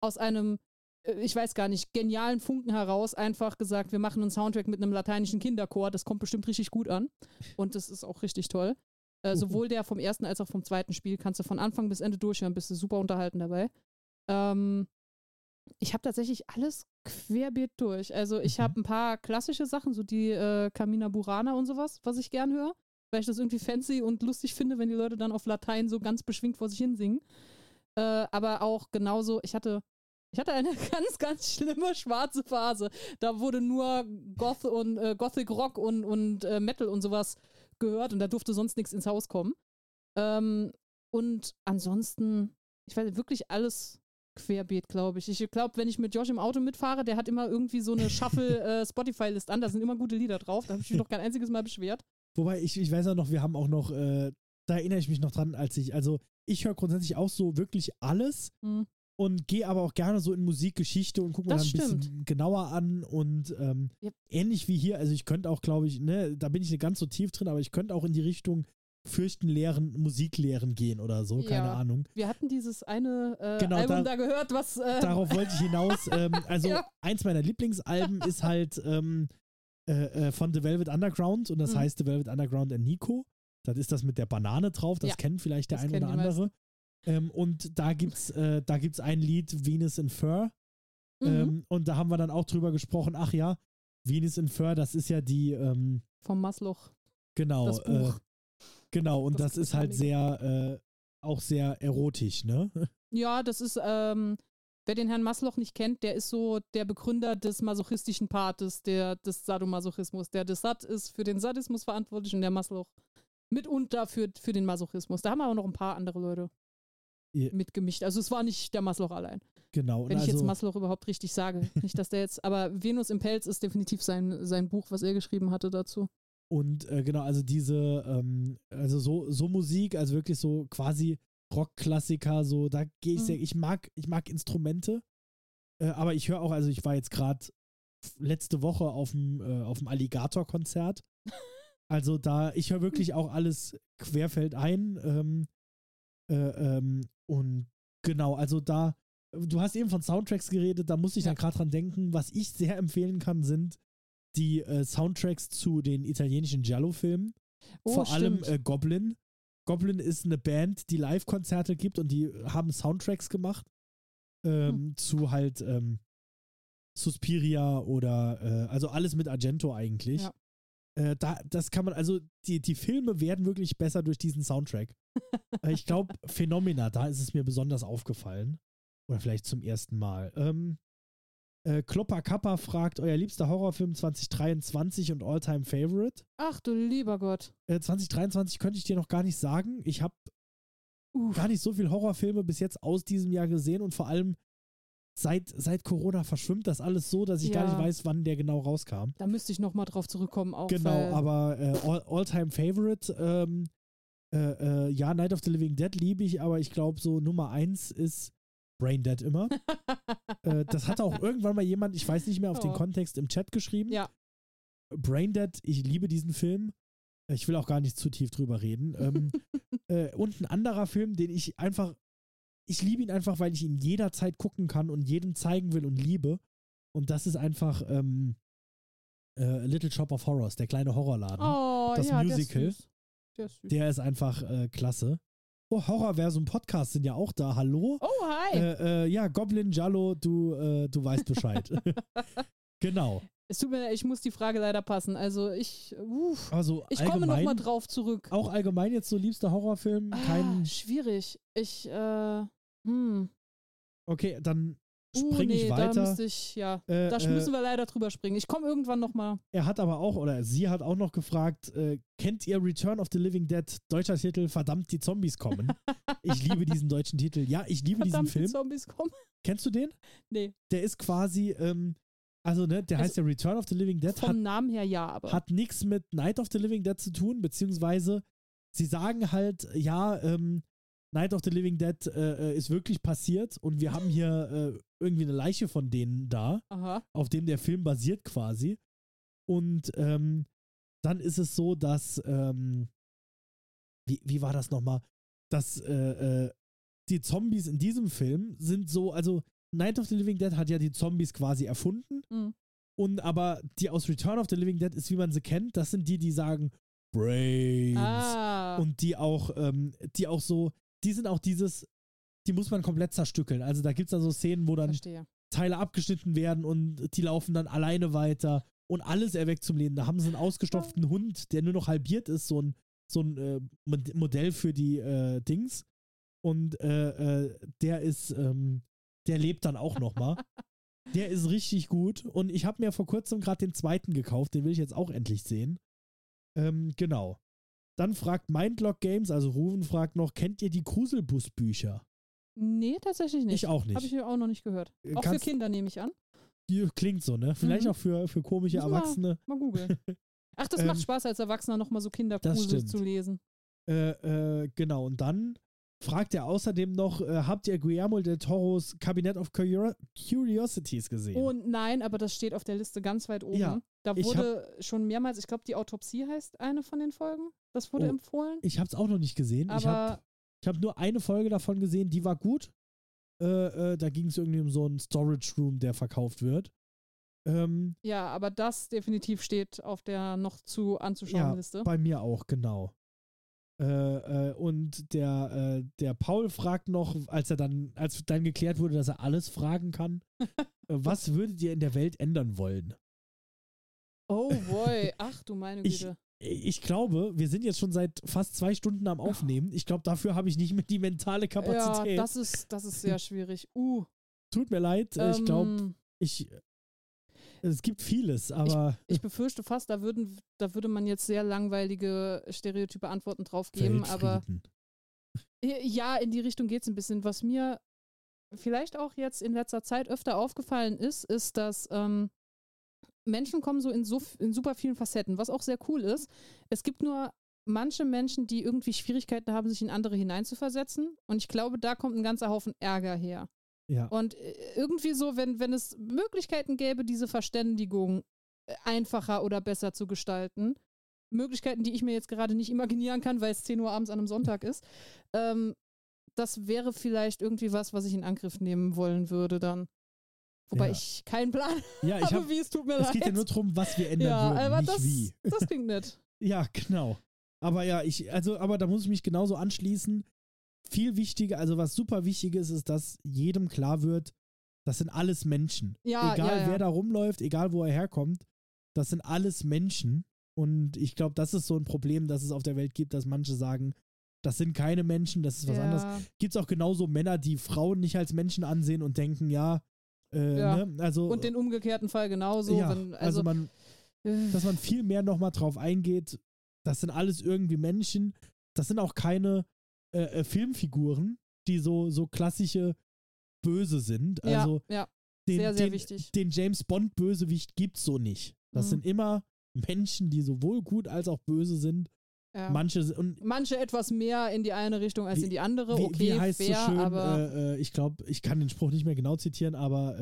Speaker 2: aus einem, äh, ich weiß gar nicht, genialen Funken heraus einfach gesagt, wir machen einen Soundtrack mit einem lateinischen Kinderchor. Das kommt bestimmt richtig gut an. Und das ist auch richtig toll. Äh,
Speaker 1: Mhm.
Speaker 2: sowohl der vom ersten als auch vom zweiten Spiel kannst du von Anfang bis Ende durchhören, bist du super unterhalten dabei. Ähm, ich habe tatsächlich alles querbeet durch. Also ich
Speaker 1: Mhm.
Speaker 2: habe ein paar klassische Sachen, so die äh, Camina Burana und sowas, was ich gern höre, weil ich das irgendwie fancy und lustig finde, wenn die Leute dann auf Latein so ganz beschwingt vor sich hin singen. Äh, aber auch genauso, ich hatte, ich hatte eine ganz, ganz schlimme schwarze Phase. Da wurde nur Goth und äh, Gothic Rock und, und äh, Metal und sowas gehört und da durfte sonst nichts ins Haus kommen. Ähm, und ansonsten, ich weiß wirklich alles querbeet, glaube ich. Ich glaube, wenn ich mit Josh im Auto mitfahre, der hat immer irgendwie so eine Shuffle-Spotify-List an, da sind immer gute Lieder drauf. Da habe ich mich noch kein einziges Mal beschwert.
Speaker 1: Wobei, ich, ich weiß auch noch, wir haben auch noch, äh, da erinnere ich mich noch dran, als ich, also ich höre grundsätzlich auch so wirklich alles
Speaker 2: Hm.
Speaker 1: und gehe aber auch gerne so in Musikgeschichte und gucke mir
Speaker 2: Das
Speaker 1: dann ein bisschen genauer an und ähm,
Speaker 2: Yep.
Speaker 1: ähnlich wie hier, also ich könnte auch, glaube ich, ne, da bin ich nicht ganz so tief drin, aber ich könnte auch in die Richtung Fürchtenlehren, Musiklehren gehen oder so, keine
Speaker 2: Ja.
Speaker 1: Ahnung.
Speaker 2: Wir hatten dieses eine äh,
Speaker 1: Genau,
Speaker 2: Album
Speaker 1: da-
Speaker 2: da, gehört, was. Äh,
Speaker 1: Darauf wollte ich hinaus. Ähm, also
Speaker 2: Ja.
Speaker 1: eins meiner Lieblingsalben ist halt ähm, äh, äh, von The Velvet Underground und das
Speaker 2: Mhm.
Speaker 1: heißt The Velvet Underground and Nico. Das ist das mit der Banane drauf, das
Speaker 2: Ja,
Speaker 1: kennt vielleicht der
Speaker 2: das
Speaker 1: ein oder andere. Ähm, und da gibt's, äh, da gibt's ein Lied, Venus in Fur.
Speaker 2: mhm,
Speaker 1: Ähm, und da haben wir dann auch drüber gesprochen, ach ja, Venus in Fur, das ist ja die, ähm,
Speaker 2: vom Masloch.
Speaker 1: genau,
Speaker 2: Das Buch.
Speaker 1: Genau, und
Speaker 2: Das
Speaker 1: das, ist halt sehr, äh, auch sehr erotisch, ne?
Speaker 2: Ja, das ist, ähm, wer den Herrn Masloch nicht kennt, der ist so der Begründer des masochistischen Partes, der, des Sadomasochismus. Der Desat ist für den Sadismus verantwortlich und der Masloch mitunter für, für den Masochismus. Da haben aber noch ein paar andere Leute
Speaker 1: Ja.
Speaker 2: mitgemischt. Also es war nicht der Masloch allein.
Speaker 1: Genau.
Speaker 2: Wenn ich jetzt
Speaker 1: also-
Speaker 2: Masloch überhaupt richtig sage. Nicht, dass der jetzt, aber Venus im Pelz ist definitiv sein, sein Buch, was er geschrieben hatte dazu.
Speaker 1: Und äh, genau, also diese, ähm, also so, so Musik, also wirklich so quasi Rockklassiker, so, da gehe ich
Speaker 2: Mhm.
Speaker 1: sehr, ich mag, ich mag Instrumente, äh, aber ich höre auch, also ich war jetzt gerade letzte Woche auf dem, äh, auf dem Alligator-Konzert. Also da, ich höre wirklich auch alles querfeld ein. Ähm, äh, ähm, und genau, also da, du hast eben von Soundtracks geredet, da muss ich
Speaker 2: Ja.
Speaker 1: dann gerade dran denken. Was ich sehr empfehlen kann, sind die äh, Soundtracks zu den italienischen Giallo-Filmen.
Speaker 2: Oh,
Speaker 1: Vor allem
Speaker 2: stimmt.
Speaker 1: äh, Goblin. Goblin ist eine Band, die Live-Konzerte gibt und die haben Soundtracks gemacht ähm,
Speaker 2: Hm.
Speaker 1: zu halt ähm, Suspiria oder äh, also alles mit Argento eigentlich.
Speaker 2: Ja.
Speaker 1: Äh, da, das kann man, also die, die Filme werden wirklich besser durch diesen Soundtrack. äh, ich glaube, Phenomena, da ist es mir besonders aufgefallen. Oder vielleicht zum ersten Mal. Ähm, äh, Klopper Kappa fragt, euer liebster Horrorfilm 2023 und All-Time Favorite?
Speaker 2: Ach du lieber Gott.
Speaker 1: Äh, 2023 könnte ich dir noch gar nicht sagen. Ich habe gar nicht so viele Horrorfilme bis jetzt aus diesem Jahr gesehen und vor allem seit, seit Corona verschwimmt das alles so, dass ich gar
Speaker 2: Ja.
Speaker 1: nicht weiß, wann der genau rauskam.
Speaker 2: Da müsste ich nochmal drauf zurückkommen. Auch
Speaker 1: Genau, aber äh, All- All-Time Favorite, ähm, äh, äh, ja, Night of the Living Dead liebe ich, aber ich glaube, so Nummer eins ist Brain Dead immer. äh, das hat auch irgendwann mal jemand, ich weiß nicht mehr, auf den
Speaker 2: Oh.
Speaker 1: Kontext im Chat geschrieben.
Speaker 2: Ja.
Speaker 1: Brain Dead, ich liebe diesen Film. Ich will auch gar nicht zu tief drüber reden. Ähm, äh, und ein anderer Film, den ich einfach, ich liebe ihn einfach, weil ich ihn jederzeit gucken kann und jedem zeigen will und liebe. Und das ist einfach ähm, äh, Little Shop of Horrors, der kleine Horrorladen.
Speaker 2: oh,
Speaker 1: das
Speaker 2: ja,
Speaker 1: Musical.
Speaker 2: Der ist süß. Der ist.
Speaker 1: Der ist einfach äh, klasse. Oh, Horrorversum Podcast sind ja auch da. Hallo?
Speaker 2: oh, hi.
Speaker 1: Äh, äh, ja, Goblin Jallo, du, äh, du weißt Bescheid. genau.
Speaker 2: es tut mir leid, ich muss die Frage leider passen. Also ich, uff,
Speaker 1: Also
Speaker 2: ich komme nochmal drauf zurück.
Speaker 1: auch allgemein jetzt so liebster Horrorfilm, kein.
Speaker 2: ah, schwierig. Ich, äh, hm.
Speaker 1: Okay, dann
Speaker 2: Uh,
Speaker 1: springe
Speaker 2: nee,
Speaker 1: ich
Speaker 2: da
Speaker 1: weiter.
Speaker 2: müsste ich, ja.
Speaker 1: Äh,
Speaker 2: Da
Speaker 1: äh,
Speaker 2: müssen wir leider drüber springen. Ich komme irgendwann nochmal.
Speaker 1: er hat aber auch, oder sie hat auch noch gefragt, äh, kennt ihr Return of the Living Dead? Deutscher Titel, verdammt, die Zombies kommen. ich liebe diesen deutschen Titel. Ja, ich liebe
Speaker 2: Verdammt,
Speaker 1: diesen
Speaker 2: die
Speaker 1: Film.
Speaker 2: Zombies kommen.
Speaker 1: Kennst du den?
Speaker 2: Nee,
Speaker 1: Der ist quasi, ähm, also ne, der
Speaker 2: Also,
Speaker 1: heißt ja Return of the Living Dead,
Speaker 2: vom
Speaker 1: hat,
Speaker 2: Namen her ja, aber.
Speaker 1: hat nichts mit Night of the Living Dead zu tun, beziehungsweise sie sagen halt, ja, ähm, Night of the Living Dead äh, äh, ist wirklich passiert und wir haben hier äh, irgendwie eine Leiche von denen da,
Speaker 2: Aha.
Speaker 1: auf dem der Film basiert quasi. Und ähm, dann ist es so, dass, ähm, wie, wie war das nochmal? Dass äh, äh, die Zombies in diesem Film sind so, also Night of the Living Dead hat ja die Zombies quasi erfunden.
Speaker 2: Mhm.
Speaker 1: Und aber die aus Return of the Living Dead ist, wie man sie kennt, das sind die, die sagen Brains.
Speaker 2: Ah.
Speaker 1: Und die auch, ähm, die auch so, die sind auch dieses, die muss man komplett zerstückeln. Also da gibt es dann so Szenen, wo dann
Speaker 2: Verstehe.
Speaker 1: Teile abgeschnitten werden und die laufen dann alleine weiter und alles erweckt zum Leben. Da haben sie einen ausgestopften Hund, der nur noch halbiert ist, so ein, so ein äh, Mod- Modell für die äh, Dings. Und äh, äh, der ist, ähm, der lebt dann auch nochmal. der ist richtig gut. Und ich habe mir vor kurzem gerade den zweiten gekauft, den will ich jetzt auch endlich sehen. Ähm, genau. Dann fragt Mindlock Games, also Ruven fragt noch, kennt ihr die Kruselbus-Bücher?
Speaker 2: Nee, tatsächlich nicht.
Speaker 1: Ich auch
Speaker 2: Habe ich
Speaker 1: nicht.
Speaker 2: auch noch nicht gehört. Auch für
Speaker 1: Kannst-
Speaker 2: Kinder nehme ich an.
Speaker 1: Klingt so, ne? Vielleicht
Speaker 2: Mhm.
Speaker 1: auch für, für komische
Speaker 2: wir-
Speaker 1: Erwachsene.
Speaker 2: Mal googeln. Ach, das
Speaker 1: Ähm,
Speaker 2: macht Spaß als Erwachsener nochmal so Kindergrusel zu lesen.
Speaker 1: Äh, äh, genau, und dann fragt er außerdem noch, äh, habt ihr Guillermo del Toros Cabinet of Curio- Curiosities gesehen?
Speaker 2: Und nein, aber das steht auf der Liste ganz weit oben.
Speaker 1: Ja,
Speaker 2: da wurde schon mehrmals, ich glaube, die Autopsie heißt eine von den Folgen. Das wurde
Speaker 1: Oh,
Speaker 2: empfohlen.
Speaker 1: ich habe es auch noch nicht gesehen. ich habe
Speaker 2: Aber
Speaker 1: ich hab nur eine Folge davon gesehen, die war gut. Äh, äh, da ging es irgendwie um so einen Storage Room, der verkauft wird. Ähm,
Speaker 2: ja, aber das definitiv steht auf der noch zu anzuschauenden
Speaker 1: ja,
Speaker 2: Liste.
Speaker 1: bei mir auch, genau. Äh, äh, und der, äh, der Paul fragt noch, als er dann, als dann geklärt wurde, dass er alles fragen kann, was würdet ihr in der Welt ändern wollen?
Speaker 2: Oh boy, ach du meine
Speaker 1: Ich-
Speaker 2: Güte.
Speaker 1: Ich glaube, wir sind jetzt schon seit fast zwei Stunden am Aufnehmen. Ich glaube, dafür habe ich nicht mehr die mentale
Speaker 2: Ja,
Speaker 1: Kapazität.
Speaker 2: das ist, das ist sehr schwierig. Uh,
Speaker 1: Tut mir leid. äh, ich glaube,
Speaker 2: ähm,
Speaker 1: ich. Es gibt vieles, aber
Speaker 2: ich befürchte fast, da, würden, da würde man jetzt sehr langweilige, stereotype Antworten drauf geben, aber. Ja, in die Richtung geht es ein bisschen. Was mir vielleicht auch jetzt in letzter Zeit öfter aufgefallen ist, ist, dass ähm, Menschen kommen so in, so in super vielen Facetten, was auch sehr cool ist. Es gibt nur manche Menschen, die irgendwie Schwierigkeiten haben, sich in andere hineinzuversetzen. Und ich glaube, da kommt ein ganzer Haufen Ärger her.
Speaker 1: Ja.
Speaker 2: Und äh, irgendwie so, wenn, wenn es Möglichkeiten gäbe, diese Verständigung äh, einfacher oder besser zu gestalten, Möglichkeiten, die ich mir jetzt gerade nicht imaginieren kann, weil es 10 Uhr abends an einem Sonntag ist, ähm, das wäre vielleicht irgendwie was, was ich in Angriff nehmen wollen würde dann. Wobei
Speaker 1: Ja.
Speaker 2: ich keinen Plan
Speaker 1: Ja, ich
Speaker 2: habe,
Speaker 1: habe.
Speaker 2: wie es tut mir
Speaker 1: Es
Speaker 2: leid.
Speaker 1: geht ja nur darum, was wir ändern
Speaker 2: ja,
Speaker 1: würden,
Speaker 2: aber
Speaker 1: nicht
Speaker 2: das,
Speaker 1: wie.
Speaker 2: das klingt nett.
Speaker 1: Ja, genau. Aber ja, ich, also, aber da muss ich mich genauso anschließen. Viel wichtiger, also was super wichtig ist, ist, dass jedem klar wird, das sind alles Menschen.
Speaker 2: Ja,
Speaker 1: egal
Speaker 2: ja, ja.
Speaker 1: wer da rumläuft, egal wo er herkommt, das sind alles Menschen. Und ich glaube, das ist so ein Problem, das es auf der Welt gibt, dass manche sagen, das sind keine Menschen, das ist was
Speaker 2: ja.
Speaker 1: anderes. Gibt es auch genauso Männer, die Frauen nicht als Menschen ansehen und denken, ja, äh,
Speaker 2: Ja.
Speaker 1: Ne? also
Speaker 2: Und den umgekehrten Fall genauso.
Speaker 1: ja,
Speaker 2: wenn,
Speaker 1: also,
Speaker 2: also,
Speaker 1: man,
Speaker 2: äh,
Speaker 1: dass man viel mehr nochmal drauf eingeht, das sind alles irgendwie Menschen, das sind auch keine äh, äh, Filmfiguren, die so, so klassische Böse sind.
Speaker 2: ja,
Speaker 1: Also
Speaker 2: ja,
Speaker 1: den,
Speaker 2: sehr, sehr
Speaker 1: den,
Speaker 2: wichtig.
Speaker 1: den James Bond Bösewicht gibt's so nicht. Das
Speaker 2: Mhm.
Speaker 1: sind immer Menschen, die sowohl gut als auch böse sind.
Speaker 2: Ja.
Speaker 1: Manche und
Speaker 2: Manche etwas mehr in die eine Richtung als
Speaker 1: Wie-
Speaker 2: in die andere.
Speaker 1: wie,
Speaker 2: okay,
Speaker 1: wie heißt
Speaker 2: fair,
Speaker 1: so schön,
Speaker 2: aber
Speaker 1: äh, äh, ich glaube, ich kann den Spruch nicht mehr genau zitieren, aber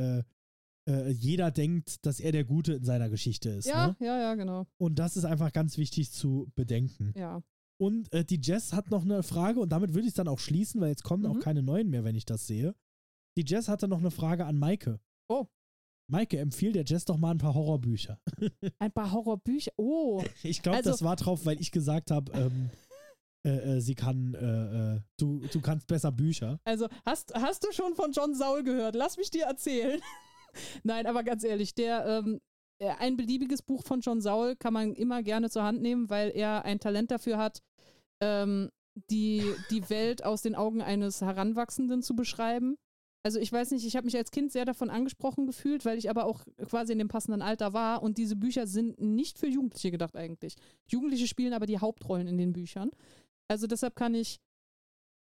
Speaker 1: äh, äh, jeder denkt, dass er der Gute in seiner Geschichte ist.
Speaker 2: ja,
Speaker 1: Ne?
Speaker 2: ja, ja, genau.
Speaker 1: Und das ist einfach ganz wichtig zu bedenken.
Speaker 2: Ja.
Speaker 1: Und äh, die Jess hat noch eine Frage und damit würde ich es dann auch schließen, weil jetzt kommen auch
Speaker 2: Mhm.
Speaker 1: keine neuen mehr, wenn ich das sehe. Die Jess hatte noch eine Frage an Maike.
Speaker 2: Oh.
Speaker 1: Maike, empfiehl der Jess doch mal ein paar Horrorbücher.
Speaker 2: Ein paar Horrorbücher. Oh,
Speaker 1: Ich glaube,
Speaker 2: Also-
Speaker 1: das war drauf, weil ich gesagt habe, ähm, äh, äh, sie kann, äh, äh, du, du kannst besser Bücher.
Speaker 2: also hast, hast du schon von John Saul gehört? Lass mich dir erzählen. Nein, aber ganz ehrlich, der ähm, äh, ein beliebiges Buch von John Saul kann man immer gerne zur Hand nehmen, weil er ein Talent dafür hat, ähm, die, die Welt aus den Augen eines Heranwachsenden zu beschreiben. Also ich weiß nicht, ich habe mich als Kind sehr davon angesprochen gefühlt, weil ich aber auch quasi in dem passenden Alter war und diese Bücher sind nicht für Jugendliche gedacht eigentlich. Jugendliche spielen aber die Hauptrollen in den Büchern. Also deshalb kann ich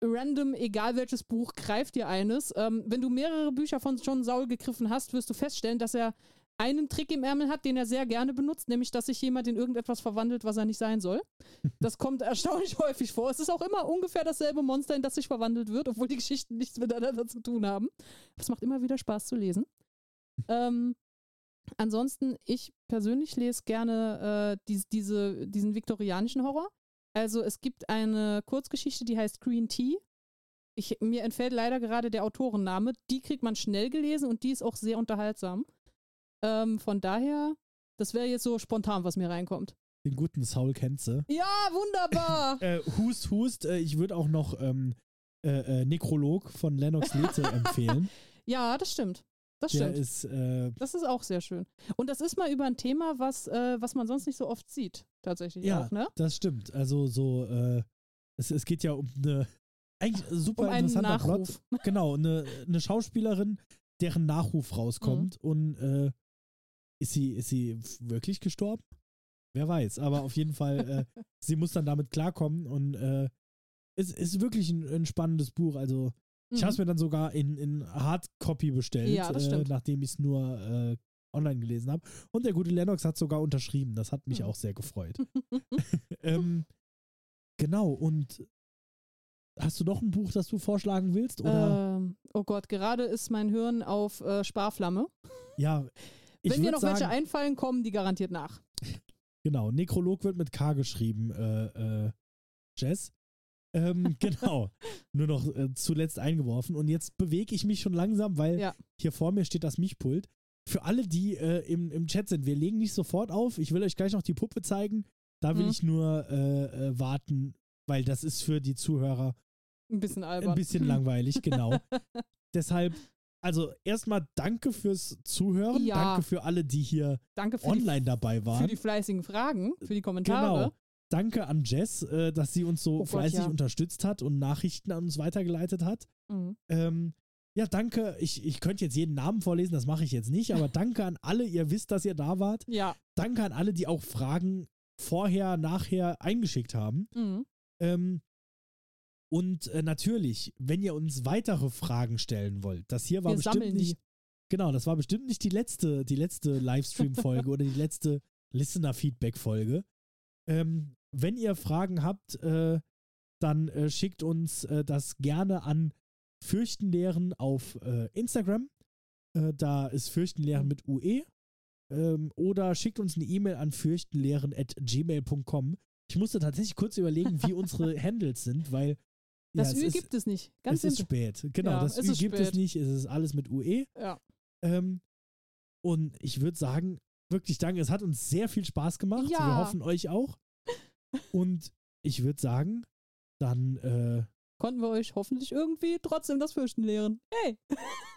Speaker 2: random, egal welches Buch, greif dir eines. Ähm, wenn du mehrere Bücher von John Saul gegriffen hast, wirst du feststellen, dass er einen Trick im Ärmel hat, den er sehr gerne benutzt, nämlich, dass sich jemand in irgendetwas verwandelt, was er nicht sein soll. Das kommt erstaunlich häufig vor. Es ist auch immer ungefähr dasselbe Monster, in das sich verwandelt wird, obwohl die Geschichten nichts miteinander zu tun haben. Das macht immer wieder Spaß zu lesen. Ähm, ansonsten, ich persönlich lese gerne äh, dies, diese, diesen viktorianischen Horror. Also es gibt eine Kurzgeschichte, die heißt Green Tea. Ich, mir entfällt leider gerade der Autorenname. Die kriegt man schnell gelesen und die ist auch sehr unterhaltsam. Ähm, von daher, das wäre jetzt so spontan, was mir reinkommt.
Speaker 1: Den guten Saul kennst du.
Speaker 2: Ja, wunderbar!
Speaker 1: Äh, hust, hust. Äh, ich würde auch noch ähm, äh, äh, Nekrolog von Lennox Lethe empfehlen.
Speaker 2: ja, das stimmt. Das
Speaker 1: Der
Speaker 2: stimmt.
Speaker 1: ist, äh,
Speaker 2: Das ist auch sehr schön. Und das ist mal über ein Thema, was, äh, was man sonst nicht so oft sieht, tatsächlich
Speaker 1: Ja.
Speaker 2: auch, ne?
Speaker 1: das stimmt. Also so, äh, es, es geht ja um eine eigentlich super
Speaker 2: Um
Speaker 1: interessanter Plot.
Speaker 2: Nachruf.
Speaker 1: Genau, eine, eine Schauspielerin, deren Nachruf rauskommt
Speaker 2: Mhm.
Speaker 1: und äh, ist sie, ist sie wirklich gestorben? Wer weiß, aber auf jeden Fall, äh, sie muss dann damit klarkommen und äh, es ist wirklich ein, ein spannendes Buch. Also, ich habe es
Speaker 2: Mhm.
Speaker 1: mir dann sogar in, in Hardcopy bestellt,
Speaker 2: Ja,
Speaker 1: äh, nachdem ich es nur äh, online gelesen habe. Und der gute Lennox hat sogar unterschrieben. Das hat mich
Speaker 2: Mhm.
Speaker 1: auch sehr gefreut. ähm, genau, und hast du noch ein Buch, das du vorschlagen willst? Oder
Speaker 2: ähm, oh Gott, gerade ist mein Hirn auf äh, Sparflamme.
Speaker 1: ja,
Speaker 2: Wenn dir noch
Speaker 1: sagen,
Speaker 2: welche einfallen, kommen die garantiert nach.
Speaker 1: Genau, Nekrolog wird mit K geschrieben, äh, äh, Jess. Ähm, genau, nur noch äh, zuletzt eingeworfen. Und jetzt bewege ich mich schon langsam, weil
Speaker 2: Ja.
Speaker 1: hier vor mir steht das Mischpult. Für alle, die äh, im, im Chat sind, wir legen nicht sofort auf. Ich will euch gleich noch die Puppe zeigen. Da will
Speaker 2: Mhm.
Speaker 1: ich nur äh, äh, warten, weil das ist für die Zuhörer
Speaker 2: Ein bisschen albern.
Speaker 1: ein bisschen langweilig, genau. Deshalb, also erstmal danke fürs Zuhören.
Speaker 2: Ja.
Speaker 1: Danke für alle, die hier online dabei
Speaker 2: die,
Speaker 1: waren.
Speaker 2: für die fleißigen Fragen, für die Kommentare.
Speaker 1: Genau. Danke an Jess, äh, dass sie uns so
Speaker 2: Oh Gott,
Speaker 1: fleißig
Speaker 2: ja.
Speaker 1: unterstützt hat und Nachrichten an uns weitergeleitet hat.
Speaker 2: Mhm.
Speaker 1: Ähm, ja, danke. Ich, ich könnte jetzt jeden Namen vorlesen, das mache ich jetzt nicht, aber danke an alle. Ihr wisst, dass ihr da wart.
Speaker 2: Ja.
Speaker 1: Danke an alle, die auch Fragen vorher, nachher eingeschickt haben.
Speaker 2: Mhm.
Speaker 1: Ähm, und äh, natürlich, wenn ihr uns weitere Fragen stellen wollt, das hier war
Speaker 2: Wir
Speaker 1: bestimmt nicht.
Speaker 2: die.
Speaker 1: Genau, das war bestimmt nicht die letzte, die letzte Livestream-Folge oder die letzte Listener-Feedback-Folge. Ähm, wenn ihr Fragen habt, äh, dann äh, schickt uns äh, das gerne an Fürchtenlehren auf äh, Instagram. Äh, da ist Fürchtenlehren mit UE. Ähm, oder schickt uns eine E-Mail an fürchtenlehren.gmail.com. Ich musste tatsächlich kurz überlegen, wie unsere Handles sind, weil
Speaker 2: Das
Speaker 1: ja, es
Speaker 2: Ü
Speaker 1: ist,
Speaker 2: gibt es nicht. Ganz
Speaker 1: es ist spät. Genau,
Speaker 2: Ja,
Speaker 1: das
Speaker 2: es
Speaker 1: Ü gibt es
Speaker 2: spät.
Speaker 1: nicht. Es ist alles mit UE.
Speaker 2: Ja.
Speaker 1: Ähm, und ich würde sagen, wirklich danke. Es hat uns sehr viel Spaß gemacht. Wir
Speaker 2: Ja.
Speaker 1: hoffen euch auch. Und ich würde sagen, dann äh,
Speaker 2: Konnten wir euch hoffentlich irgendwie trotzdem das Fürchten lehren. Hey!